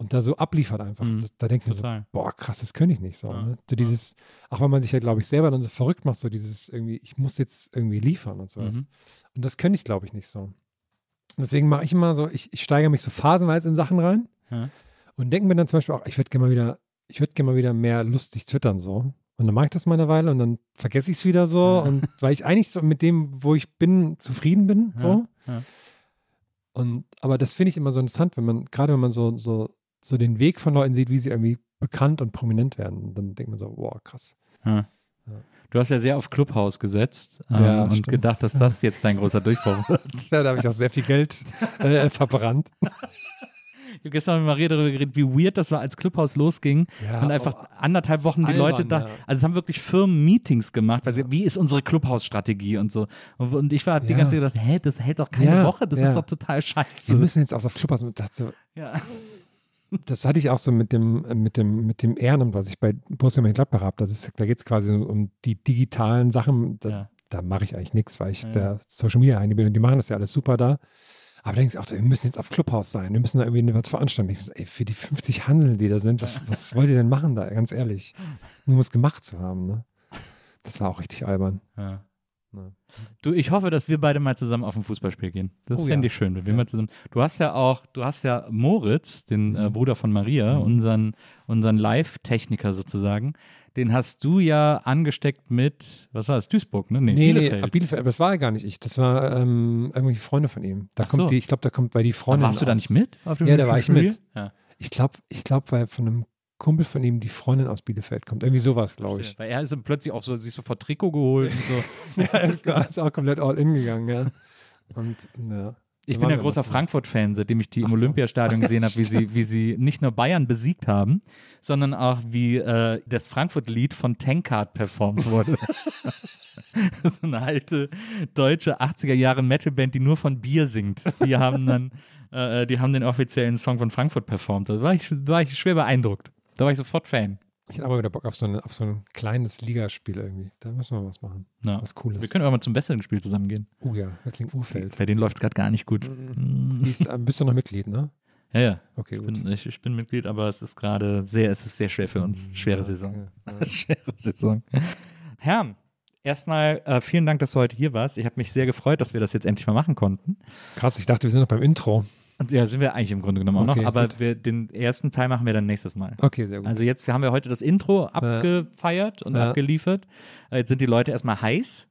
und da so abliefert einfach. Mhm. Das, da denke ich mir so, boah, krass, das könnte ich nicht so. Ja. Ne? So dieses, auch wenn man sich ja, glaube ich, selber dann so verrückt macht, so dieses irgendwie, ich muss jetzt irgendwie liefern und sowas. Mhm. Und das könnte ich, glaube ich, nicht so. Deswegen mache ich immer so, ich, ich steigere mich so phasenweise in Sachen rein Ja. und denke mir dann zum Beispiel auch, ich würde gerne mal wieder, ich würde gerne mal wieder mehr lustig twittern so. Und dann mache ich das mal eine Weile und dann vergesse ich es wieder so. Ja. Und weil ich eigentlich so mit dem, wo ich bin, zufrieden bin. So. Und aber das finde ich immer so interessant, wenn man, gerade wenn man so, so, so den Weg von Leuten sieht, wie sie irgendwie bekannt und prominent werden. Dann denkt man so, wow, krass. Ja. Du hast ja sehr auf Clubhouse gesetzt ähm, Ja, und stimmt. gedacht, dass das jetzt dein großer Durchbruch wird. Ja, da habe ich auch sehr viel Geld äh, verbrannt. Ich habe gestern mit Maria darüber geredet, wie weird das war, als Clubhouse losging Ja, und einfach oh, anderthalb Wochen die Leute da, ja. also es haben wirklich Firmen Meetings gemacht, weil sie, wie ist unsere Clubhouse-Strategie und so. Und, und ich war die Ja. ganze Zeit gedacht, hä, das hält doch keine Woche, das ist doch total Wir scheiße. müssen jetzt auch auf Clubhouse. und dachte so, Ja. Das hatte ich auch so mit dem, äh, mit dem, mit dem Ehrenamt, was ich bei Borussia Mönchengladbach habe. Das ist, da geht es quasi um die digitalen Sachen. Da, Ja. da mache ich eigentlich nichts, weil ich Ja. der Social Media Heini bin und die machen das ja alles super da. Aber da denkst auch, wir müssen jetzt auf Clubhouse sein, wir müssen da irgendwie was veranstalten. Ich ey, für die 50 Hansel, die da sind, was, was wollt ihr denn machen da, ganz ehrlich? Nur um es gemacht zu haben, ne? Das war auch richtig albern. Ja. Ja. Du, ich hoffe, dass wir beide mal zusammen auf ein Fußballspiel gehen. Das Oh fände ja. ich schön, wenn wir Ja. mal zusammen. Du hast ja auch, du hast ja Moritz, den äh, Mhm. Bruder von Maria, Mhm. unseren, unseren Live-Techniker sozusagen. Den hast du ja angesteckt mit, was war das, Duisburg, ne? Nee, Nee, Bielefeld. nee, Bielefeld, aber das war ja gar nicht ich. Das war ähm, irgendwelche Freunde von ihm. Da Ach kommt so. die, ich glaube, da kommt, weil die Aber Freundin. warst du da nicht mit? Ja, da war ich mit. Ja. Ich glaube, ich glaube, weil von einem Kumpel von ihm die Freundin aus Bielefeld kommt. Irgendwie sowas, glaube ich. Weil er ist dann plötzlich auch so, sich sofort Trikot geholt und so. ja, ist, ist auch komplett all in gegangen, ja. Und ja. Ich bin wir großer. Frankfurt-Fan, seitdem ich die im so. Olympiastadion gesehen habe, wie sie, wie sie nicht nur Bayern besiegt haben, sondern auch wie äh, das Frankfurt-Lied von Tankard performt wurde. so eine alte deutsche 80er Jahre Metalband, die nur von Bier singt. Die haben dann, äh, die haben den offiziellen Song von Frankfurt performt. Da war ich, war ich schwer beeindruckt. Da war ich sofort Fan. Ich hätte aber wieder Bock auf so, eine, auf so ein kleines Ligaspiel irgendwie. Da müssen wir was machen. Ja. Was Cooles. Wir können auch mal zum besseren Spiel zusammen gehen. oh ja, Wrestling Urfeld. Bei denen läuft es gerade gar nicht gut. Äh, bist du noch Mitglied, ne? Ja, ja. Okay, Ich gut. bin, ich, ich bin Mitglied, aber es ist gerade sehr, es ist sehr schwer für uns. Schwere Ja, Saison. Ja. Schwere Saison. Herr, erstmal äh, vielen Dank, dass du heute hier warst. Ich habe mich sehr gefreut, dass wir das jetzt endlich mal machen konnten. Krass, ich dachte, wir sind noch beim Intro. Ja, sind wir eigentlich im Grunde genommen auch Okay, noch, aber wir, den ersten Teil machen wir dann nächstes Mal. Okay, sehr gut. Also jetzt, wir haben ja heute das Intro abgefeiert und Ja. abgeliefert. Äh, Jetzt sind die Leute erstmal heiß.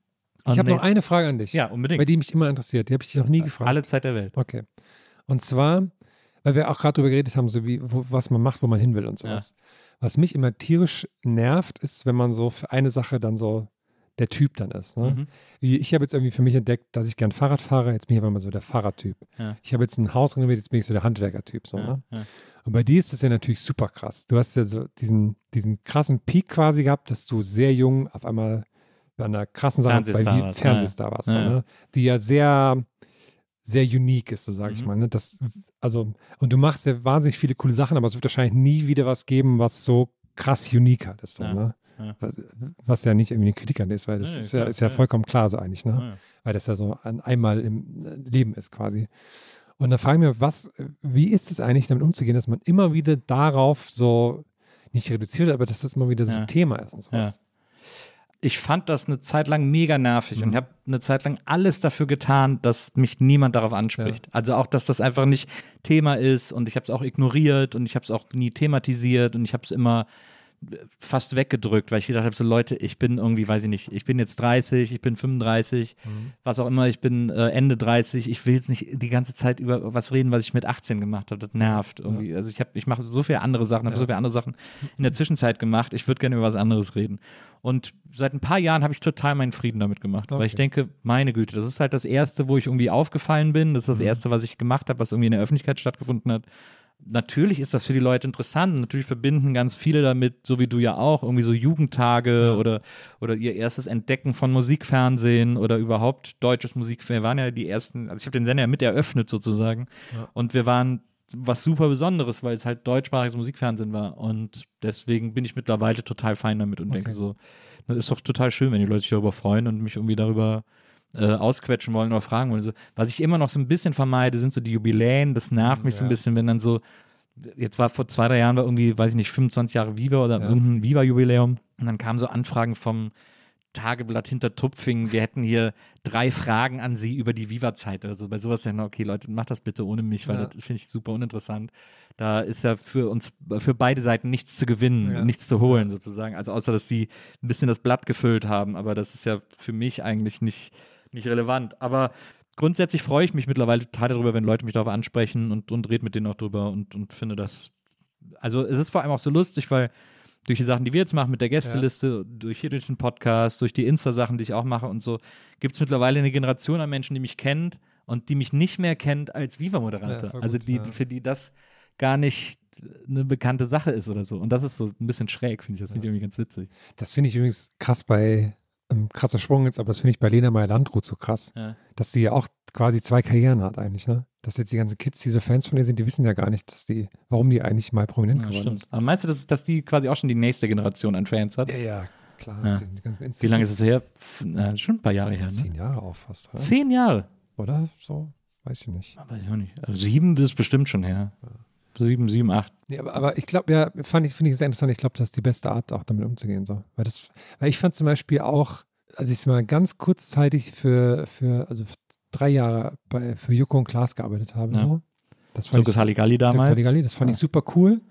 ich habe noch eine Frage an dich, Ja, unbedingt. bei die mich immer interessiert. Die habe ich dich noch nie gefragt. Alle Zeit der Welt. Okay. Und zwar, weil wir auch gerade drüber geredet haben, so wie, wo, was man macht, wo man hin will und sowas. Was mich immer tierisch nervt, ist, wenn man so für eine Sache dann so der Typ dann ist. Ne? Mhm. Wie, ich habe jetzt irgendwie für mich entdeckt, dass ich gern Fahrrad fahre. Jetzt bin ich aber mal so der Fahrradtyp. Ja. Ich habe jetzt ein Haus renoviert, jetzt bin ich so der Handwerkertyp. So, Ja, ne? ja. Und bei dir ist das ja natürlich super krass. Du hast ja so diesen, diesen krassen Peak quasi gehabt, dass du sehr jung auf einmal bei einer krassen Sache bei Fernsehstar warst, so, ne? die ja sehr, sehr unique ist, so sage ich Mhm. mal. Ne? Das, also, und du machst ja wahnsinnig viele coole Sachen, aber es wird wahrscheinlich nie wieder was geben, was so krass unique halt ist. So, ne? Ja. Was, was ja nicht irgendwie eine Kritik an ist, weil das Nee, ist, ja, klar, ist ja ja. vollkommen klar so eigentlich, ne? Ja. weil das ja so ein einmal im äh, Leben ist quasi. Und da frage ich mich, was, wie ist es eigentlich, damit umzugehen, dass man immer wieder darauf so nicht reduziert, aber dass das mal wieder so Ja. ein Thema ist und sowas. ich fand das eine Zeit lang mega nervig Mhm. und ich habe eine Zeit lang alles dafür getan, dass mich niemand darauf anspricht. Also auch, dass das einfach nicht Thema ist und ich habe es auch ignoriert und ich habe es auch nie thematisiert und ich habe es immer fast weggedrückt, weil ich gedacht habe, so Leute, ich bin irgendwie, weiß ich nicht, ich bin jetzt 30, ich bin 35, Mhm. was auch immer, ich bin äh, Ende 30, ich will jetzt nicht die ganze Zeit über was reden, was ich mit 18 gemacht habe, das nervt irgendwie. Also ich habe, ich mache so viele andere Sachen, habe so viele andere Sachen in der Zwischenzeit gemacht, ich würde gerne über was anderes reden. Und seit ein paar Jahren habe ich total meinen Frieden damit gemacht, weil ich Okay. denke, meine Güte, das ist halt das Erste, wo ich irgendwie aufgefallen bin, das ist das Erste, was ich gemacht habe, was irgendwie in der Öffentlichkeit stattgefunden hat natürlich ist das für die Leute interessant. und Natürlich verbinden ganz viele damit, so wie du ja auch, irgendwie so Jugendtage oder, oder ihr erstes Entdecken von Musikfernsehen oder überhaupt deutsches Musikfernsehen. Wir waren ja die ersten, also ich habe den Sender ja mit eröffnet sozusagen. Und wir waren was super Besonderes, weil es halt deutschsprachiges Musikfernsehen war. Und deswegen bin ich mittlerweile total fein damit und denke so, das ist doch total schön, wenn die Leute sich darüber freuen und mich irgendwie darüber äh, ausquetschen wollen oder fragen wollen. So, was ich immer noch so ein bisschen vermeide, sind so die Jubiläen. Das nervt mich so ein bisschen, wenn dann so, jetzt war vor zwei, drei Jahren war irgendwie, weiß ich nicht, 25 Jahre Viva oder irgendein Viva-Jubiläum. Und dann kamen so Anfragen vom Tageblatt hinter Tupfing, wir hätten hier drei Fragen an Sie über die Viva-Zeit oder so. Bei sowas dann, okay, Leute, macht das bitte ohne mich, weil Ja. das finde ich super uninteressant. Da ist ja für uns, für beide Seiten nichts zu gewinnen, Ja. nichts zu holen sozusagen. Also außer, dass die ein bisschen das Blatt gefüllt haben, aber das ist ja für mich eigentlich nicht, nicht relevant. Aber grundsätzlich freue ich mich mittlerweile total darüber, wenn Leute mich darauf ansprechen und, und rede mit denen auch drüber und, und finde das, also es ist vor allem auch so lustig, weil durch die Sachen, die wir jetzt machen mit der Gästeliste, durch hier durch den Podcast, durch die Insta-Sachen, die ich auch mache und so, gibt es mittlerweile eine Generation an Menschen, die mich kennt und die mich nicht mehr kennt als Viva-Moderator. Ja, also die, ja. für die das gar nicht eine bekannte Sache ist oder so. Und das ist so ein bisschen schräg, finde ich. Das finde ich irgendwie ganz witzig. Das finde ich übrigens krass bei, ähm, krasser Sprung jetzt, aber das finde ich bei Lena Meyer-Landrut so krass, Ja. dass die ja auch quasi zwei Karrieren hat eigentlich, ne? Dass jetzt die ganzen Kids, die so Fans von ihr sind, die wissen ja gar nicht, dass die, warum die eigentlich mal prominent Ja, geworden stimmt. ist. Aber meinst du, dass, dass die quasi auch schon die nächste Generation an Fans hat? Ja, ja, klar. Ja. Die, die Wie lange ist es her? Na, schon ein paar Jahre her, ne? Zehn Jahre auch fast, oder? Zehn Jahre. Oder so? Weiß ich nicht. Weiß ich auch nicht. Also sieben ist bestimmt schon her. Sieben, sieben, acht. Nee, aber, aber ich glaube, ja, fand ich, finde ich sehr interessant. Ich glaube, das ist die beste Art, auch damit umzugehen. So. Weil, das, weil ich fand zum Beispiel auch, als ich mal ganz kurzzeitig für, für also für drei Jahre bei, für Joko und Klaas gearbeitet habe, Ja. so. Das fand Zirkus ich, Halligalli damals. Zirkus Halligalli, das fand Ja. ich super cool.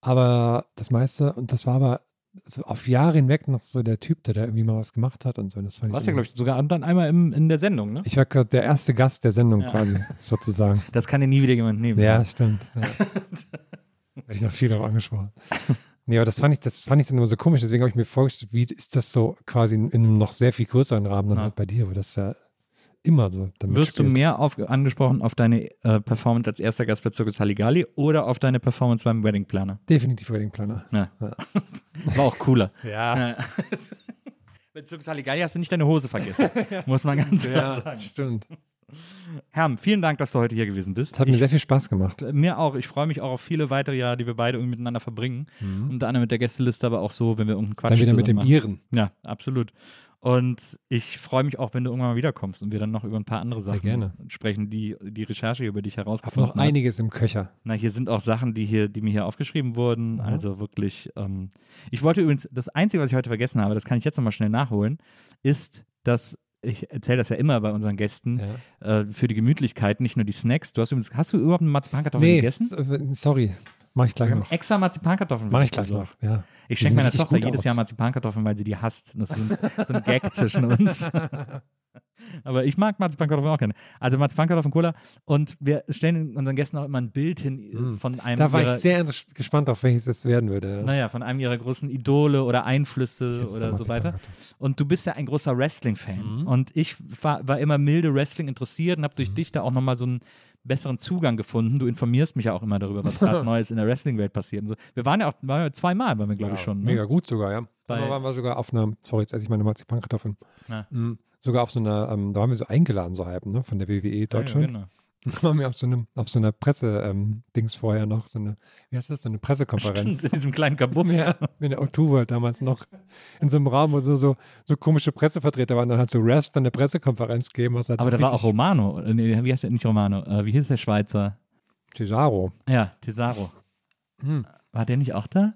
Aber das meiste, und das war aber so auf Jahre hinweg noch so der Typ, der da irgendwie mal was gemacht hat und so. Das fand warst ja, glaube ich, sogar dann einmal im, in der Sendung, ne? ich war gerade der erste Gast der Sendung Ja. quasi, sozusagen. Das kann dir nie wieder jemand nehmen. Ja, stimmt. Ja. Werde ich noch viel darauf angesprochen. Nee, aber das fand ich, das fand ich dann immer so komisch. Deswegen habe ich mir vorgestellt, wie ist das so quasi in, in einem noch sehr viel größeren Rahmen dann Ja. halt bei dir, wo das ja immer so damit Wirst du spielt. mehr auf, angesprochen auf deine äh, Performance als erster Gast bei Zirkus Halligalli oder auf deine Performance beim Wedding Planner? Definitiv Wedding Planner. Ja. Ja. War auch cooler. Ja. Ja. Bei Zirkus Halligalli hast du nicht deine Hose vergessen. Muss man ganz klar sagen. stimmt. Herm, vielen Dank, dass du heute hier gewesen bist. Das hat mir Ich- sehr viel Spaß gemacht. Mir auch. Ich freue mich auch auf viele weitere Jahre, die wir beide irgendwie miteinander verbringen. Unter anderem mit der Gästeliste, aber auch so, wenn wir irgendeinen Quatsch Mhm. Dann wieder mit dem machen. Iren. Ja, absolut. Und ich freue mich auch, wenn du irgendwann mal wiederkommst und wir dann noch über ein paar andere Sachen gerne. sprechen, die die Recherche über dich herausgefunden noch hat. einiges im Köcher. Na, hier sind auch Sachen, die hier, die mir hier aufgeschrieben wurden. Also wirklich. Ähm, ich wollte übrigens, das Einzige, was ich heute vergessen habe, das kann ich jetzt nochmal schnell nachholen, ist, dass ich erzähle das ja immer bei unseren Gästen, Ja. äh, für die Gemütlichkeit, nicht nur die Snacks. Du hast übrigens, hast du überhaupt eine Marzipankartoffel Nee, gegessen? äh, sorry. Mach ich gleich noch. extra Marzipankartoffeln. Mach ich gleich noch. Ja. Ich schenke meiner Tochter jedes aus. Jahr Marzipankartoffeln, weil sie die hasst. Das ist so ein, so ein Gag zwischen uns. Aber ich mag Marzipankartoffeln auch gerne. Also Marzipankartoffeln, Cola. Und wir stellen unseren Gästen auch immer ein Bild hin von einem. Da war ich ihrer, sehr gespannt, auf welches es werden würde. naja, von einem ihrer großen Idole oder Einflüsse Jetzt oder der so weiter. Und du bist ja ein großer Wrestling-Fan. Mhm. Und ich war, war immer milde Wrestling interessiert und habe durch dich da auch nochmal so einen besseren Zugang gefunden. Du informierst mich ja auch immer darüber, was gerade Neues in der Wrestling-Welt passiert. Und so. Wir waren ja auch waren ja zweimal, waren wir, glaube ich, schon. Ne? Mega gut sogar, ja. Bei- Da waren wir sogar auf einer, sorry, jetzt esse ich meine Marzipankartoffeln. Ja. Mhm. Sogar auf so einer, ähm, da waren wir so eingeladen, so halb, ne, von der WWE Deutschland. Ja, genau. Da waren wir auf so einem, auf so einer Presse-Dings vorher noch, so eine, wie heißt das, so eine Pressekonferenz. In diesem kleinen Kabuff. Ja, in der O2 World damals noch. In so einem Raum, wo so, so, so komische Pressevertreter waren, dann hat so Rest dann eine Pressekonferenz gegeben. Was halt Aber da war auch Romano. Äh, Nee, wie heißt der? Nicht Romano. Äh, wie hieß der Schweizer? Cesaro. Ja, Tesaro. Hm. War der nicht auch da?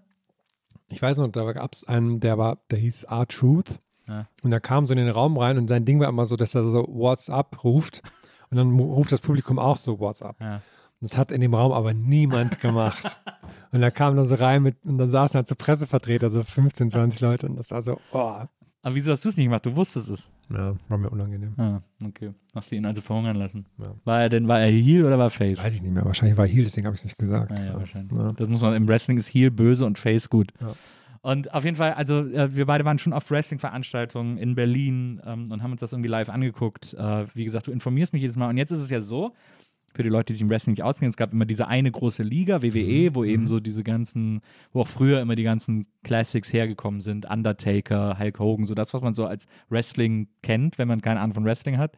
Ich weiß noch, da gab es einen, der war, der hieß R-Truth. Ja. Und er kam so in den Raum rein und sein Ding war immer so, dass er so WhatsApp ruft. Und dann ruft das Publikum auch so WhatsApp. Ja. Das hat in dem Raum aber niemand gemacht. und er kam dann so rein mit, und dann saßen halt so Pressevertreter, so 15, 20 Leute. Und das war so, oh. Aber wieso hast du es nicht gemacht? Du wusstest es. Ja, war mir unangenehm. Ah, okay. Hast du ihn also verhungern lassen? Ja. War er denn, war er Heel oder war Face? Weiß ich nicht mehr. Wahrscheinlich war Heal, deswegen habe ich es nicht gesagt. Ah, ja, wahrscheinlich. Ja. Das muss man, im Wrestling ist Heel böse und Face gut. Ja. Und auf jeden Fall, also äh, wir beide waren schon auf Wrestling-Veranstaltungen in Berlin ähm, und haben uns das irgendwie live angeguckt. Äh, wie gesagt, du informierst mich jedes Mal. Und jetzt ist es ja so, für die Leute, die sich im Wrestling nicht auskennen, es gab immer diese eine große Liga, WWE, wo eben so diese ganzen, wo auch früher immer die ganzen Classics hergekommen sind, Undertaker, Hulk Hogan, so das, was man so als Wrestling kennt, wenn man keine Ahnung von Wrestling hat.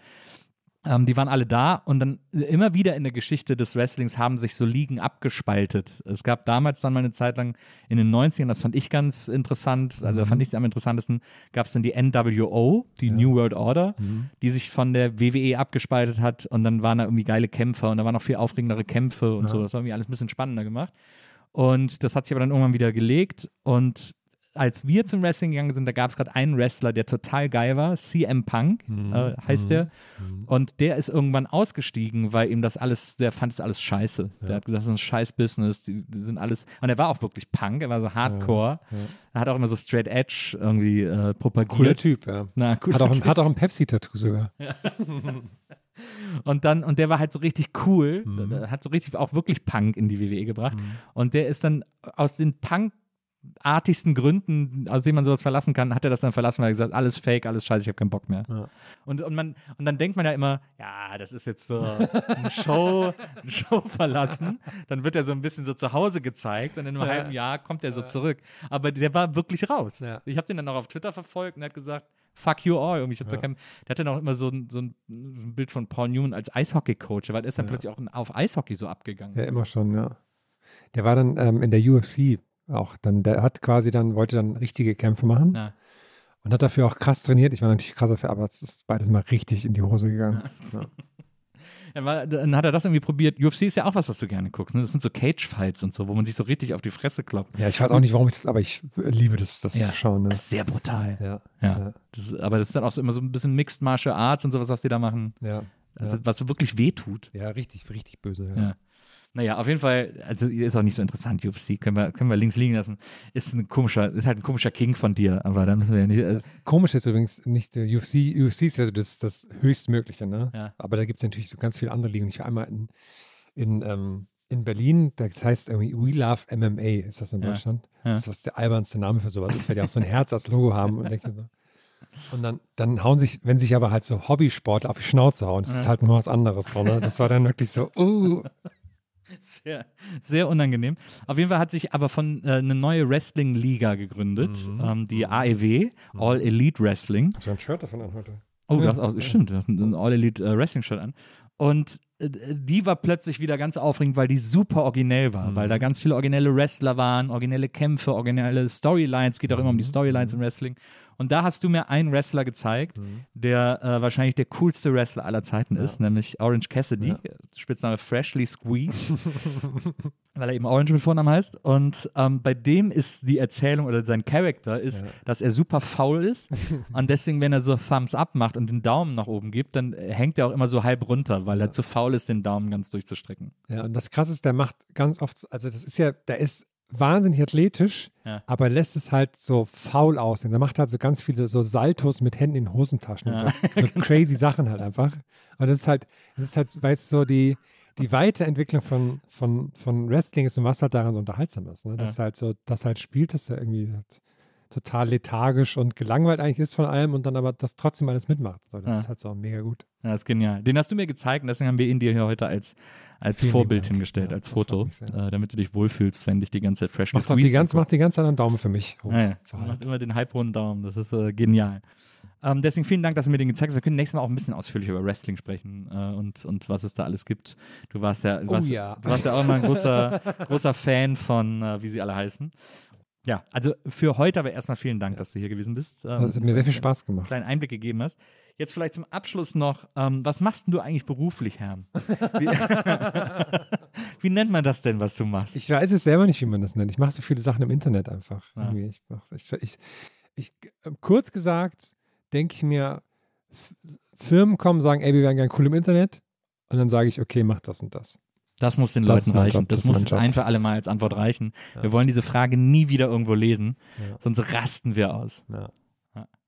Ähm, die waren alle da und dann immer wieder in der Geschichte des Wrestlings haben sich so Ligen abgespaltet. Es gab damals dann mal eine Zeit lang in den 90ern, das fand ich ganz interessant, also da fand ich es am interessantesten, gab es dann die NWO, die New World Order, die sich von der WWE abgespaltet hat und dann waren da irgendwie geile Kämpfer und da waren noch viel aufregendere Kämpfe und so. Das war irgendwie alles ein bisschen spannender gemacht. Und das hat sich aber dann irgendwann wieder gelegt und als wir zum Wrestling gegangen sind, da gab es gerade einen Wrestler, der total geil war, CM Punk äh, heißt der. Und der ist irgendwann ausgestiegen, weil ihm das alles, der fand es alles scheiße. Der hat gesagt, das ist ein scheiß Business, die, die sind alles. Und er war auch wirklich Punk, er war so Hardcore. Er hat auch immer so Straight Edge irgendwie äh, propagiert. Cooler Typ, ja. Na, cooler Hat auch, ein, hat auch ein Pepsi-Tattoo sogar. Und dann, und der war halt so richtig cool, Der hat so richtig auch wirklich Punk in die WWE gebracht. Und der ist dann aus den Punk artigsten Gründen, aus denen man sowas verlassen kann, hat er das dann verlassen, weil er gesagt, alles fake, alles scheiße, ich habe keinen Bock mehr. Ja. Und, und, man, und dann denkt man ja immer, ja, das ist jetzt so eine Show, eine Show verlassen. Dann wird er so ein bisschen so zu Hause gezeigt und in einem halben Jahr kommt er so zurück. Aber der war wirklich raus. Ja. Ich habe den dann auch auf Twitter verfolgt und er hat gesagt, fuck you all. Irgendwie, ich hab da kein, der hatte dann auch immer so ein, so ein Bild von Paul Newman als Eishockey-Coach, weil er ist dann plötzlich auch auf Eishockey so abgegangen. Ja, immer schon, ja. Der war dann ähm, in der UFC auch dann, der hat quasi dann, wollte dann richtige Kämpfe machen Ja. und hat dafür auch krass trainiert. Ich war natürlich krass dafür, aber es ist beides mal richtig in die Hose gegangen. Ja. Ja, dann hat er das irgendwie probiert. UFC ist ja auch was, was du gerne guckst. Ne? Das sind so Cage-Fights und so, wo man sich so richtig auf die Fresse kloppt. ja, ich weiß auch nicht, warum ich das, aber ich liebe das, das Ja. zu schauen. Ne? Das ist sehr brutal. Ja, Ja. Das aber das ist dann auch so immer so ein bisschen Mixed Martial Arts und sowas, was die da machen. ja, Also. Was wirklich wehtut. ja, richtig, richtig böse. Ja. Ja. Naja, auf jeden Fall, also ist auch nicht so interessant, UFC, können wir, können wir links liegen lassen. Ist ein komischer, ist halt ein komischer King von dir, aber da müssen wir ja nicht. äh, Komisch ist übrigens nicht der UFC, UFC ist ja so das, das Höchstmögliche, ne? Ja. Aber da gibt es natürlich so ganz viele andere Ligen. Ich war einmal in, in, ähm, in Berlin, das heißt irgendwie We Love MMA, ist das in. Deutschland? Ja. Das ist der albernste Name für sowas ist, weil die auch so ein Herz als Logo haben und denke so. Und dann, dann hauen sich, wenn sich aber halt so Hobbysportler auf die Schnauze hauen, das ist halt nur was anderes. So, ne? Das war dann wirklich so, uh, Sehr, sehr unangenehm. Auf jeden Fall hat sich aber von äh, eine neue Wrestling-Liga gegründet, Mhm. ähm, die AEW, All Elite Wrestling. ich habe ein Shirt davon an heute. Oh, du Ja, hast auch, stimmt, du hast ein, ein All Elite äh, Wrestling Shirt an. Und äh, die war plötzlich wieder ganz aufregend, weil die super originell war, weil da ganz viele originelle Wrestler waren, originelle Kämpfe, originelle Storylines, geht auch immer um die Storylines im Wrestling. Und da hast du mir einen Wrestler gezeigt, der äh, wahrscheinlich der coolste Wrestler aller Zeiten ist, nämlich Orange Cassidy, Ja. Spitzname Freshly Squeezed, weil er eben Orange mit Vornamen heißt. Und ähm, bei dem ist die Erzählung oder sein Charakter ist, dass er super faul ist und deswegen, wenn er so Thumbs Up macht und den Daumen nach oben gibt, dann hängt er auch immer so halb runter, weil er zu faul ist, den Daumen ganz durchzustrecken. Ja, und das Krasse ist, der macht ganz oft, also das ist ja, der ist wahnsinnig athletisch, Ja. aber lässt es halt so faul aussehen. Der macht halt so ganz viele so Saltos mit Händen in Hosentaschen und so, so crazy Sachen halt einfach. Und das ist halt, das ist halt, weil es so die, die Weiterentwicklung von, von, von Wrestling ist und was halt daran so unterhaltsam ist. Ne? Dass halt so, das halt spielt, dass er irgendwie halt total lethargisch und gelangweilt eigentlich ist von allem und dann aber das trotzdem alles mitmacht. So, das Ja. ist halt so mega gut. Ja, das ist genial. Den hast du mir gezeigt und deswegen haben wir ihn dir hier heute als, als Vielen Vorbild hingestellt, Ja, als Foto, äh, damit du dich wohlfühlst, wenn dich die ganze Zeit fresh Macht, auch die ganze, macht die ganze Zeit einen Daumen für mich. hoch. Ja. So Macht halt. immer den halbrunden Daumen. Das ist äh, genial. Ähm, deswegen vielen Dank, dass du mir den gezeigt hast. Wir können nächstes Mal auch ein bisschen ausführlich über Wrestling sprechen äh, und, und was es da alles gibt. Du warst ja, du Oh warst, ja. Du warst ja auch immer ein großer, großer Fan von, äh, wie sie alle heißen. Ja, also für heute aber erstmal vielen Dank, dass du hier gewesen bist. Ähm, das hat mir sehr viel Spaß gemacht. Kleinen Einblick gegeben hast. Jetzt vielleicht zum Abschluss noch, ähm, was machst du eigentlich beruflich, Herrn? Wie, wie, nennt man das denn, was du machst? Ich weiß es selber nicht, wie man das nennt. Ich mache so viele Sachen im Internet einfach. Ja. Ich, ich, ich, ich, kurz gesagt, denke ich mir, Firmen kommen, sagen, ey, wir wären gerne cool im Internet. Und dann sage ich, okay, mach das und das. Das muss den das Leuten reichen. Job, das, das muss ein für alle Mal als Antwort reichen. Ja. Wir wollen diese Frage nie wieder irgendwo lesen, ja. sonst rasten wir aus. Ja.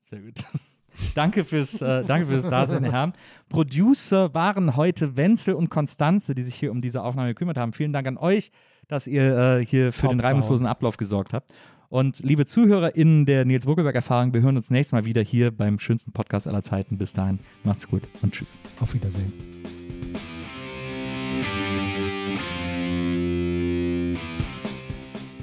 sehr gut. danke fürs, äh, danke fürs Dasein, Herr. Producer waren heute Wenzel und Konstanze, die sich hier um diese Aufnahme gekümmert haben. Vielen Dank an euch, dass ihr äh, hier für Top den reibungslosen Ablauf gesorgt habt. Und liebe ZuhörerInnen der Nils Buckelberg-Erfahrung, wir hören uns nächstes Mal wieder hier beim schönsten Podcast aller Zeiten. Bis dahin, macht's gut und tschüss. Auf Wiedersehen.